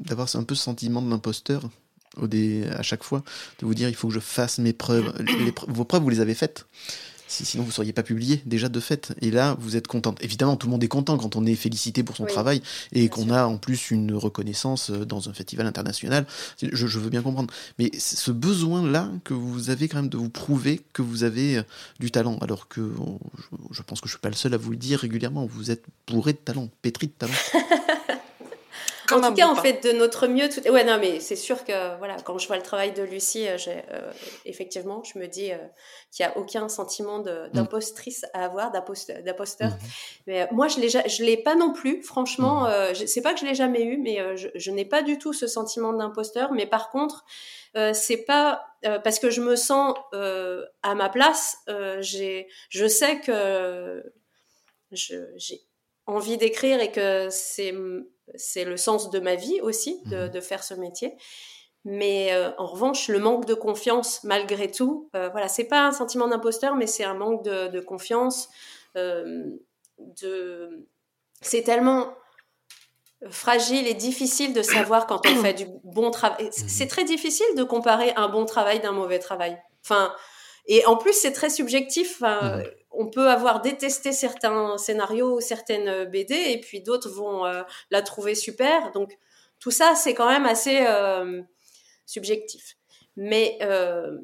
d'avoir un peu ce sentiment de l'imposteur à chaque fois, de vous dire il faut que je fasse mes preuves. vos preuves, vous les avez faites sinon vous ne seriez pas publié déjà de fait. Et là, vous êtes contente. Évidemment, tout le monde est content quand on est félicité pour son travail et qu'on a en plus une reconnaissance euh, dans un festival international. Je, veux bien comprendre. Mais ce besoin-là que vous avez quand même de vous prouver que vous avez euh, du talent, alors que je, pense que je ne suis pas le seul à vous le dire régulièrement, vous êtes bourré de talent, pétri de talent. en tout cas, on fait de notre mieux. Tout... Ouais, non, mais c'est sûr que voilà, quand je vois le travail de Lucie, euh, euh, effectivement, je me dis euh, qu'il n'y a aucun sentiment mm. d'impostrice à avoir, d'imposteur. Mm-hmm. Mais moi, je ne l'ai pas non plus. Franchement, mm-hmm. c'est pas que je l'ai jamais eu, mais je, je n'ai pas du tout ce sentiment d'imposteur. Mais par contre, c'est pas parce que je me sens à ma place. j'ai, je sais que j'ai envie d'écrire et que c'est c'est le sens de ma vie aussi de, mmh. faire ce métier. Mais en revanche, le manque de confiance, malgré tout, voilà, c'est pas un sentiment d'imposteur, mais c'est un manque de, de confiance. de, c'est tellement fragile et difficile de savoir quand on fait du bon travail. Mhm. C'est très difficile de comparer un bon travail d'un mauvais travail. Enfin, et en plus, c'est très subjectif. Mhm. On peut avoir détesté certains scénarios, certaines BD, et puis d'autres vont euh, la trouver super. Donc, tout ça, c'est quand même assez euh, subjectif. Mais euh,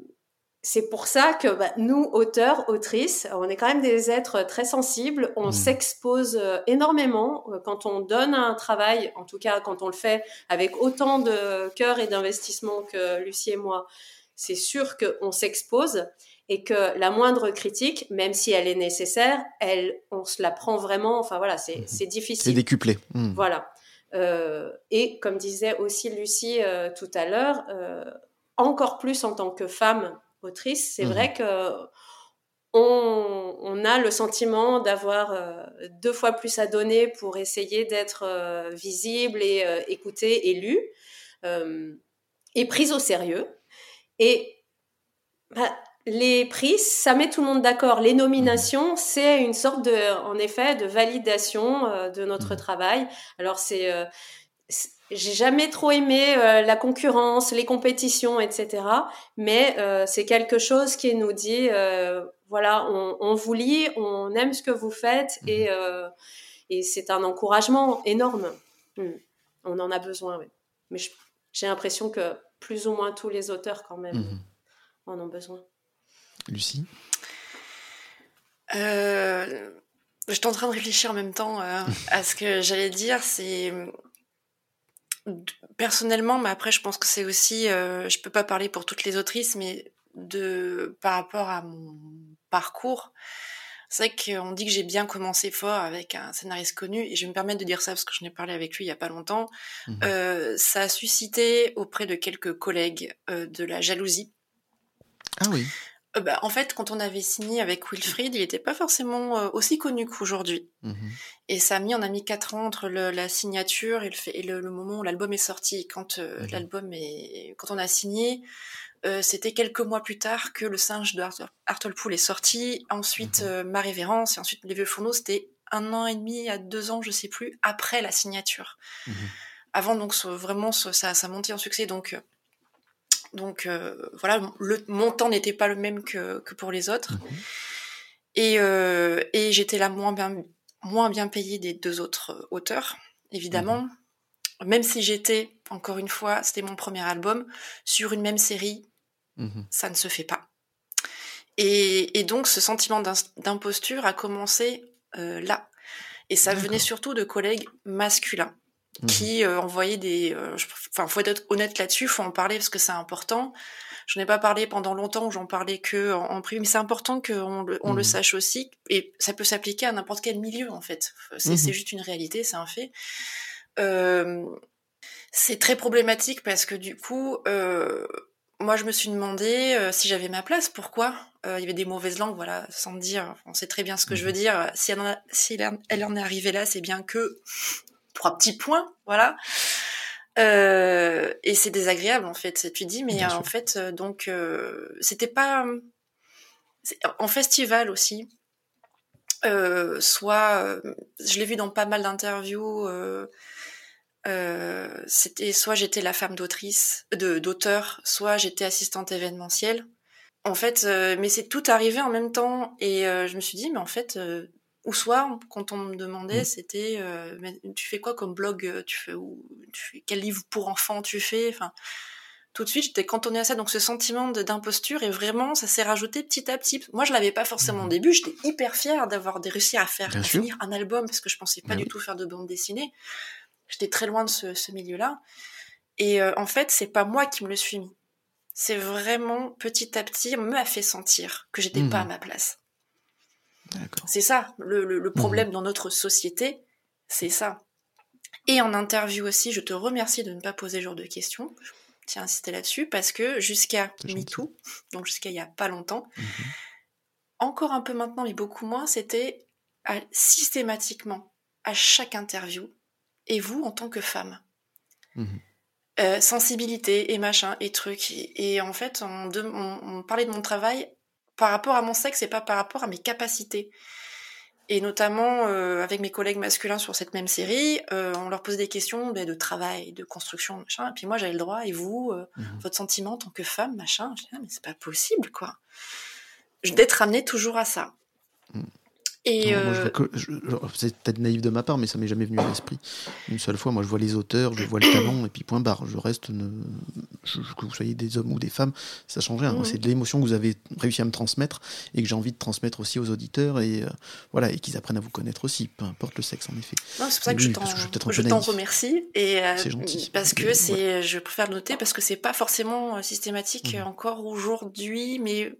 c'est pour ça que bah, nous, auteurs, autrices, on est quand même des êtres très sensibles. On mmh. s'expose euh, énormément euh, quand on donne un travail, en tout cas quand on le fait avec autant de cœur et d'investissement que Lucie et moi. C'est sûr qu'on s'expose et que la moindre critique, même si elle est nécessaire, elle, on se la prend vraiment. Enfin voilà, c'est mmh. difficile. C'est décuplé. Mmh. Voilà. Euh, et comme disait aussi Lucie tout à l'heure, encore plus en tant que femme autrice, c'est vrai mmh. que on, a le sentiment d'avoir euh, deux fois plus à donner pour essayer d'être euh, visible et euh, écoutée et lue et prise au sérieux. Et bah, les prix, ça met tout le monde d'accord. Les nominations, mmh. c'est une sorte de, en effet, de validation de notre mmh. travail. Alors c'est j'ai jamais trop aimé euh, la concurrence, les compétitions, etc. Mais euh, c'est quelque chose qui nous dit, euh, voilà, on, on, vous lit, on aime ce que vous faites mhm. et, et c'est un encouragement énorme. On en a besoin, oui. Mais j'ai l'impression que plus ou moins tous les auteurs, quand même, en ont besoin. Lucie euh, J'étais en train de réfléchir en même temps à ce que j'allais dire. C'est personnellement, mais après, je pense que c'est aussi, euh, je peux pas parler pour toutes les autrices, mais de par rapport à mon parcours, c'est vrai qu'on dit que j'ai bien commencé fort avec un scénariste connu, et je vais me permettre de dire ça parce que je n'ai parlé avec lui il y a pas longtemps. Mmh euh, ça a suscité auprès de quelques collègues euh, de la jalousie. Ah oui. Euh, bah, en fait, quand on avait signé avec Wilfried, il n'était pas forcément euh, aussi connu qu'aujourd'hui. Mhm. Et ça a mis, on a mis quatre ans entre la signature et le, fait, et le, moment où l'album est sorti. Quand euh, mhm. l'album est, quand on a signé, c'était quelques mois plus tard que le singe de Hartlepool est sorti. Ensuite, mhm. Marie Vérance et ensuite Les Vieux Fourneaux, c'était un an et demi à deux ans, je sais plus, après la signature. Avant, donc, vraiment, ça, ça montait en succès. Donc, donc euh, voilà, le montant n'était pas le même que, pour les autres. Mhm. Euh, et, j'étais la moins bien, moins bien payée des deux autres auteurs, évidemment. Mhm. Même si j'étais, encore une fois, c'était mon premier album, sur une même série, mhm. ça ne se fait pas. Et, donc ce sentiment d'imposture a commencé euh, là. Et ça venait surtout de collègues masculins. Mhm. qui euh, envoyait des. Euh, enfin, faut être honnête là-dessus, faut en parler parce que c'est important. Je n'ai pas parlé pendant longtemps, j'en parlais que en, privé, mais c'est important qu'on le, on le mhm. sache aussi. Et ça peut s'appliquer à n'importe quel milieu en fait. C'est mhm. juste une réalité, c'est un fait. Euh, c'est très problématique parce que du coup, euh, moi je me suis demandé euh, si j'avais ma place, pourquoi? Il y avait des mauvaises langues, voilà, sans dire, on sait très bien ce que je veux dire. Si elle en, a, si elle en est arrivée là, c'est bien que trois petits points, voilà. Euh, et c'est désagréable en fait. Tu dis, mais en fait, euh, donc euh, c'était pas en festival aussi. soit, je l'ai vu dans pas mal d'interviews. c'était soit j'étais la femme d'autrice, de d'auteur, soit j'étais assistante événementielle. En fait, mais c'est tout arrivé en même temps et je me suis dit, mais en fait, ou soit, quand on me demandait, mm. c'était euh, tu fais quoi comme blog euh, Tu fais tu quel livre pour enfants tu fais Enfin, tout de suite, j'étais cantonnée à ça. Donc, ce sentiment d'imposture et vraiment, ça s'est rajouté petit à petit. Moi, je l'avais pas forcément au mm. début. J'étais hyper fière d'avoir réussi à faire finir un album parce que je pensais pas du tout faire de bande dessinée. J'étais très loin de ce, milieu-là. Et euh, en fait, c'est pas moi qui me le suis mis. C'est vraiment petit à petit, on m'a fait sentir que j'étais pas à mm. ma place. C'est ça, le, problème mmh. dans notre société, c'est ça. Et en interview aussi, je te remercie de ne pas poser ce genre de questions. Je tiens à insister là-dessus parce que jusqu'à MeToo, donc jusqu'à il y a pas longtemps, mmh encore un peu maintenant, mais beaucoup moins, c'était systématiquement, à chaque interview, et vous en tant que femme? Mhm. Euh, sensibilité et machin et trucs. Et, en fait, on, on, parlait de mon travail par rapport à mon sexe et pas par rapport à mes capacités. Et notamment euh, avec mes collègues masculins sur cette même série, euh, on leur posait des questions ben, de travail, de construction, machin. Et puis moi j'avais le droit, et vous, mhm. votre sentiment en tant que femme, machin. Je dis, ah, mais c'est pas possible, quoi. D'être amené toujours à ça. Mm. Et euh, c'est peut-être naïf de ma part, mais ça m'est jamais venu à l'esprit. Une seule fois, moi, je vois les auteurs, je vois le talent, et puis point barre. Je reste, que vous soyez des hommes ou des femmes, ça change rien. C'est de l'émotion que vous avez réussi à me transmettre et que j'ai envie de transmettre aussi aux auditeurs et euh, voilà, et qu'ils apprennent à vous connaître aussi, peu importe le sexe, en effet. c'est pour ça que je t'en remercie et euh, gentil. parce que c'est, je préfère le noter parce que c'est pas forcément systématique mmh. encore aujourd'hui, mais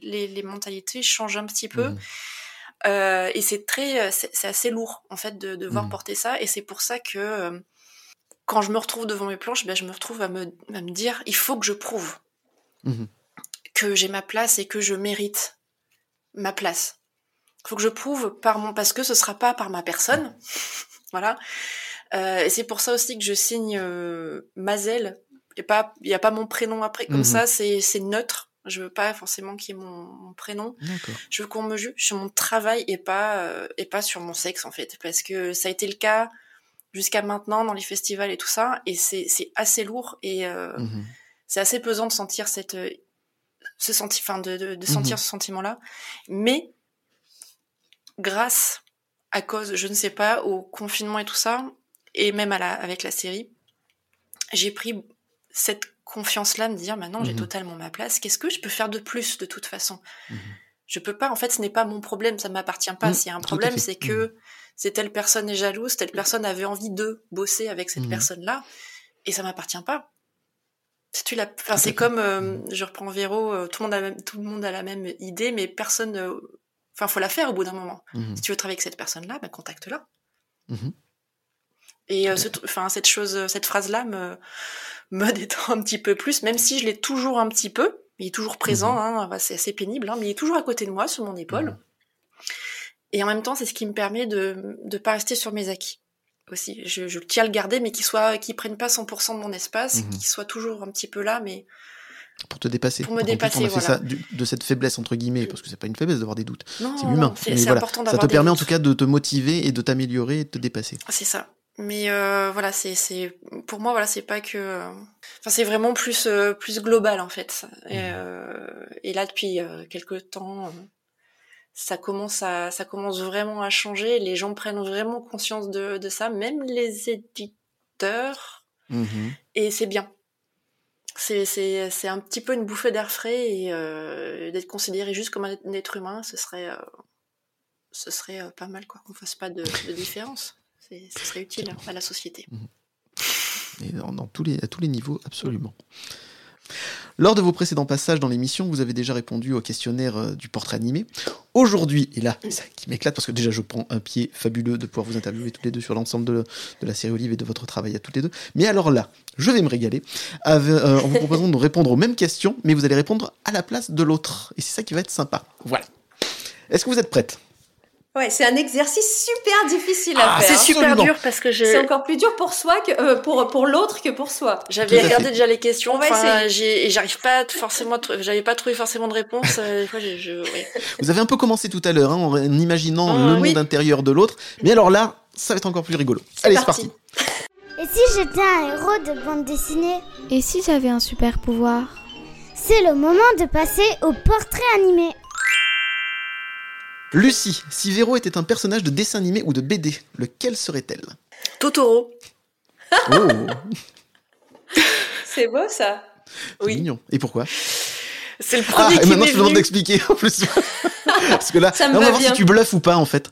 les, les, mentalités changent un petit peu. Mmh. Euh, et c'est très, euh, c'est assez lourd en fait de devoir mmh. porter ça. Et c'est pour ça que euh, quand je me retrouve devant mes planches, ben, je me retrouve à me, à me dire, il faut que je prouve mmh que j'ai ma place et que je mérite ma place. Il faut que je prouve par mon, parce que ce sera pas par ma personne, voilà. Euh, et c'est pour ça aussi que je signe euh, Mazel. Il n'y a, a, pas mon prénom après, comme mmh ça, c'est neutre. Je veux pas forcément qu'il y ait mon, prénom. Je veux qu'on me juge sur mon travail et pas euh, et pas sur mon sexe en fait, parce que ça a été le cas jusqu'à maintenant dans les festivals et tout ça, et c'est assez lourd et euh, mhm. c'est assez pesant de sentir cette euh, ce senti, enfin de, de, sentir mhm. ce sentiment-là, mais grâce à cause, je ne sais pas, au confinement et tout ça, et même à la, avec la série, j'ai pris cette confiance-là, me dire maintenant j'ai mhm. totalement ma place, qu'est-ce que je peux faire de plus de toute façon? Mhm. Je peux pas, en fait ce n'est pas mon problème, ça m'appartient pas. Mhm. S'il y a un problème, c'est que c'est telle personne est jalouse, telle personne avait envie de bosser avec cette personne-là, et ça m'appartient pas. Tu la... enfin, c'est comme, euh, je reprends Véro, euh, tout, le monde a tout le monde a la même idée, mais personne... Enfin, faut la faire au bout d'un moment. Si tu veux travailler avec cette personne-là, bah, contacte-la. Et euh, enfin, cette chose, cette phrase-là me, me détend un petit peu plus, même si je l'ai toujours un petit peu. Il est toujours présent, mhm. hein, c'est assez pénible, hein, mais il est toujours à côté de moi, sur mon épaule. Mhm. Et en même temps, c'est ce qui me permet de ne pas rester sur mes acquis aussi. Je, je tiens à le garder, mais qu'il soit, qu'il prenne pas 100% de mon espace, mhm. qu'il soit toujours un petit peu là, mais pour te dépasser. Pour me dépasser, voilà. ça de cette faiblesse entre guillemets, parce que c'est pas une faiblesse d'avoir des doutes. C'est humain. C'est voilà, important Ça te permet en tout cas de te motiver et de t'améliorer et de te dépasser. C'est ça. Mais euh, voilà, c'est c'est pour moi voilà, c'est pas que euh, enfin c'est vraiment plus euh, plus global en fait. Et, mmh. euh, et là depuis quelques temps ça commence à ça commence vraiment à changer, les gens prennent vraiment conscience de de ça, même les éditeurs. Mmh et c'est bien. C'est c'est c'est un petit peu une bouffée d'air frais et d'être considéré juste comme un être humain, ce serait ce serait pas mal quoi qu'on fasse pas de, de différence ce serait utile à la société. Mhm. Et dans, tous les, à tous les niveaux, absolument. Lors de vos précédents passages dans l'émission, vous avez déjà répondu au questionnaire euh, du portrait animé. Aujourd'hui, et là, ça qui m'éclate parce que déjà je prends un pied fabuleux de pouvoir vous interviewer toutes les deux sur l'ensemble de, la série Olive et de votre travail à toutes les deux. Mais alors là, je vais me régaler euh, en vous proposant de répondre aux mêmes questions, mais vous allez répondre à la place de l'autre. Et c'est ça qui va être sympa. Voilà. Est-ce que vous êtes prête? Ouais, c'est un exercice super difficile à ah, faire. C'est super dur parce que je. C'est encore plus dur pour soi que euh, pour pour l'autre que pour soi. J'avais regardé déjà les questions. Enfin, et j'arrive pas forcément, j'avais pas trouvé forcément de réponse. Euh, je, Vous avez un peu commencé tout à l'heure hein, en imaginant le monde intérieur de l'autre, mais alors là, ça va être encore plus rigolo. Allez, c'est parti. Et si j'étais un héros de bande dessinée? Et si j'avais un super pouvoir? C'est le moment de passer au portrait animé. Lucie, si Véro était un personnage de dessin animé ou de BD, lequel serait-elle? Totoro. Oh C'est beau ça. Oui. mignon. Et pourquoi? C'est le premier ah, et maintenant je te demande d'expliquer en plus. Parce que là, on va voir si tu bluffes ou pas en fait.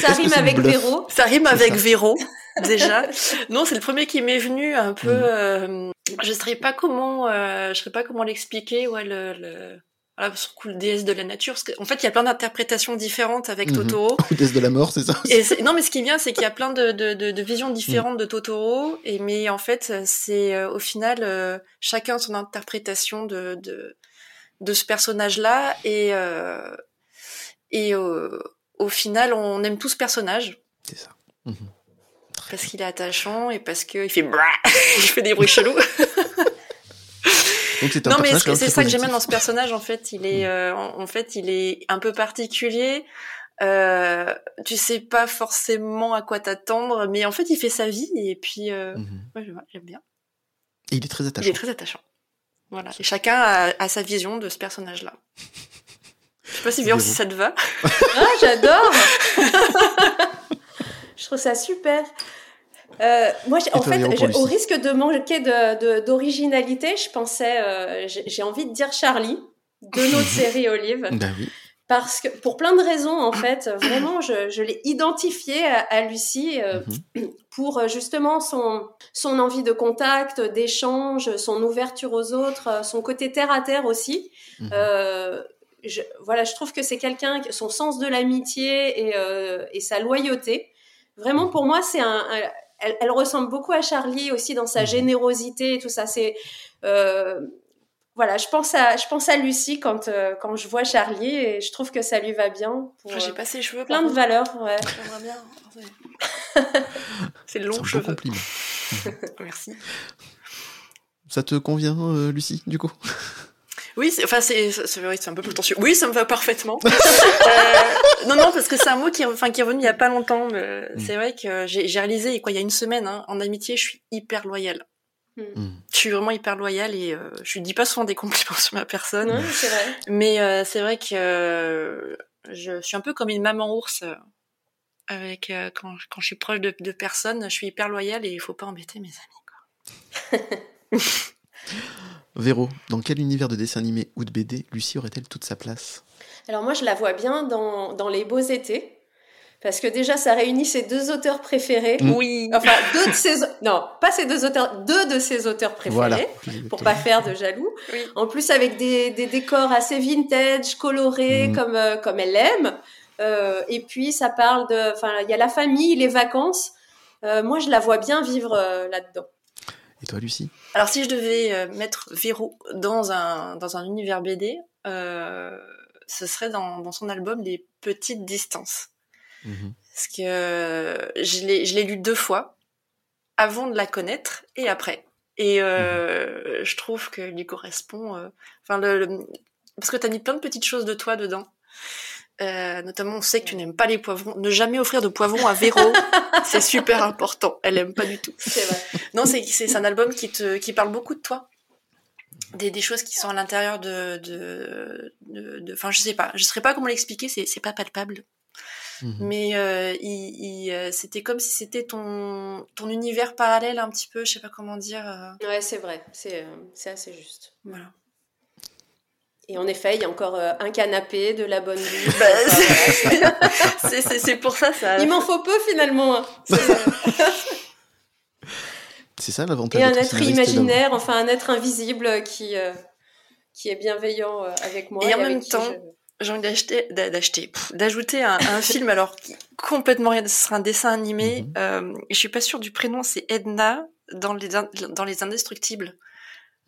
ça rime avec Véro. Ça rime avec Véro déjà. non, c'est le premier qui m'est venu un peu. Mm. Euh, je ne saurais pas comment, euh, je sais pas comment l'expliquer. Ouais, le voilà, sur coup, déesse de la nature. Parce qu'en fait, il y a plein d'interprétations différentes avec mhm. Totoro. déesse de la mort, c'est ça et Non, mais ce qui est bien, c'est qu'il y a plein de, de, de, visions différentes de Totoro. Et mais en fait, c'est euh, au final euh, chacun son interprétation de, de, de ce personnage-là. Et, euh, et au final, on aime tous ce personnage. C'est ça. Mhm. Parce qu'il est attachant et parce qu'il fait il fait des bruits chelous. non mais c'est ça que j'aime dans ce personnage en fait. Il est mm. euh, en, fait il est un peu particulier. Euh, tu sais pas forcément à quoi t'attendre mais en fait il fait sa vie et puis euh, mhm. j'aime bien. Et il est très attachant. Il est très attachant. Voilà. Et chacun a, sa vision de ce personnage là je sais pas si bien si ça te va. Ah j'adore. Je trouve ça super euh, moi, en fait, au risque de manquer d'originalité, je pensais, euh, j'ai envie de dire Charlie de notre série Olive. Ben oui. Parce que pour plein de raisons, en fait, vraiment, je, je l'ai identifié à, Lucie euh, mhm. pour justement son, son envie de contact, d'échange, son ouverture aux autres, son côté terre à terre aussi. Mhm. Je, voilà, je trouve que c'est quelqu'un, son sens de l'amitié et, et, sa loyauté. Vraiment, pour moi, c'est un, elle, ressemble beaucoup à Charlie aussi dans sa mhm. générosité et tout ça. C'est euh, voilà, je pense à je pense à Lucie quand euh, quand je vois Charlie et je trouve que ça lui va bien. J'ai pas ses cheveux. Plein de valeurs, ouais. J'aimerais bien. C'est long cheveux. compliment. Merci. Ça te convient, euh, Lucie, du coup? Oui, c'est, enfin, c'est, c'est, un peu prétentieux. Oui, ça me va parfaitement. euh, non, non, parce que c'est un mot qui, enfin, qui est revenu il y a pas longtemps. Mais mm. C'est vrai que j'ai, j'ai réalisé, quoi, il y a une semaine, hein, en amitié, je suis hyper loyale. Mm. Mm. Je suis vraiment hyper loyale et euh, je dis pas souvent des compliments sur ma personne. Oui, c'est vrai. Mais euh, c'est vrai que euh, je suis un peu comme une maman ours. Euh, avec quand, quand je suis proche de, de personnes, je suis hyper loyale et il faut pas embêter mes amis. Quoi. Véro, dans quel univers de dessin animé ou de BD Lucie aurait-elle toute sa place? Alors moi, je la vois bien dans, dans Les Beaux Étés. Parce que déjà, ça réunit ses deux auteurs préférés. Mm. Oui. Enfin, deux de ses, non, pas ses deux auteurs, deux de ses auteurs préférés. Voilà. Pour pas faire de jaloux. Oui. En plus, avec des, des décors assez vintage, colorés, mm. comme, euh, comme elle aime. Euh, et puis, ça parle de, enfin, il y a la famille, les vacances. Euh, moi, je la vois bien vivre euh, là-dedans. Et toi, Lucie? Alors, si je devais euh, mettre Véro dans un, dans un univers BD, euh, ce serait dans, dans, son album Les Petites Distances. Mhm. Parce que euh, je l'ai lu deux fois, avant de la connaître et après. Et euh, mhm. je trouve que lui correspond. Euh, le, parce que tu as mis plein de petites choses de toi dedans. Euh, notamment, on sait que tu n'aimes pas les poivrons. Ne jamais offrir de poivrons à Véro, c'est super important. Elle aime pas du tout. C'est vrai. Non, c'est c'est un album qui te qui parle beaucoup de toi. Des, des choses qui sont à l'intérieur de de enfin je sais pas je sais pas comment l'expliquer c'est c'est pas palpable mhm. mais euh, il, il euh, c'était comme si c'était ton ton univers parallèle un petit peu je sais pas comment dire euh. ouais c'est vrai c'est c'est assez juste voilà et en effet, il y a encore euh, un canapé, de la bonne bouffe. Bah, c'est pour ça, ça. Il m'en faut peu finalement. Hein. C'est ça l'avantage. Et un être imaginaire, enfin un être invisible qui, euh, qui est bienveillant euh, avec moi. Et, en même temps, j'ai envie d'acheter, d'acheter, d'ajouter un, un film alors qui complètement rien. Ce sera un dessin animé. Mm -hmm. je suis pas sûre du prénom. C'est Edna dans les dans les Indestructibles.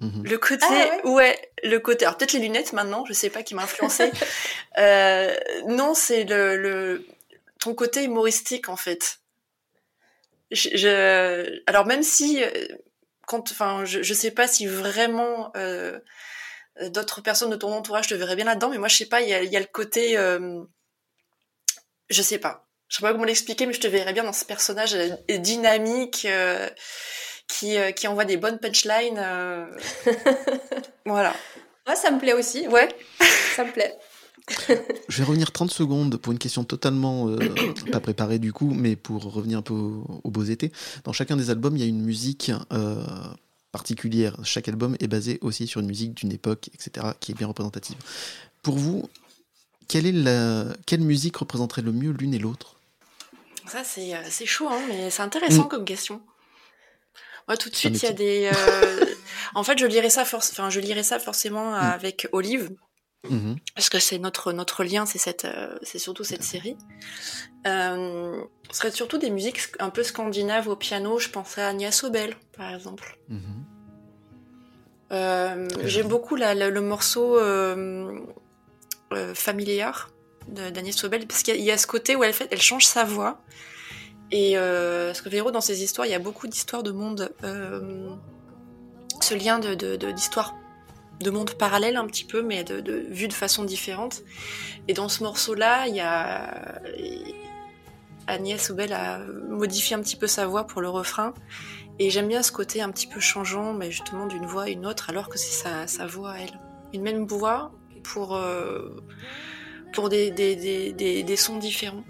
Mhm. Le côté, ah ouais. le côté. Alors peut-être les lunettes maintenant, je sais pas qui m'a influencé. euh, non, c'est le, le, ton côté humoristique en fait. Je, je alors même si, euh, quand, enfin, je, je sais pas si vraiment euh, d'autres personnes de ton entourage te verraient bien là-dedans, mais moi je sais pas, il y a, y a, le côté, euh, je sais pas, je sais pas comment l'expliquer, mais je te verrais bien dans ce personnage euh, dynamique. Euh, qui, euh, qui envoie des bonnes punchlines. Euh... voilà. Ouais, ça me plaît aussi. Ouais. ça me plaît. je vais revenir 30 secondes pour une question totalement euh, pas préparée du coup, mais pour revenir un peu aux au beaux étés. Dans chacun des albums, il y a une musique euh, particulière. Chaque album est basé aussi sur une musique d'une époque, etc., qui est bien représentative. Pour vous, quelle, est la... quelle musique représenterait le mieux l'une et l'autre? Ça, c'est chaud, hein, mais c'est intéressant mmh. comme question. Moi, tout de suite, il y a des. Euh... en fait, je lirai ça, enfin, je lirai ça forcément mm. avec Olive. Mm -hmm. Parce que c'est notre notre lien, c'est cette, euh, c'est surtout cette série. Euh, ce serait surtout des musiques un peu scandinaves au piano. Je pensais à Agnès Obel, par exemple. Mm -hmm. euh, J'aime beaucoup la, la, le morceau euh, euh, familiar d'Agnès Obel parce qu'il y, y, a ce côté où elle fait, elle change sa voix Et euh, parce que Véro, dans ses histoires, il y a beaucoup d'histoires de monde, euh, ce lien de de, de, monde parallèle un petit peu, mais de, vu de façon différente. Et dans ce morceau-là, il y a Agnès Oubel a modifié un petit peu sa voix pour le refrain. Et j'aime bien ce côté un petit peu changeant, mais justement d'une voix à une autre, alors que c'est sa, sa voix à elle. Une même voix pour, euh, pour des, des, des, des, sons différents.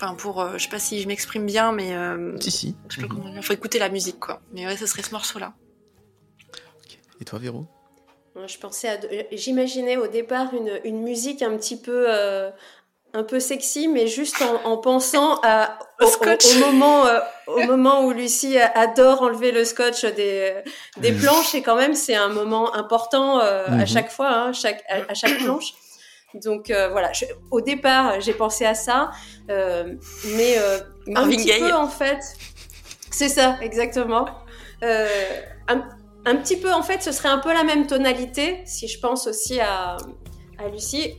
Enfin, pour, euh, je sais pas si je m'exprime bien, mais. Euh, si, si. Je sais pas comment dire. Faut écouter la musique, quoi. Mais ouais, ce serait ce morceau-là. Et toi, Véro? Je pensais à. J'imaginais au départ une, une, musique un petit peu. un peu sexy, mais juste en, en pensant à, au, au, moment, au moment où Lucie adore enlever le scotch des, des mm. planches, et quand même, c'est un moment important à mm-hmm. chaque fois, hein, chaque, à, à chaque planche. Donc euh, voilà, je, au départ, j'ai pensé à ça, euh, mais euh, un petit peu en fait, c'est ça exactement. Un, un, petit peu en fait, ce serait un peu la même tonalité si je pense aussi à, à Lucie.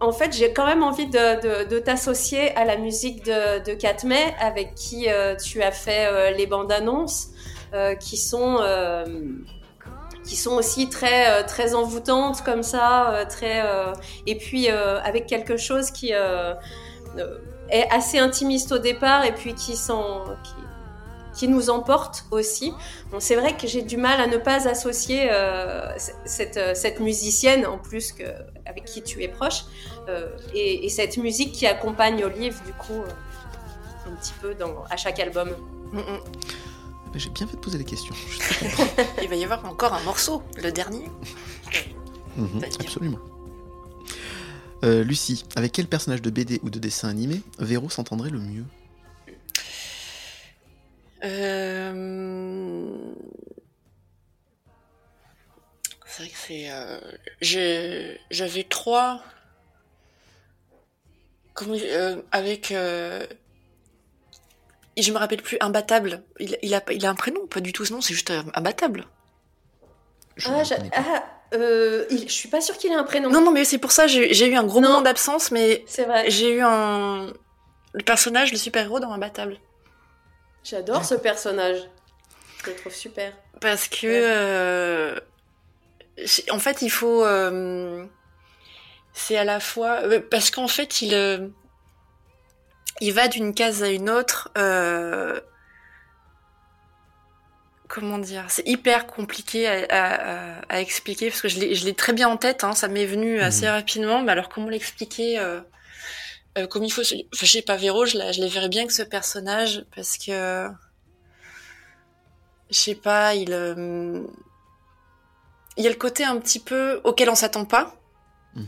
En fait, j'ai quand même envie de, de, de t'associer à la musique de, de avec qui tu as fait les bandes annonces, qui sont qui sont aussi très euh, très envoûtantes comme ça, euh, très euh, et puis avec quelque chose qui est assez intimiste au départ et puis qui qui, nous emporte aussi. C'est vrai que j'ai du mal à ne pas associer cette, cette, musicienne, en plus avec qui tu es proche, et, et, cette musique qui accompagne Olive, du coup, un petit peu à chaque album. Mm -mm. J'ai bien fait de poser des questions. Il va y avoir encore un morceau, le dernier. Mmh, absolument. Euh, Lucie, avec quel personnage de BD ou de dessin animé Véro s'entendrait le mieux? Euh... C'est vrai que c'est. Euh... J'avais trois. Comment... Avec et je me rappelle plus, imbattable. Il, il, a, il a un prénom, pas du tout ce nom, c'est juste imbattable. Je ah, ah euh, il, je suis pas sûre qu'il ait un prénom. Non, non, mais c'est pour ça, j'ai eu un gros non. moment d'absence, mais j'ai eu un. Le personnage, le super-héros dans Imbattable. J'adore ce personnage. Je le trouve super. Parce que. Ouais. Euh, en fait, il faut. Euh, c'est à la fois. Euh, parce qu'en fait, il euh, il va d'une case à une autre. Euh... Comment dire C'est hyper compliqué à, à, à, expliquer parce que je l'ai très bien en tête. Hein, ça m'est venu assez mmh. rapidement. Mais alors comment l'expliquer euh, euh, Comme il faut. Enfin, je sais pas, Véro, je, la, je verrais bien que ce personnage parce que je sais pas, il il y a le côté un petit peu auquel on s'attend pas. Mmh.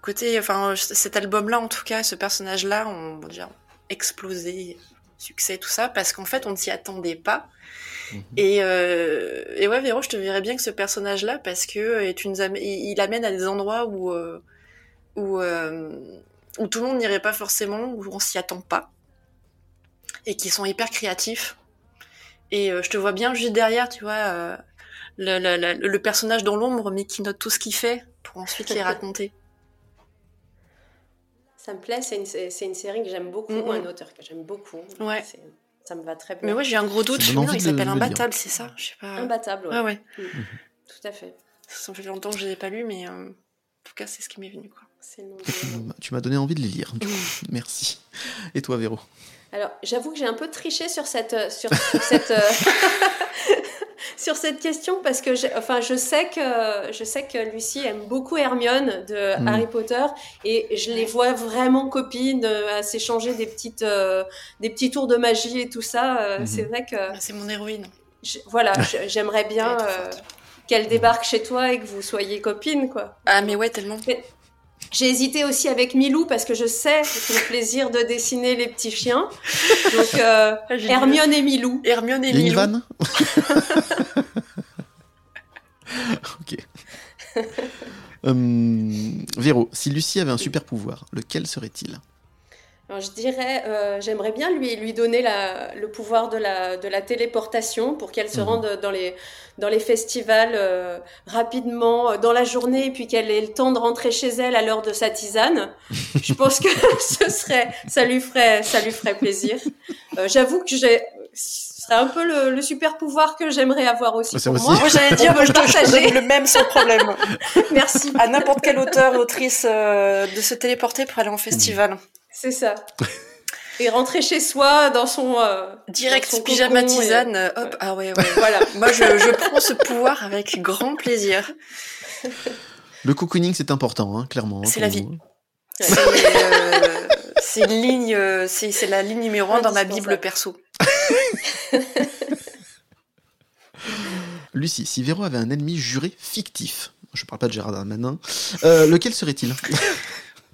Côté, enfin, cet album-là, en tout cas, ce personnage-là, on va dire, exploser, succès, tout ça, parce qu'en fait, on ne s'y attendait pas. Mmh. Et, euh, et ouais, Véro, je te verrais bien que ce personnage-là, parce que euh, tu nous amènes, il amène à des endroits où, euh, où, euh, où tout le monde n'irait pas forcément, où on s'y attend pas, et qui sont hyper créatifs. Et euh, je te vois bien juste derrière, tu vois, euh, le, le, le, personnage dans l'ombre, mais qui note tout ce qu'il fait pour ensuite les raconter. Ça me plaît, c'est une, une, série que j'aime beaucoup, mm -hmm. un auteur que j'aime beaucoup. Ouais. Ça me va très bien. Mais moi, j'ai un gros doute. Je il s'appelle Imbattable, c'est ça? Je sais pas. Imbattable, ouais. Ah ouais. Mm -hmm. Tout à fait. Ça fait longtemps que je ne les ai pas lus, mais euh, en tout cas, c'est ce qui m'est venu. Quoi. tu m'as donné envie de les lire. Merci. Et toi, Véro? Alors, j'avoue que j'ai un peu triché sur cette. euh, Sur, sur cette euh, sur cette question parce que enfin je sais que je sais que Lucie aime beaucoup Hermione de mmh. Harry Potter et je les vois vraiment copines à s'échanger des petites euh, des petits tours de magie et tout ça euh, mmh. c'est vrai que c'est mon héroïne je, voilà j'aimerais bien euh, qu'elle débarque chez toi et que vous soyez copines quoi ah mais ouais tellement mais, j'ai hésité aussi avec Milou parce que je sais c'est le plaisir de dessiner les petits chiens. Donc euh, Hermione et Milou. Hermione et Milou. Une ok. hum, Véro, si Lucie avait un super pouvoir, lequel serait-il? Je dirais, euh, j'aimerais bien lui, lui donner la, le pouvoir de la, de la téléportation pour qu'elle se mhm. rende dans les, dans les festivals euh, rapidement euh, dans la journée, et puis qu'elle ait le temps de rentrer chez elle à l'heure de sa tisane. je pense que ce serait, ça lui ferait, ça lui ferait plaisir. J'avoue que j'ai, ce serait un peu le, le super pouvoir que j'aimerais avoir aussi. Pour moi, moi j'allais dire, je partager le même sans problème. Merci. À n'importe quel auteur, autrice, de se téléporter pour aller en festival. C'est ça. Et rentrer chez soi dans son euh, direct son pyjama tisane. Euh, hop, ah ouais, ouais. voilà. Moi, je, je, prends ce pouvoir avec grand plaisir. Le cocooning, c'est important, hein, clairement. Hein, c'est la vie. Euh, c'est ligne, c'est la ligne numéro un dans ma bible perso. Lucie, si Véro avait un ennemi juré fictif, je parle pas de Gérard Darmanin, lequel serait-il?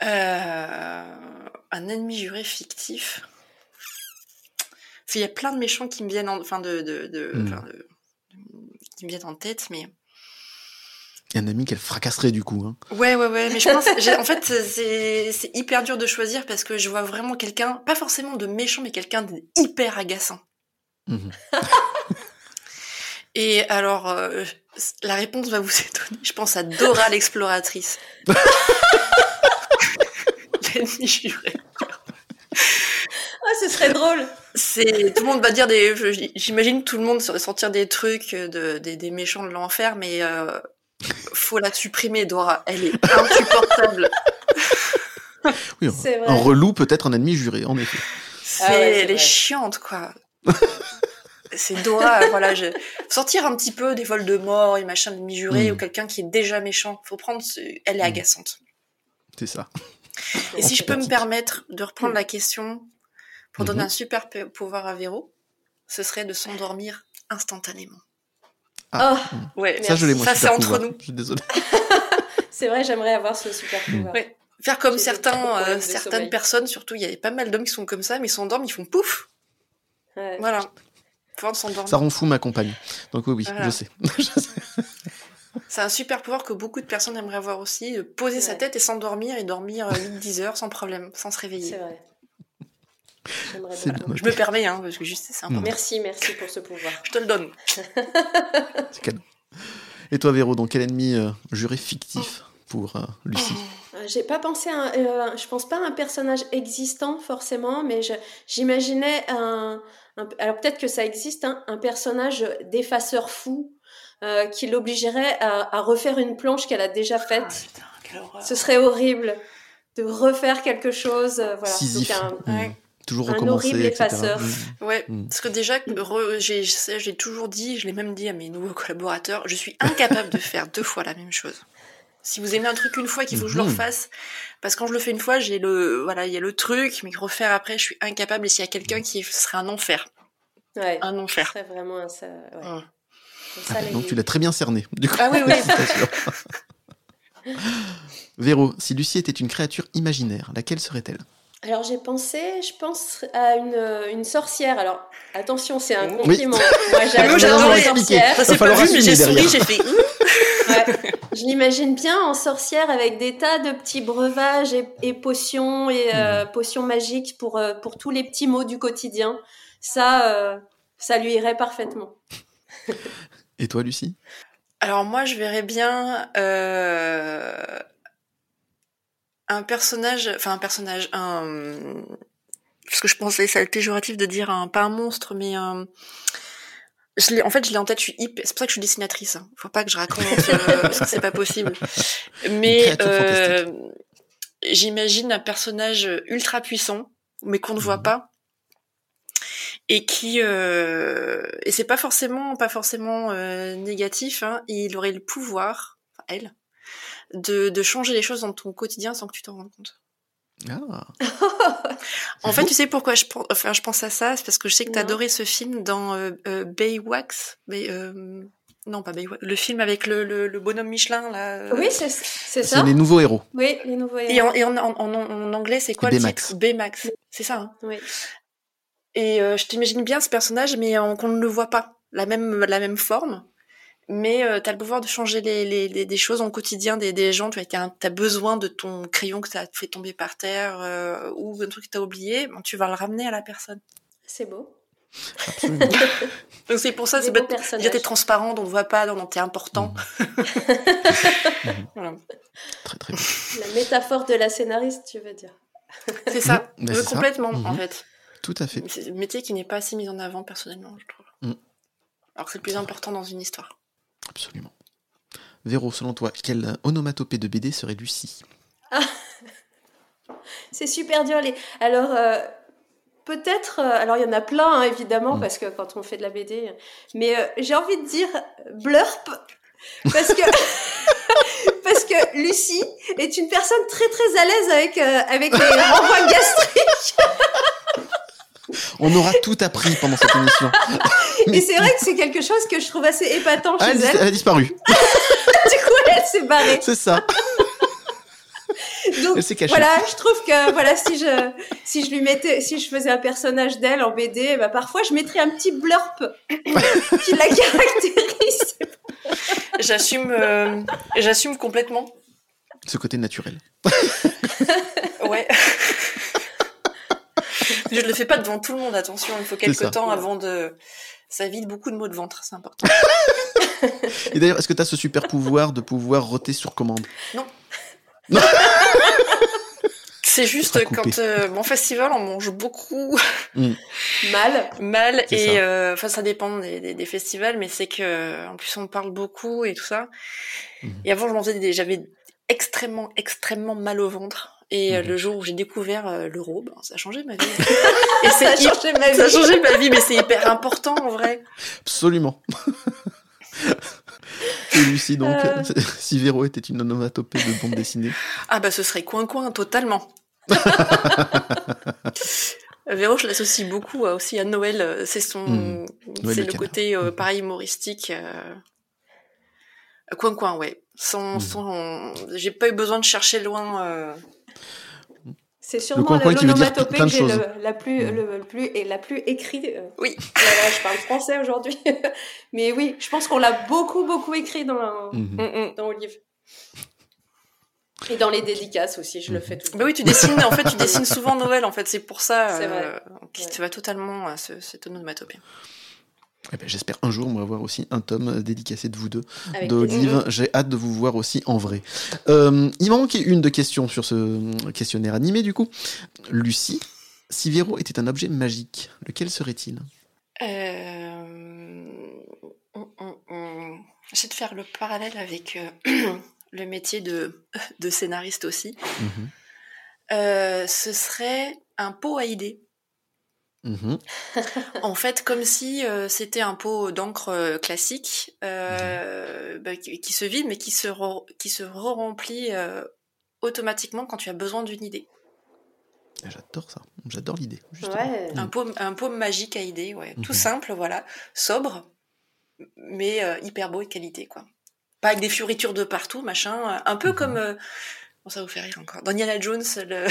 Euh un ennemi juré fictif. Il y a plein de méchants qui me viennent en, enfin de, de, hmm. qui me viennent en tête, mais. Il y a un ami qu'elle fracasserait du coup. Hein. Ouais, ouais, ouais. Mais je pense, en fait, c'est hyper dur de choisir parce que je vois vraiment quelqu'un, pas forcément de méchant, mais quelqu'un d'hyper agaçant. Mhm. Et alors, euh, la réponse va vous étonner. Je pense à Dora l'exploratrice. L'ennemi juré. Ah, ce serait drôle. C'est tout le monde va dire des. J'imagine tout le monde sortir des trucs de des, méchants de l'enfer, mais euh, faut la supprimer, Dora. Elle est insupportable. oui, un, un relou peut-être un ennemi juré, en effet. Ah elle est chiante, quoi. c'est Dora, voilà. Je... Sortir un petit peu des vols de mort et machin d'ennemi juré hmm. ou quelqu'un qui est déjà méchant. Faut prendre. Elle est hmm. agaçante. C'est ça. Et si je peux me permettre de reprendre la question pour donner mhm. un super pouvoir à Véro, ce serait de s'endormir instantanément. Ah, oh, ouais, ça, je l'ai Ça, c'est entre nous. Je suis désolé. c'est vrai, j'aimerais avoir ce super pouvoir. Ouais. Faire comme certains, euh, certaines personnes, surtout, il y a pas mal d'hommes qui sont comme ça, mais ils s'endorment, ils font pouf. Ouais. Voilà. Ça rend fou ma compagne. Donc oui, oui, je sais. C'est un super pouvoir que beaucoup de personnes aimeraient avoir aussi, poser sa tête et s'endormir et dormir 8-10 euh, heures sans problème, sans se réveiller. C'est vrai. Je me permets, hein, parce que juste c'est sympa. Merci, merci pour ce pouvoir. Je te le donne. c'est cadeau. Et toi, Véro, dans quel ennemi euh, juré fictif pour euh, Lucie? J'ai pas pensé à, je pense pas à un personnage existant forcément, mais j'imaginais un, alors peut-être que ça existe, hein, un personnage d'effaceur fou euh, qui l'obligerait à, refaire une planche qu'elle a déjà ah, faite. Ce serait horrible de refaire quelque chose. Euh, voilà. un, mmh. Toujours un horrible effaceur. Mmh. Ouais, mmh. parce que déjà, j'ai toujours dit, je l'ai même dit à mes nouveaux collaborateurs, je suis incapable de faire deux fois la même chose. Si vous aimez un truc une fois, qu'il faut que je le refasse, parce que quand je le fais une fois, j'ai le, voilà, il y a le truc, mais refaire après, je suis incapable. Et s'il y a quelqu'un qui serait un enfer, ouais, un enfer. Ce serait vraiment un, ça, ouais. Ah, donc tu l'as très bien cerné. Du coup, ah oui, oui. Véro, si Lucie était une créature imaginaire, laquelle serait-elle? Alors j'ai pensé, je pense à une, une sorcière. Alors attention, c'est un compliment. Moi j'adore les sorcières. Ça s'est pas vu, mais j'ai souri, j'ai fait. ouais. Je l'imagine bien en sorcière avec des tas de petits breuvages et, potions et euh, mhm. potions magiques pour euh, pour tous les petits mots du quotidien. Ça, euh, ça lui irait parfaitement. Et toi, Lucie? Alors moi, je verrais bien euh, un personnage, enfin un personnage, un parce que je pensais ça péjoratif de dire un pas un monstre, mais un je en fait, je l'ai en tête, je suis hyper, c'est pour ça que je suis dessinatrice. Hein. Faut pas que je raconte, euh, parce que c'est pas possible. Mais euh, j'imagine un personnage ultra puissant, mais qu'on ne voit mhm. pas, et qui euh, et c'est pas forcément pas forcément euh, négatif hein, il aurait le pouvoir enfin, elle de, de changer les choses dans ton quotidien sans que tu t'en rendes compte ah. en fait, tu sais pourquoi je, enfin, je pense à ça? C'est parce que je sais que tu adoré ce film dans euh, euh Baywax. Bay, euh, non, pas Baywax. Le film avec le, le, bonhomme Michelin, là. Oui, c'est ça. C'est les nouveaux héros. Oui, les nouveaux héros. Et en, et en, en, en anglais, c'est quoi le titre? Baymax. C'est ça, hein Oui. Et euh, je t'imagine bien ce personnage, mais qu'on ne le voit pas. La même, la même forme, mais euh, tu as le pouvoir de changer les, les, des choses au quotidien des, des gens. Tu as, besoin de ton crayon que tu as fait tomber par terre euh, ou un truc que tu as oublié, bon, tu vas le ramener à la personne. C'est beau. donc c'est pour ça, c'est déjà t'es transparent, on ne voit pas, donc t'es important. Mhm. Très très bien. La métaphore de la scénariste, tu veux dire. C'est ça, bah, complètement en mhm. fait. Tout à fait. C'est un métier qui n'est pas assez mis en avant personnellement, je trouve. Mm. Alors que c'est le plus important dans une histoire. Absolument. Véro, selon toi, quelle onomatopée de BD serait Lucie? Ah. C'est super dur. Les... Alors, euh, peut-être. Euh, alors, il y en a plein, hein, évidemment, mm. parce que quand on fait de la BD. Mais euh, j'ai envie de dire blurp. Parce que. parce que Lucie est une personne très très à l'aise avec, avec les renvois gastriques. On aura tout appris pendant cette émission. Et c'est vrai que c'est quelque chose que je trouve assez épatant chez elle. Elle a disparu. du coup, elle s'est barrée. C'est ça. Donc voilà, je trouve que voilà si je si je lui mettais si je faisais un personnage d'elle en BD, bah, parfois je mettrais un petit blurp qui la caractérise. J'assume euh, j'assume complètement. Ce côté naturel. ouais. Je ne le fais pas devant tout le monde, attention, il faut quelques temps avant de... Ça vide beaucoup de maux de ventre, c'est important. Et d'ailleurs, est-ce que tu as ce super pouvoir de pouvoir roter sur commande? Non. C'est juste quand euh, mon festival, on mange beaucoup mm. mal, mal et euh, enfin ça dépend des, festivals, mais c'est que en plus on parle beaucoup et tout ça. Mm. Et avant je mangeais j'avais extrêmement extrêmement mal au ventre et euh, mhm. le jour où j'ai découvert euh, l'euro, ben, ça a changé ma vie. et ça a changé ma vie. Ça a changé ma vie, mais c'est hyper important en vrai. Absolument. et Lucie, donc, euh... si Véro était une onomatopée de bande dessinée. Ah bah ce serait coin-coin, totalement. Véro, je l'associe beaucoup aussi à Noël. C'est son, hmm. c'est le côté hmm. pareil humoristique. Coin coin, ouais. Sans, sans, j'ai pas eu besoin de chercher loin. C'est sûrement l'onomatopée que j'ai la plus, mm. le, plus et la plus écrite. Euh, oui. Voilà, je parle français aujourd'hui, mais oui, je pense qu'on l'a beaucoup beaucoup écrit dans mm-hmm. mm, dans Olive. Et dans les dédicaces aussi, je le fais tout. Bah oui, tu dessines. En fait, tu dessines souvent Noël. En fait, c'est pour ça. C'est vrai. Euh, tu vas totalement à ce, cette onomatopée. Eh ben, j'espère un jour, moi, voir aussi un tome dédicacé de vous deux, d'Olive. J'ai hâte de vous voir aussi en vrai. Euh, il m'a manqué une de questions sur ce questionnaire animé, du coup. Lucie, si Véro était un objet magique, lequel serait-il? Euh... J'essaie de faire le parallèle avec euh, le métier de, de scénariste aussi. Mhm. Euh, ce serait un pot à idées. Mmh en fait, comme si euh, c'était un pot d'encre euh, classique euh, bah, qui, se vide, mais qui se, qui se re-remplit automatiquement quand tu as besoin d'une idée. Ah, j'adore ça, j'adore l'idée. Un, pot, un pot magique à idées, ouais. tout mmh simple, voilà, sobre, mais hyper beau et de qualité, quoi. Pas avec des fioritures de partout, machin, un peu mmh comme... Bon, ça vous fait rire encore. Daniela Jones, le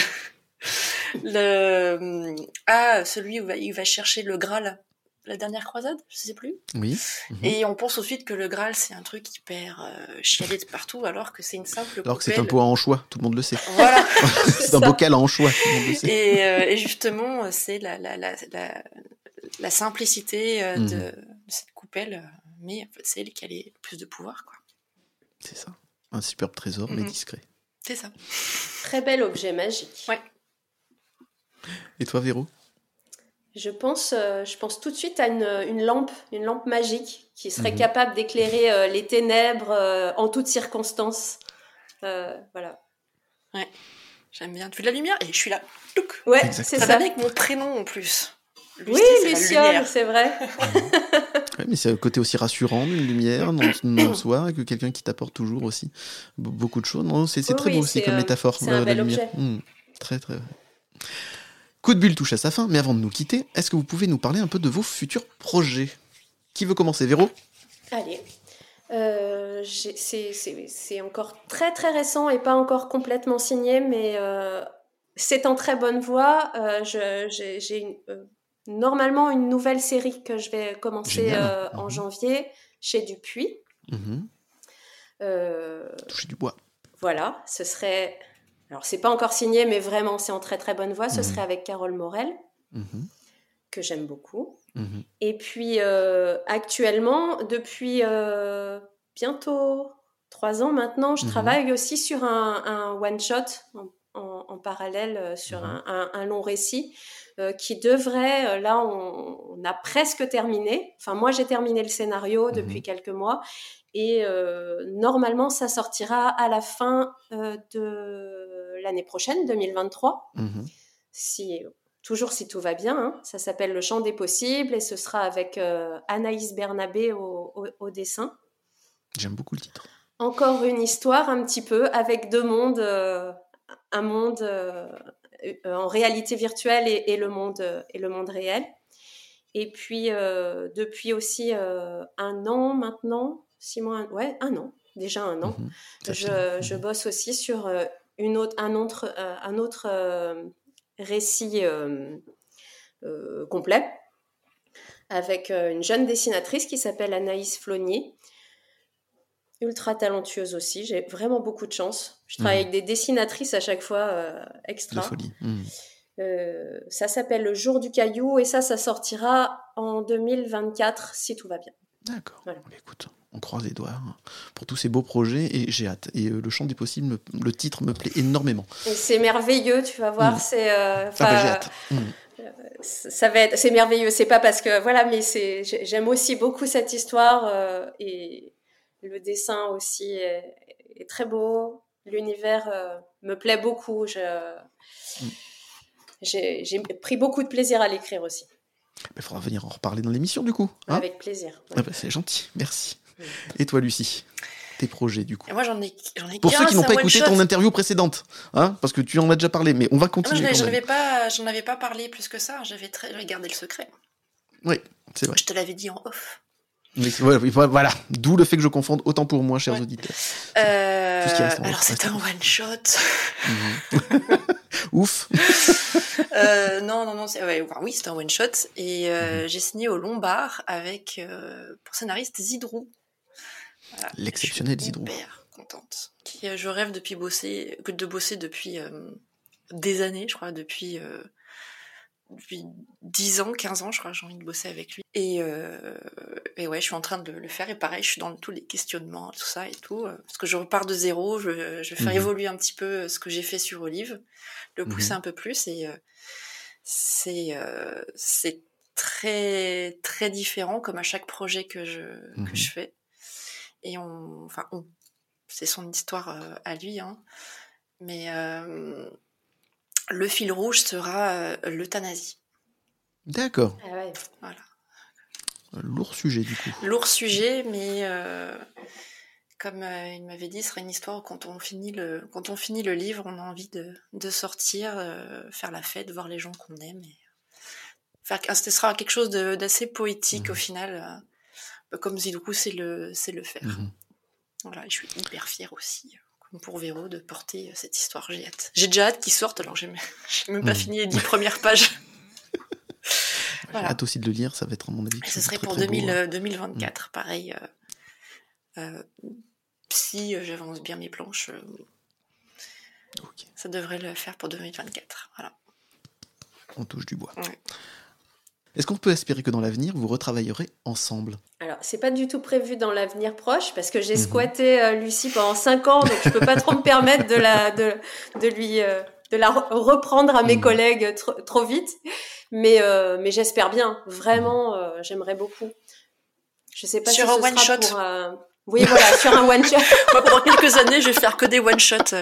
le ah celui où il va chercher le Graal la dernière croisade, je sais plus. Oui. Mhm. Et on pense ensuite que le Graal c'est un truc hyper euh, chialé de partout, alors que c'est une simple. Alors que c'est un pot à anchois, tout le monde le sait. Voilà. c'est un bocal à anchois, tout le monde le sait. Et, euh, et justement, c'est la, la, la, la, simplicité euh, de, mhm. de, cette coupelle, mais c'est elle qui a le plus de pouvoir, quoi. C'est ça. Un superbe trésor, mais mhm. discret. C'est ça. Très bel objet magique. Ouais. Et toi, Véro? Je pense, euh, je pense tout de suite à une, lampe, une lampe magique qui serait mhm. capable d'éclairer euh, les ténèbres euh, en toutes circonstances. voilà. Ouais, j'aime bien. Tu fais de la lumière et je suis là. Ouais, c'est ça. Avec mon prénom en plus. oui, Luciole, c'est vrai. ouais, mais c'est un côté aussi rassurant d'une lumière dans, soi, que quelqu'un qui t'apporte toujours aussi beaucoup de choses. Non, c'est très beau aussi comme métaphore. C'est un bel objet. Mmh. très, très. Coup de bulle touche à sa fin, mais avant de nous quitter, est-ce que vous pouvez nous parler un peu de vos futurs projets? Qui veut commencer? Véro? Allez. Euh, c'est encore très très récent et pas encore complètement signé, mais euh, c'est en très bonne voie. Euh, j'ai normalement une nouvelle série que je vais commencer en mhm. janvier chez Dupuis. Mhm. Toucher du bois. Voilà, ce serait. Alors, c'est pas encore signé, mais vraiment, c'est en très très bonne voie. Ce mhm. serait avec Carole Morel, mhm. que j'aime beaucoup. Et puis, actuellement, depuis bientôt trois ans maintenant, je travaille aussi sur un, un one-shot en, parallèle euh, sur mhm. un, long récit euh, qui devrait, euh, là on, a presque terminé, enfin moi j'ai terminé le scénario mhm. depuis quelques mois et normalement ça sortira à la fin de l'année prochaine, 2023. Mhm. Si, toujours si tout va bien, hein. ça s'appelle Le Chant des possibles et ce sera avec Anaïs Bernabé au, au dessin. J'aime beaucoup le titre. Encore une histoire un petit peu avec deux mondes un monde euh, euh, en réalité virtuelle et, le monde et le monde réel. Et puis euh, depuis aussi un an maintenant, six mois, ouais, un an, déjà un an, mhm. je, mhm. bosse aussi sur une autre, un autre, un autre récit complet avec une jeune dessinatrice qui s'appelle Anaïs Flonier ultra talentueuse aussi. J'ai vraiment beaucoup de chance. Je travaille mmh. avec des dessinatrices à chaque fois euh, extra. folie. Mmh. Euh, ça s'appelle Le jour du caillou et ça, ça sortira en 2024 si tout va bien. D'accord. Écoute, on croise les doigts pour tous ces beaux projets et j'ai hâte. Et euh, le champ des possibles, le titre me plaît énormément. Et c'est merveilleux, tu vas voir. Mmh. C'est. Ah bah, j'ai hâte. Ça va être, c'est merveilleux. C'est pas parce que voilà, mais c'est, j'aime aussi beaucoup cette histoire et le dessin aussi est, très beau. L'univers euh, me plaît beaucoup. Mm. J'ai pris beaucoup de plaisir à l'écrire aussi. Il faudra venir en reparler dans l'émission du coup. Hein Avec plaisir. Ah bah, c'est gentil, merci. Mm. Et toi Lucie tes projets du coup? Moi j'en ai, ai Pour ceux qui n'ont pas écouté ton interview précédente, hein, parce que tu en as déjà parlé, mais on va continuer. Ah, j'en avais pas, j'en avais pas parlé plus que ça. J'avais très, gardé le secret. Oui, c'est vrai. Je te l'avais dit en off voilà, d'où le fait que je confonde autant pour moi, chers auditeurs. Euh, alors c'est un one shot. Mhm. Ouf. euh, non, non, non, oui, c'est un one shot et euh, mhm. j'ai signé au Lombard avec euh, pour scénariste Zidrou. L'exceptionnel Zidrou. Contente. Qui je rêve depuis bosser, de bosser depuis des années, je crois, depuis depuis 10 ans, 15 ans, je crois, j'ai envie de bosser avec lui. Et, euh, et ouais, je suis en train de le faire. Et pareil, je suis dans tous les questionnements, tout ça et tout. Euh, parce que je repars de zéro, je, je vais faire mhm. évoluer un petit peu ce que j'ai fait sur Olive, le pousser mhm. un peu plus. Et euh, c'est euh, c'est très très différent, comme à chaque projet que je, que mhm. je fais. Et on, enfin, on, c'est son histoire euh, à lui, hein. Mais le fil rouge sera euh, l'euthanasie. D'accord. Ah ouais. Voilà. Lourd sujet du coup. Lourd sujet, mais euh, comme euh, il m'avait dit, ce sera une histoire où quand on finit le, quand on finit le livre, on a envie de, de sortir, faire la fête, voir les gens qu'on aime. Et faire, ce sera quelque chose d'assez poétique au mhm. final. comme Zidou, c'est le, le faire. Mhm. Voilà, je suis hyper fière aussi pour Véro de porter euh, cette histoire. J'ai hâte. J'ai déjà hâte qu'il sorte, alors j'ai même pas hmm. fini les dix premières pages. J'ai hâte aussi de le lire, ça va être à mon avis. Ce serait pour 2024, hein. hmm. pareil. Euh, euh, si j'avance bien mes planches, ça devrait le faire pour 2024. Voilà. On touche du bois. Est-ce qu'on peut espérer que dans l'avenir, vous retravaillerez ensemble? Alors, c'est pas du tout prévu dans l'avenir proche, parce que j'ai mhm. squatté euh, Lucie pendant 5 ans, donc je peux pas trop me permettre de la, de, de lui, euh, de la reprendre à mes mhm. collègues trop, vite. Mais, euh, mais j'espère bien. Vraiment, j'aimerais beaucoup. Je sais pas sur si un one shot. Pour, Oui, voilà, sur un one shot. Moi, pendant quelques années, je vais faire que des one shots.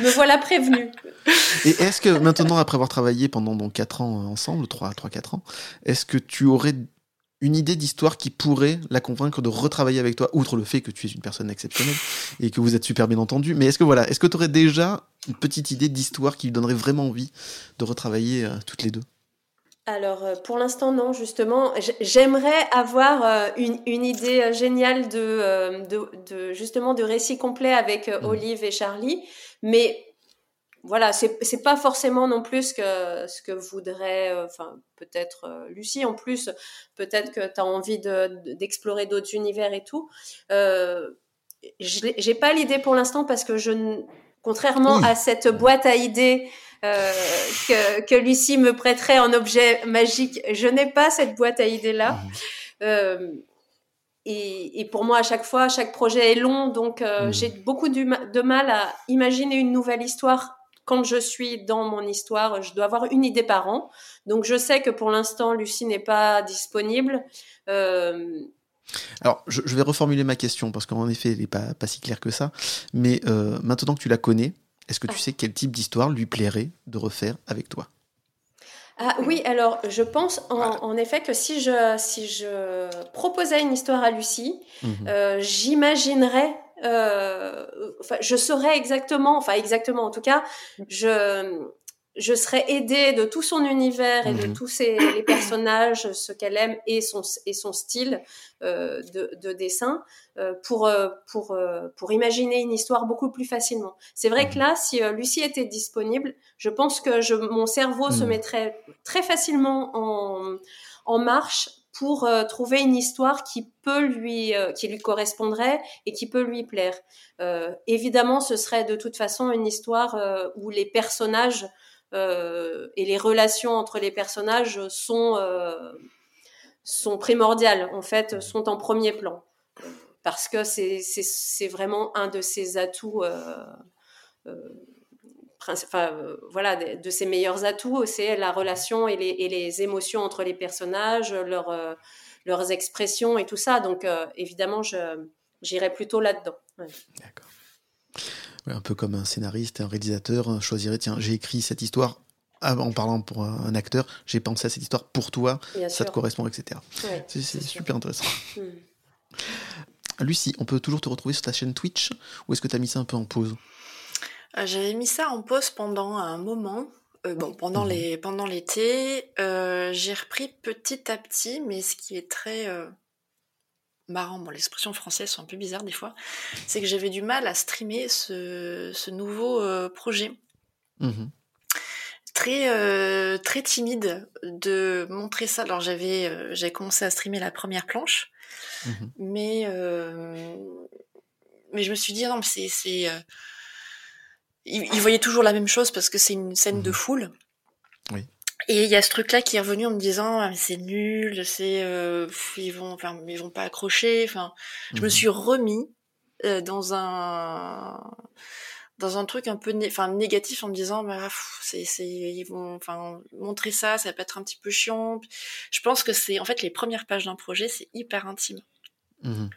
Me voilà prévenu. Et est-ce que maintenant, après avoir travaillé pendant donc 4 ans ensemble, 3-4 ans, est-ce que tu aurais une idée d'histoire qui pourrait la convaincre de retravailler avec toi, outre le fait que tu es une personne exceptionnelle et que vous êtes super bien entendu? Mais est-ce que voilà, est-ce que tu aurais déjà une petite idée d'histoire qui lui donnerait vraiment envie de retravailler euh, toutes les deux? Alors euh, pour l'instant non justement j'aimerais avoir euh, une, une, idée géniale de, de, de, justement de récit complet avec mmh. Olive et Charlie mais voilà, c'est pas forcément non plus ce que ce que voudrait, enfin peut-être Lucie en plus, peut-être que tu as envie d'explorer d'autres univers et tout. J'ai pas l'idée pour l'instant parce que je, contrairement à cette boîte à idées euh, que, que, Lucie me prêterait en objet magique. Je n'ai pas cette boîte à idées là. Mmh. Euh, et, et, pour moi, à chaque fois, chaque projet est long, donc euh, mmh. j'ai beaucoup de mal à imaginer une nouvelle histoire quand je suis dans mon histoire. Je dois avoir une idée par an. Donc je sais que pour l'instant, Lucie n'est pas disponible. Alors, je, je, vais reformuler ma question parce qu'en effet, elle n'est pas, pas si claire que ça. Mais maintenant que tu la connais, est-ce que tu sais quel type d'histoire lui plairait de refaire avec toi? Ah oui, alors je pense en, effet que si je, si je proposais une histoire à Lucie, mhm. euh, j'imaginerais, euh, enfin, je saurais exactement, enfin exactement en tout cas, je, je serais aidée de tout son univers et de mhm. tous ses, les personnages, ce qu'elle aime et son, et son style euh, de, de, dessin euh, pour, euh, pour, euh, pour imaginer une histoire beaucoup plus facilement. C'est vrai que là, si euh, Lucie était disponible, je pense que je, mon cerveau se mhm. mettrait très facilement en, en marche pour euh, trouver une histoire qui peut lui qui lui correspondrait et qui peut lui plaire. évidemment, ce serait de toute façon une histoire où les personnages euh, et les relations entre les personnages sont euh, sont primordiales en fait, sont en premier plan parce que c'est vraiment un de ses atouts. Euh, enfin, voilà, de, ses meilleurs atouts, c'est la relation et les, et les, émotions entre les personnages, leur, leurs expressions et tout ça. Donc, évidemment, j'irai plutôt là-dedans. D'accord un peu comme un scénariste et un réalisateur choisirait, tiens, j'ai écrit cette histoire en parlant pour un acteur, j'ai pensé à cette histoire pour toi, ça te correspond, etc. c'est super intéressant. Hmm. Lucie, on peut toujours te retrouver sur ta chaîne Twitch ou est-ce que tu as mis ça un peu en pause? Euh, J'avais mis ça en pause pendant un moment. Euh, bon, pendant mhm. les pendant l'été, euh, j'ai repris petit à petit, mais ce qui est très marrant, bon, l'expression française sont un peu bizarre des fois, c'est que j'avais du mal à streamer ce, nouveau euh, projet. Mhm. Très, euh, très timide de montrer ça. Alors j'avais euh, j'avais commencé à streamer la première planche, mhm. mais, mais je me suis dit, non, c'est... c'est ils, voyaient toujours la même chose parce que c'est une scène de mhm. foule. Oui. Et il y a ce truc-là qui est revenu en me disant ah, c'est nul, c'est euh, ils vont, enfin ils vont pas accrocher. Enfin, je me mhm. suis remis euh, dans un dans un truc un peu enfin négatif en me disant bah c'est c'est ils vont enfin montrer ça, ça va être un petit peu chiant. Je pense que c'est en fait les premières pages d'un projet c'est hyper intime. Mhm.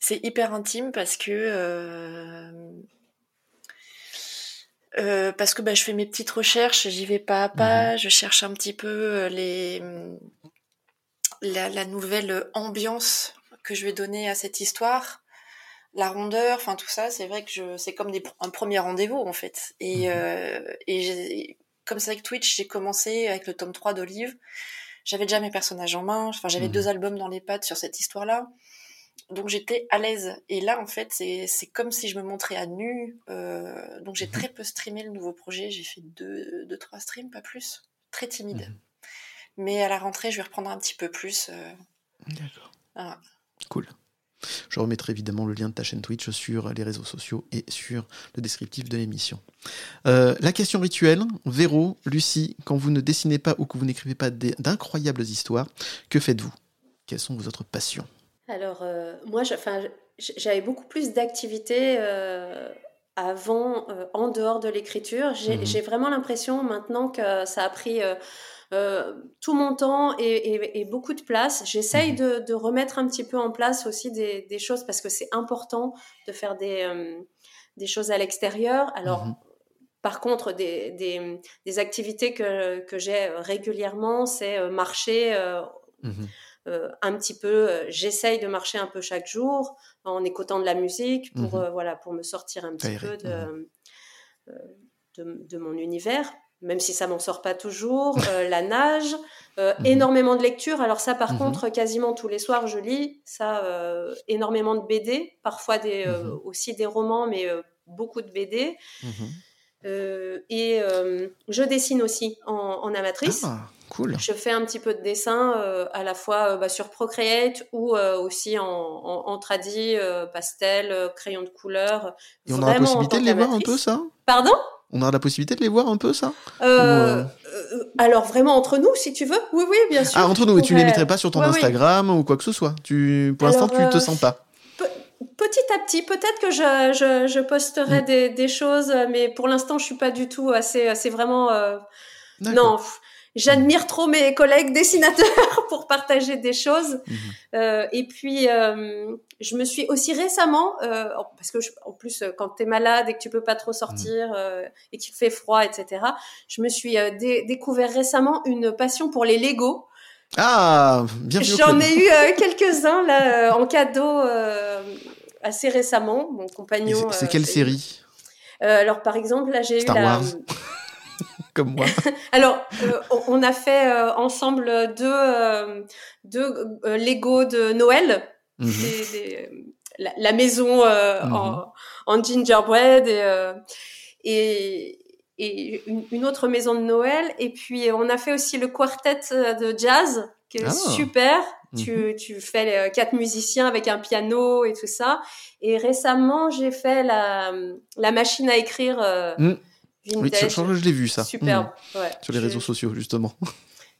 C'est hyper intime parce que euh, euh, parce que bah, je fais mes petites recherches, j'y vais pas à pas, je cherche un petit peu euh, les la, la, nouvelle ambiance que je vais donner à cette histoire, la rondeur, enfin tout ça. C'est vrai que je c'est comme des, un premier rendez-vous en fait. Et, mhm. euh, et comme c'est avec Twitch, j'ai commencé avec le tome 3 d'Olive. J'avais déjà mes personnages en main, enfin j'avais mhm. deux albums dans les pattes sur cette histoire-là donc j'étais à l'aise. Et là, en fait, c'est comme si je me montrais à nu. Euh, donc j'ai mhm. très peu streamé le nouveau projet. J'ai fait deux, deux, trois streams, pas plus. Très timide. Mhm. Mais à la rentrée, je vais reprendre un petit peu plus. Euh. D'accord. Cool. Je remettrai évidemment le lien de ta chaîne Twitch sur les réseaux sociaux et sur le descriptif de l'émission. Euh, la question rituelle, Véro, Lucie, quand vous ne dessinez pas ou que vous n'écrivez pas d'incroyables histoires, que faites-vous? Quelles sont vos autres passions? Alors, euh, moi, j'avais beaucoup plus d'activités euh, avant, euh, en dehors de l'écriture. J'ai mmh vraiment l'impression maintenant que ça a pris tout mon temps et, beaucoup de place. J'essaye mmh de, remettre un petit peu en place aussi des, choses parce que c'est important de faire des, des choses à l'extérieur. Alors, mmh par contre, des, des, activités que, que j'ai régulièrement, c'est marcher euh, un petit peu, euh, j'essaye de marcher un peu chaque jour en écoutant de la musique pour, mhm. euh, voilà, pour me sortir un petit peu de, de, mon univers, même si ça m'en sort pas toujours. la nage, mhm. énormément de lecture. Alors ça, par mhm. contre, quasiment tous les soirs, je lis. Ça, énormément de BD, parfois des, aussi des romans, mais beaucoup de BD. et je dessine aussi en, amatrice. Ah, cool. Je fais un petit peu de dessin à la fois bah, sur Procreate ou aussi en, en, tradi, pastel, crayon de couleur. Et on a la possibilité de les voir un peu ça Pardon? On a la possibilité de les voir un peu, ça euh, euh, Alors, vraiment entre nous, si tu veux Oui, oui, bien sûr. Ah, entre nous, et tu ne les mettrais pas sur ton Instagram ou quoi que ce soit tu, Pour l'instant, tu ne te euh, sens pas Petit à petit, peut-être que je, je, posterai mm. des, choses, mais pour l'instant, je suis pas du tout assez. C'est vraiment. non, j'admire trop mes collègues dessinateurs pour partager des choses. Mhm. Euh, et puis, euh, je me suis aussi récemment, euh, parce que en plus, quand tu es malade et que tu peux pas trop sortir mhm. et qu'il fait froid, etc., je me suis découvert récemment une passion pour les Lego. Ah, bien J'en ai eu quelques-uns là en cadeau assez récemment. Mon compagnon. C'est quelle série? Alors, par exemple, là, j'ai eu la. comme moi. Alors, euh, on a fait euh, ensemble deux, euh, deux Lego de Noël. Mhm. la, maison mhm. en, gingerbread et, et, une, autre maison de Noël. Et puis, on a fait aussi le quartet de jazz, qui est ah. super. Tu, mhm. tu, fais quatre musiciens avec un piano et tout ça. Et récemment, j'ai fait la, la machine à écrire. Mm. Oui, je l'ai vu ça. Superbe. Hmm. Sur les réseaux sociaux, justement.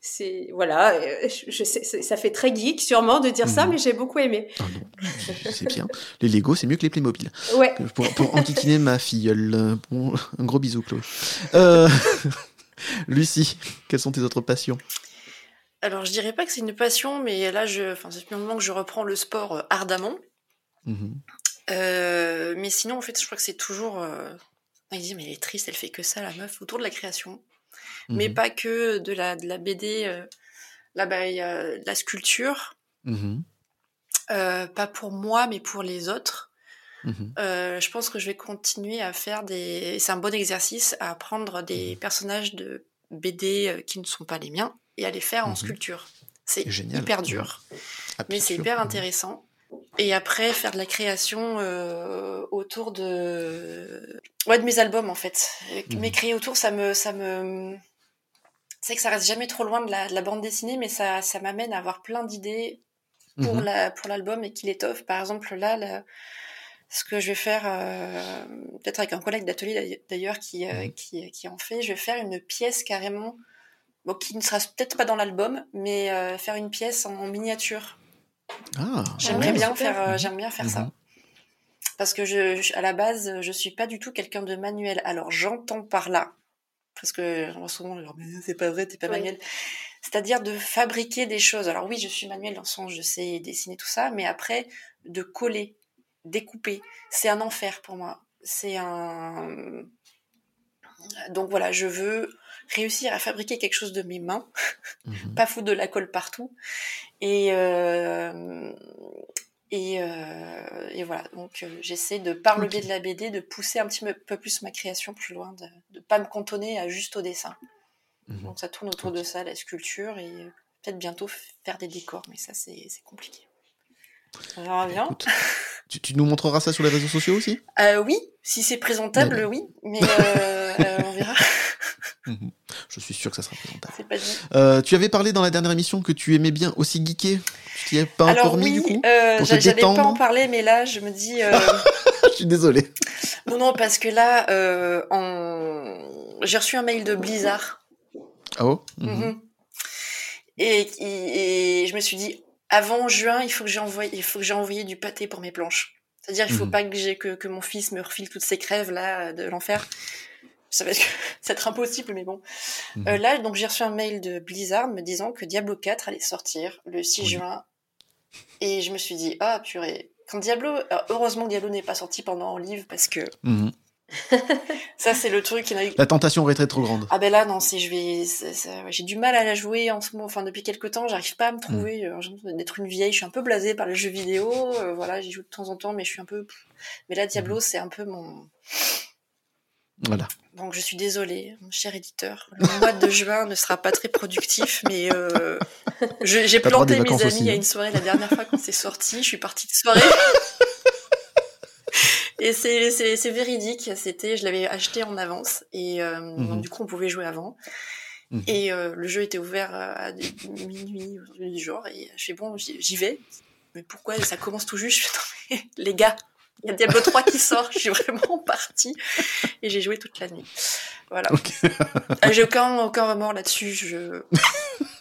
C'est voilà, euh, je, sais, ça fait très geek sûrement de dire ça, hmm. mais j'ai beaucoup aimé. Ah c'est bien. Les Lego, c'est mieux que les Playmobil. Ouais. Pour, pour enquiquiner ma filleule. Bon, un gros bisou, Chloé. Euh... Lucie, quelles sont tes autres passions? Alors, je dirais pas que c'est une passion, mais là, je, enfin, c'est le moment que je reprends le sport euh, ardemment. Mhm. Euh, mais sinon, en fait, je crois que c'est toujours il dit, mais elle est triste, elle fait que ça, la meuf, autour de la création. Mais mhm. pas que de la, de la BD. Euh, là-bas, il y a la sculpture. Mhm. Euh, pas pour moi, mais pour les autres. Mhm. Euh, je pense que je vais continuer à faire des. C'est un bon exercice à prendre des personnages de BD qui ne sont pas les miens et à les faire en sculpture. C'est hyper dur, mais c'est hyper intéressant. Et après, faire de la création euh, autour de, ouais, de mes albums en fait. Mhm. M'écrire autour, ça me, ça me, c'est que ça reste jamais trop loin de la, de la bande dessinée, mais ça, ça m'amène à avoir plein d'idées pour mhm. la, pour l'album et qu'il étoffe. Par exemple, là, ce que je vais faire, euh, peut-être avec un collègue d'atelier d'ailleurs qui, euh, mhm. qui, qui en fait, je vais faire une pièce carrément, bon, qui ne sera peut-être pas dans l'album, mais faire une pièce en miniature ah, j'aimerais bien, faire, euh, j'aime bien faire ça. Mhm. Parce que je, à la base, je suis pas du tout quelqu'un de manuel. Alors j'entends par là, parce que souvent c'est pas vrai, t'es pas manuel. C'est-à-dire de fabriquer des choses. Alors oui, je suis manuel dans le sens, je sais dessiner tout ça, mais après de coller, découper, c'est un enfer pour moi. C'est un donc voilà, je veux réussir à fabriquer quelque chose de mes mains, mhm. pas foutre de la colle partout. Et, euh, et, euh, et, voilà, donc euh, j'essaie de, par le biais de la BD, de pousser un petit peu plus ma création plus loin, de ne pas me cantonner à juste au dessin. Mhm. Donc ça tourne autour de ça, la sculpture, et peut-être bientôt faire des décors, mais ça c'est compliqué. Verra bien. tu, tu, nous montreras ça sur les réseaux sociaux aussi? Oui, si c'est présentable, oui, mais on verra. Mhm. Je suis sûr que ça sera présentable. Euh, tu avais parlé dans la dernière émission que tu aimais bien aussi geeker. Tu es pas encore mis du coup euh, J'allais pas en parler, mais là je me dis. Euh... je suis désolé. Non, non, parce que là, euh, j'ai reçu un mail de Blizzard. Ah oh? Mhm. et, et, je me suis dit, avant juin, il faut que j'ai envoyé, il faut que j'ai envoyé du pâté pour mes planches. C'est-à-dire, il faut mhm. pas que, que mon fils me refile toutes ces crèves là de l'enfer ça va être impossible, mais bon. Mhm. Euh, là, donc j'ai reçu un mail de Blizzard me disant que Diablo 4 allait sortir le 6 juin. Et je me suis dit, ah purée. Quand Diablo, heureusement Diablo n'est pas sorti pendant en livre parce que mhm. ça c'est le truc. La tentation aurait été trop grande. Ah ben là non, si je vais, j'ai du mal à la jouer en ce moment. Enfin depuis quelques temps, j'arrive pas à me trouver. Mhm. d'être une vieille. Je suis un peu blasée par les jeux vidéo. Euh, voilà, j'y joue de temps en temps, mais je suis un peu. Mais là Diablo, c'est un peu mon voilà. Donc je suis désolée, mon cher éditeur. Le mois de juin ne sera pas très productif, mais euh, j'ai planté mes amis à hein. une soirée la dernière fois quand c'est sorti. Je suis partie de soirée. Et c'est véridique. C'était, je l'avais acheté en avance et euh, mhm. du coup on pouvait jouer avant. Mhm. Et euh, le jeu était ouvert à minuit du jour et je fais bon, j'y vais. Mais pourquoi ça commence tout juste? Je fais les gars, il y a Diablo 3 qui sort, je suis vraiment partie et j'ai joué toute la nuit. Voilà. Euh, j'ai aucun, aucun remords là-dessus. Je...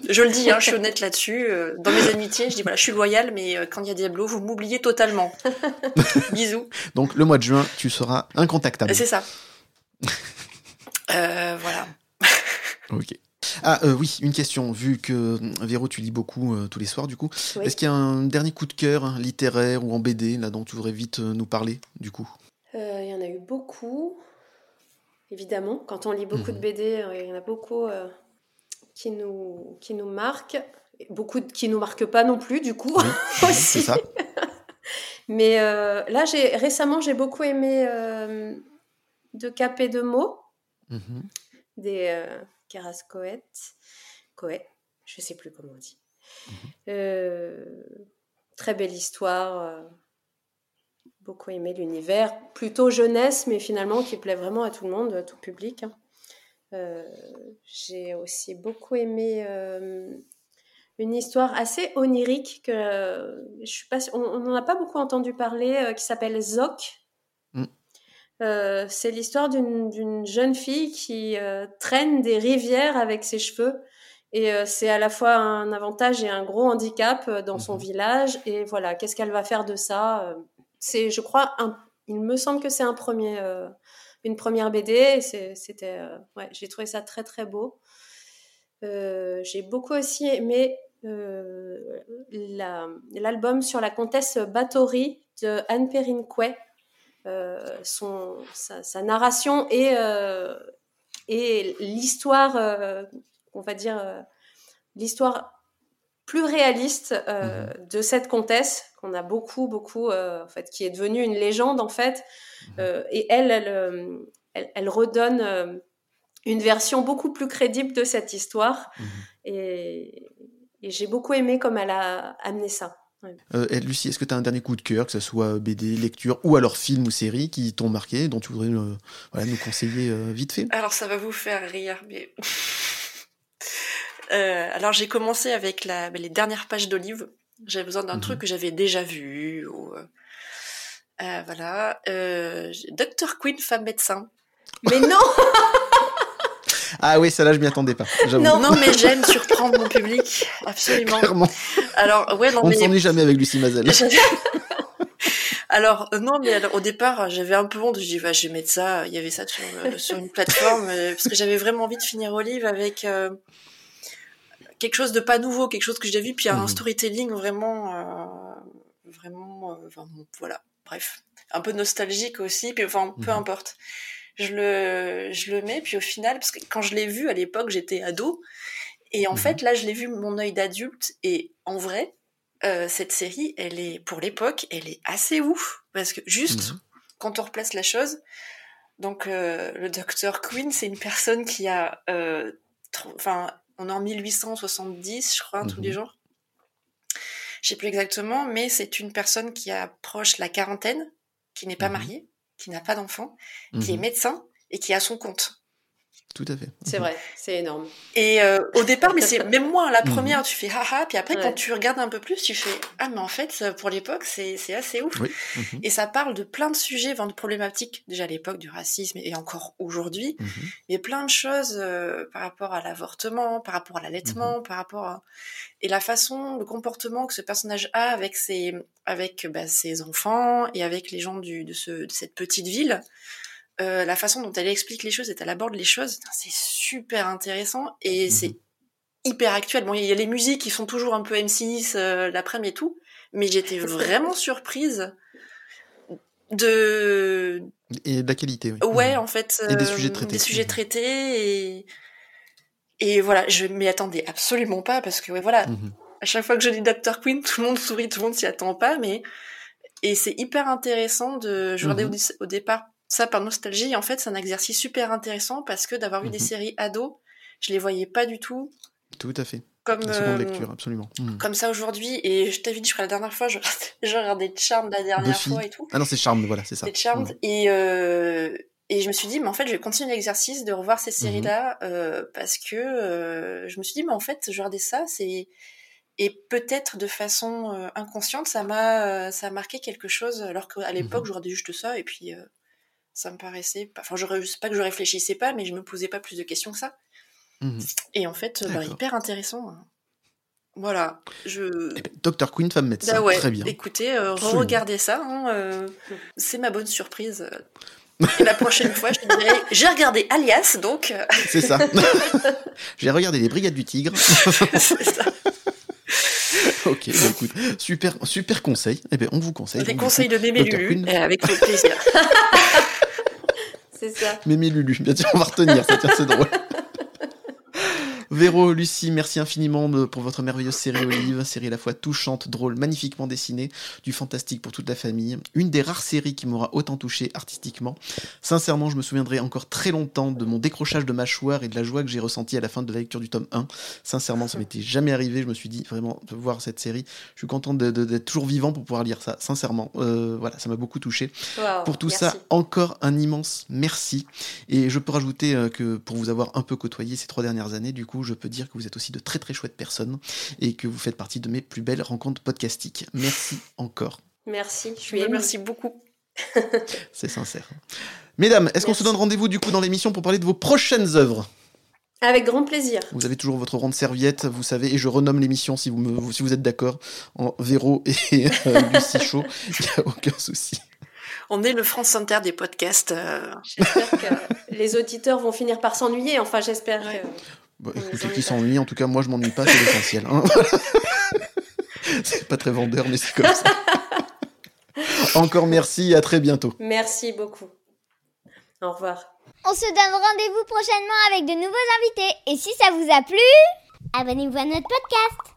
je le dis, hein, je suis honnête là-dessus. Euh, dans mes amitiés, je dis voilà, je suis loyale, mais euh, quand il y a Diablo, vous m'oubliez totalement. Bisous. Donc le mois de juin, tu seras incontactable. C'est ça. voilà. ok. Ah oui, une question. Vu que Véro, tu lis beaucoup tous les soirs, du coup, est-ce qu'il y a un dernier coup de cœur hein, littéraire ou en BD là dont tu voudrais vite nous parler, du coup? Il y en a eu beaucoup évidemment. Quand on lit beaucoup de mhm. BD, euh, il y en a beaucoup euh, qui, nous, qui nous marquent. Beaucoup qui nous marquent pas non plus, du coup, aussi. Ça. Mais euh, là, j'ai récemment, j'ai beaucoup aimé De Cap et de mots, mhm. des Carascoët. Coët, je sais plus comment on dit. Mhm. très belle histoire beaucoup aimé l'univers, plutôt jeunesse, mais finalement qui plaît vraiment à tout le monde, à tout public. Hein. Euh, j'ai aussi beaucoup aimé euh, une histoire assez onirique que je suis pas, on n'en a pas beaucoup entendu parler, euh, qui s'appelle Zoc. Mm. c'est l'histoire d'une jeune fille qui traîne des rivières avec ses cheveux. Et c'est à la fois un avantage et un gros handicap dans son mm-hmm. village. Et voilà, qu'est-ce qu'elle va faire de ça c'est, je crois, un, il me semble que c'est un premier, euh, une première BD. C'était, euh, ouais, j'ai trouvé ça très très beau. Euh, j'ai beaucoup aussi aimé l'album sur la comtesse Bathory de Anne Perrine son, sa, narration et, et l'histoire, on va dire, l'histoire plus réaliste euh, mhm. de cette comtesse qu'on a beaucoup beaucoup euh, en fait qui est devenue une légende en fait mhm. euh, et elle elle, elle, redonne une version beaucoup plus crédible de cette histoire mhm. et, j'ai beaucoup aimé comme elle a amené ça. Lucie, est-ce que tu as un dernier coup de cœur, que ce soit BD, lecture ou alors film ou série qui t'ont marqué, dont tu voudrais voilà, nous conseiller vite fait? Alors ça va vous faire rire, mais euh, alors j'ai commencé avec la, les dernières pages d'Olive. J'avais besoin d'un truc mhm. que j'avais déjà vu. Ou, euh, euh voilà. Euh, Dr Queen, femme médecin. Mais non Ah oui, ça là je m'y attendais pas. Non, non, mais j'aime surprendre mon public, absolument. Clairement. Alors ouais, non, on ne s'ennuie jamais avec Lucie Mazel. Alors non, mais au départ, j'avais un peu honte. Je dis, bah, je vais mettre ça. Il y avait ça sur, sur une plateforme parce que j'avais vraiment envie de finir Olive avec quelque chose de pas nouveau, quelque chose que j'ai vu, puis un mhm. storytelling vraiment, euh, vraiment, euh, enfin, voilà, bref, un peu nostalgique aussi, puis enfin, peu mhm. importe. Je le, je le mets, puis au final, parce que quand je l'ai vu à l'époque, j'étais ado, et en mhm. fait, là, je l'ai vu mon œil d'adulte, et en vrai, euh, cette série, elle est, pour l'époque, elle est assez ouf, parce que juste, quand on replace la chose, donc le docteur Queen, c'est une personne qui a, enfin, on est en 1870, je crois, un truc du mhm. genre. Je sais plus exactement, mais c'est une personne qui approche la quarantaine, qui n'est pas mhm. mariée, qui n'a pas d'enfant, qui est mhm. médecin et qui a son compte. Tout à fait. C'est vrai, c'est énorme. Et euh, au départ, mais c'est même moi la mhm. première, tu fais haha, puis après quand tu regardes un peu plus, tu fais ah mais en fait pour l'époque c'est assez ouf. Mhm. Et ça parle de plein de sujets, de problématiques déjà à l'époque du racisme et encore aujourd'hui, mhm. mais plein de choses euh, par rapport à l'avortement, par rapport à l'allaitement, par rapport à et la façon, le comportement que ce personnage a avec ses avec bah, ses enfants et avec les gens du de ce de cette petite ville. Euh, la façon dont elle explique les choses et elle aborde les choses, c'est super intéressant et mhm. c'est hyper actuel. Bon, il y a les musiques qui sont toujours un peu M6 euh, l'après-midi et tout, mais j'étais vraiment surprise de et de la qualité. Oui. Ouais, mhm. en fait, et des sujets traités. Des sujets mhm. traités et et voilà, je m'y attendais absolument pas parce que ouais, voilà, à chaque fois que je dis Dr Queen, tout le monde sourit, tout le monde s'y attend pas, mais et c'est hyper intéressant de. Je regardais au, départ ça par nostalgie, en fait, c'est un exercice super intéressant parce que d'avoir vu des mhm. séries ados, je les voyais pas du tout. Tout à fait. comme seconde lecture, absolument. Hmm. Comme ça aujourd'hui. Et je t'avais dit, je crois la dernière fois, je, regardais Charmed la dernière fois et tout. Ah non, c'est Charmed, voilà, c'est ça. C'est Charmed. Hmm. Et et je me suis dit, mais en fait, je vais continuer l'exercice de revoir ces mhm. séries-là euh, parce que euh, je me suis dit, mais en fait, je regardais ça, c'est et peut-être de façon euh, inconsciente, ça m'a ça a marqué quelque chose alors qu'à l'époque, mhm. je regardais juste ça et puis ça me paraissait, enfin, je sais pas que je réfléchissais pas, mais je me posais pas plus de questions que ça. Mhm. Et en fait, bah, hyper intéressant. Hein. Voilà, je. Eh ben, Queen, femme médecin, bah très bien. Écoutez, regardez ça, hein, c'est ma bonne surprise et la prochaine fois, je dirai, j'ai regardé Alias, donc. Euh, C'est ça. j'ai regardé les Brigades du Tigre. C'est ça. ok, bah écoute, super, super conseil. Eh bien, on vous conseille. Des conseils de Mémé Lulu, avec plaisir. C'est ça. Mémé Lulu, bien sûr, on va retenir, c'est drôle. Véro, Lucie, merci infiniment pour votre merveilleuse série Olive, série à la fois touchante, drôle, magnifiquement dessinée, du fantastique pour toute la famille. Une des rares séries qui m'aura autant touché artistiquement. Sincèrement, je me souviendrai encore très longtemps de mon décrochage de mâchoire et de la joie que j'ai ressentie à la fin de la lecture du tome 1. Sincèrement, ça m'était jamais arrivé. Je me suis dit vraiment de voir cette série. Je suis content d'être toujours vivant pour pouvoir lire ça. Sincèrement, euh, voilà, ça m'a beaucoup touché. pour tout ça, encore un immense merci. Et je peux rajouter euh, que pour vous avoir un peu côtoyé ces trois dernières années, du coup, je peux dire que vous êtes aussi de très très chouettes personnes et que vous faites partie de mes plus belles rencontres podcastiques. Merci encore. Merci, je suis Merci beaucoup. C'est sincère. Mesdames, est-ce qu'on se donne rendez-vous du coup dans l'émission pour parler de vos prochaines œuvres? Avec grand plaisir. Vous avez toujours votre de serviette, vous savez, et je renomme l'émission si vous, me, si vous êtes d'accord, en Véro et euh, Lucie Chaud. Il n'y a aucun souci. On est le France Inter des podcasts. Euh. J'espère que les auditeurs vont finir par s'ennuyer. Enfin, j'espère que. Bah, écoutez, qui s'ennuie, en tout cas, moi je m'ennuie pas, c'est l'essentiel. Hein. c'est pas très vendeur, mais c'est comme ça. Encore merci, à très bientôt. Merci beaucoup. Au revoir. On se donne rendez-vous prochainement avec de nouveaux invités. Et si ça vous a plu, abonnez-vous à notre podcast.